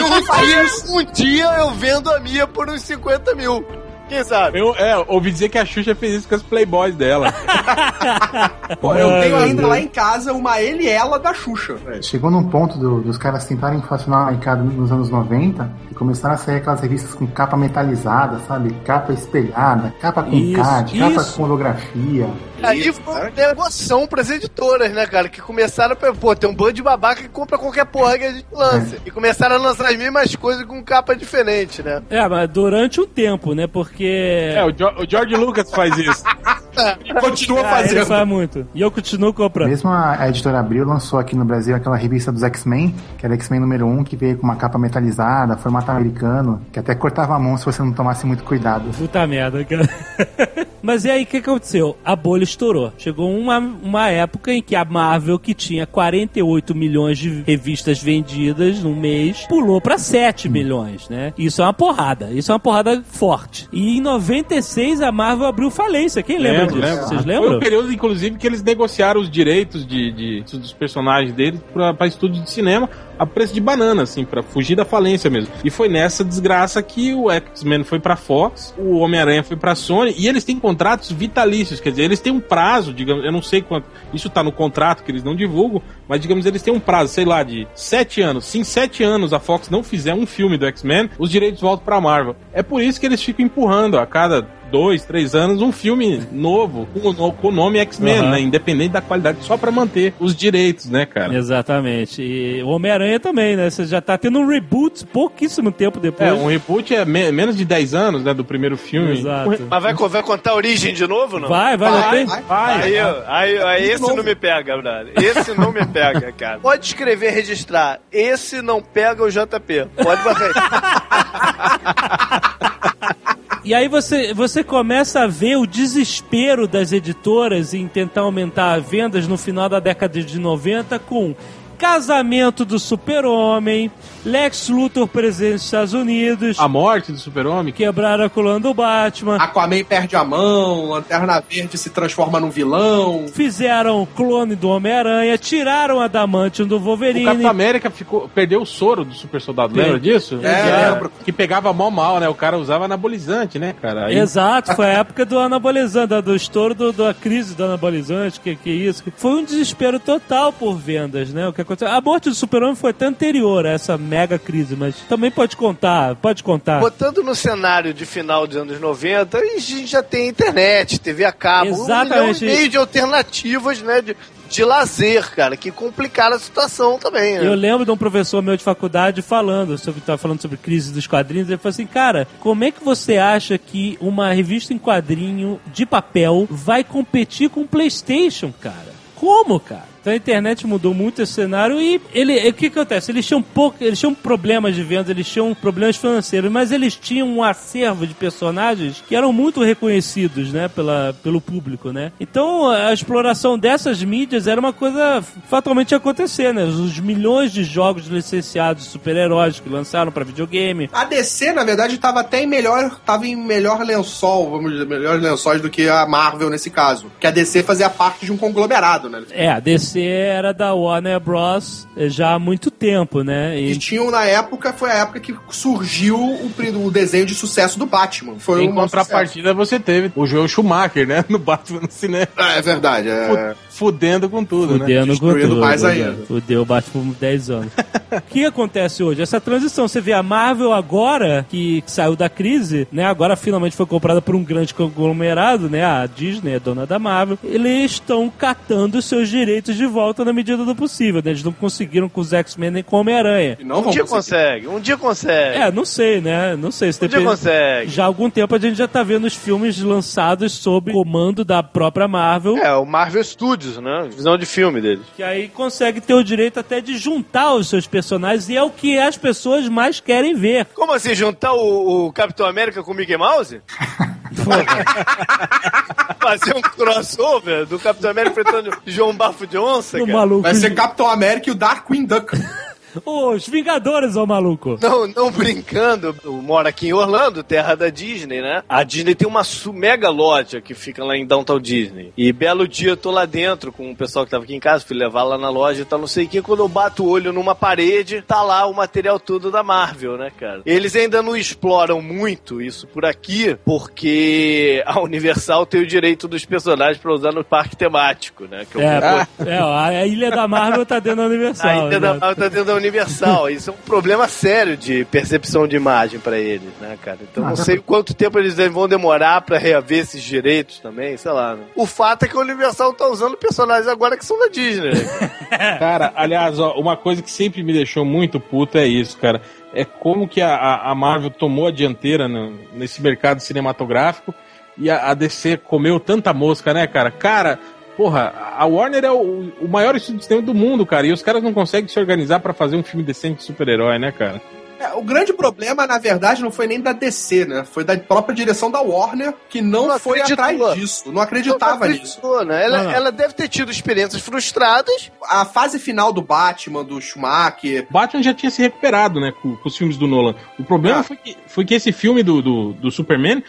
um dia eu vendo a minha por uns 50 mil. Quem sabe? Eu é, ouvi dizer que a Xuxa fez isso com as playboys dela. Pô, eu Ai, tenho ainda lá em casa uma ele e ela da Xuxa. velho. Chegou num ponto do- dos caras tentarem inflacionar o mercado nos anos 90 e começaram a sair aquelas revistas com capa metalizada, sabe? Capa espelhada, capa com Isso, CAD, capa isso. com holografia. Aí foi uma negoção pras editoras, né, cara? Que começaram a. Pô, tem um bando de babaca que compra qualquer porra que a gente lança. E começaram a lançar as mesmas coisas com capa diferente, né? É, mas durante um tempo, né? Porque. É, o, Jo- o George Lucas faz isso. Continua Ah, ele fazendo. faz muito. E eu continuo comprando. Mesmo a, a editora Abril lançou aqui no Brasil aquela revista dos X-Men, que era X-Men número 1, que veio com uma capa metalizada, formato americano, que até cortava a mão se você não tomasse muito cuidado. Puta merda, cara. Mas e aí, o que que aconteceu? A bolha estourou. Chegou uma, uma época em que a Marvel, que tinha 48 milhões de revistas vendidas no mês, pulou pra 7 milhões, né? Isso é uma porrada. Isso é uma porrada forte. E em 96 a Marvel abriu falência. Quem lembra Lembro, lembro. Vocês Foi lembram? o período, inclusive, que eles negociaram os direitos de, de- dos personagens deles pra, pra estúdio de cinema a preço de banana, assim, pra fugir da falência mesmo. E foi nessa desgraça que o X-Men foi pra Fox, o Homem-Aranha foi pra Sony, e eles têm contratos vitalícios, quer dizer, eles têm um prazo, digamos, eu não sei quanto, isso tá no contrato que eles não divulgam, mas digamos, eles têm um prazo, sei lá, de sete anos. Se em sete anos a Fox não fizer um filme do X-Men, os direitos voltam pra Marvel. É por isso que eles ficam empurrando a cada dois, três anos um filme novo com o, nome X-Men, Aham. né? Independente da qualidade, só pra manter os direitos, né, cara? Exatamente. E o Homem-Aranha também, né? Você já tá tendo um reboot pouquíssimo tempo depois. É, um reboot é me- menos de 10 anos, né, do primeiro filme. Exato. Mas vai, vai contar a origem de novo, não? Vai, vai, Vai, vai. Vai, Aí, aí, aí esse não me pega, brother. Esse não me pega, cara. Pode escrever, registrar. Esse não pega o JP. Pode barrar. E aí você, você começa a ver o desespero das editoras em tentar aumentar as vendas no final da década de 90 com casamento do super-homem, Lex Luthor presente nos Estados Unidos, A morte do super-homem. quebraram a coluna do Batman, Aquaman perde a mão, Lanterna Verde se transforma num vilão. fizeram clone do Homem-Aranha, tiraram a Adamantium do O Wolverine. Capitão América ficou, perdeu o soro do super soldado, lembra disso? É, lembro. Que pegava mó mal, né? O cara usava anabolizante, né, cara? Aí- Exato, foi a época do anabolizante, do estouro do- da crise do anabolizante, que que isso. Foi um desespero total por vendas, né? O que aconteceu? A morte do super-homem foi até anterior a essa mega crise, mas também pode contar, pode contar. Botando no cenário de final dos anos 90, a gente já tem internet, TV a cabo, um milhão Exatamente. e meio de alternativas, né? De, de lazer, cara, que complicaram a situação também. Né? Eu lembro de um professor meu de faculdade falando sobre, falando sobre crise dos quadrinhos. Ele falou assim, cara, como é que você acha que uma revista em quadrinho de papel vai competir com o PlayStation, cara? Como, cara? Então a internet mudou muito esse cenário e ele, o que acontece? Eles tinham pouco, eles tinham problemas de vendas, eles tinham problemas financeiros, mas eles tinham um acervo de personagens que eram muito reconhecidos, né, pela, pelo público, né? Então a exploração dessas mídias era uma coisa fatalmente acontecer, né? Os milhões de jogos licenciados super-heróis que lançaram para videogame. A DC, na verdade, estava até em melhor, tava em melhor lençol, vamos dizer, melhores lençóis do que a Marvel nesse caso. Que a DC fazia parte de um conglomerado, né? É, a DC era da Warner Bros. já há muito tempo, né? E tinham na época, foi a época que surgiu o, o desenho de sucesso do Batman. Foi em um contrapartida, você teve o Joel Schumacher, né? No Batman no cinema. É, é verdade. É... Fudendo com tudo, Fudendo né? com tudo. mais ainda. Fudeu o Batman por 10 anos. O que acontece hoje? Essa transição, você vê a Marvel agora, que saiu da crise, né? Agora finalmente foi comprada por um grande conglomerado, né? A Disney, a dona da Marvel. Eles estão catando seus direitos de volta na medida do possível, né? Eles não conseguiram com os X-Men nem com o Homem-Aranha. Um dia consegue, um dia consegue. É, não sei, né? Não sei. Se um dia consegue. Já há algum tempo a gente já tá vendo os filmes lançados sob comando da própria Marvel. É, o Marvel Studios, né? Visão de filme deles. Que aí consegue ter o direito até de juntar os seus personagens e é o que as pessoas mais querem ver. Como assim, juntar o, o Capitão América com o Mickey Mouse? Fazer um crossover do Capitão América enfrentando João Bafo de Onça, cara. maluco. Vai ser Capitão América e o Darkwing Duck. Os Vingadores, ô maluco. Não, não brincando, eu moro aqui em Orlando, terra da Disney, né? A Disney tem uma mega loja que fica lá em Downtown Disney. E belo dia eu tô lá dentro com o pessoal que tava aqui em casa, fui levar lá na loja e tal, não sei o que. Quando eu bato o olho numa parede, tá lá o material todo da Marvel, né, cara? Eles ainda não exploram muito isso por aqui, porque a Universal tem o direito dos personagens pra usar no parque temático, né? É, é, ó, a Ilha da Marvel tá dentro da Universal. a Ilha da né? Marvel tá dentro da Universal. Isso é um problema sério de percepção de imagem pra eles, né, cara? Então não sei quanto tempo eles vão demorar pra reaver esses direitos também, sei lá. Né? O fato é que a Universal tá usando personagens agora que são da Disney. Cara, aliás, ó, uma coisa que sempre me deixou muito puto é isso, cara. É como que a, a- a Marvel tomou a dianteira no- nesse mercado cinematográfico e a, a DC comeu tanta mosca, né, cara? Cara, porra, a Warner é o, o maior estúdio de cinema do mundo, cara, e os caras não conseguem se organizar pra fazer um filme decente de super-herói, né, cara? É, o grande problema, na verdade, não foi nem da DC, né? Foi da própria direção da Warner, que não, Não foi acreditou. atrás disso. Não acreditava Não nisso. Né? Ela, não. ela deve ter tido experiências frustradas. A fase final do Batman, do Schumacher, Batman já tinha se recuperado, né, com, com os filmes do Nolan. O problema Ah. foi, que, foi que esse filme do, do, do Superman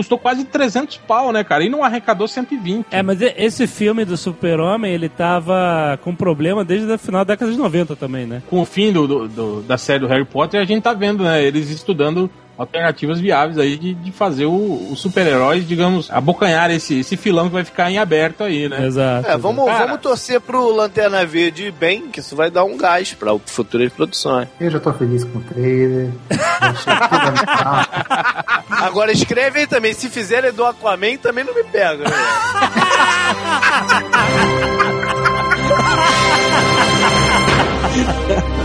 custou quase 300 pau, né, cara? E não arrecadou 120. É, mas esse filme do Super-Homem, ele tava com problema desde o final da década de 90 também, né? com o fim do, do- do- da série do Harry Potter, a gente tá vendo, né? Eles estudando alternativas viáveis aí de, de fazer os super-heróis, digamos, abocanhar esse, esse filão que vai ficar em aberto aí, né? Exato. É, vamos, Cara, vamos torcer pro Lanterna Verde bem, que isso vai dar um gás pra futuras produções. Eu já tô feliz com o trailer. Agora escreve aí também, se fizer do Aquaman também não me pega. Né?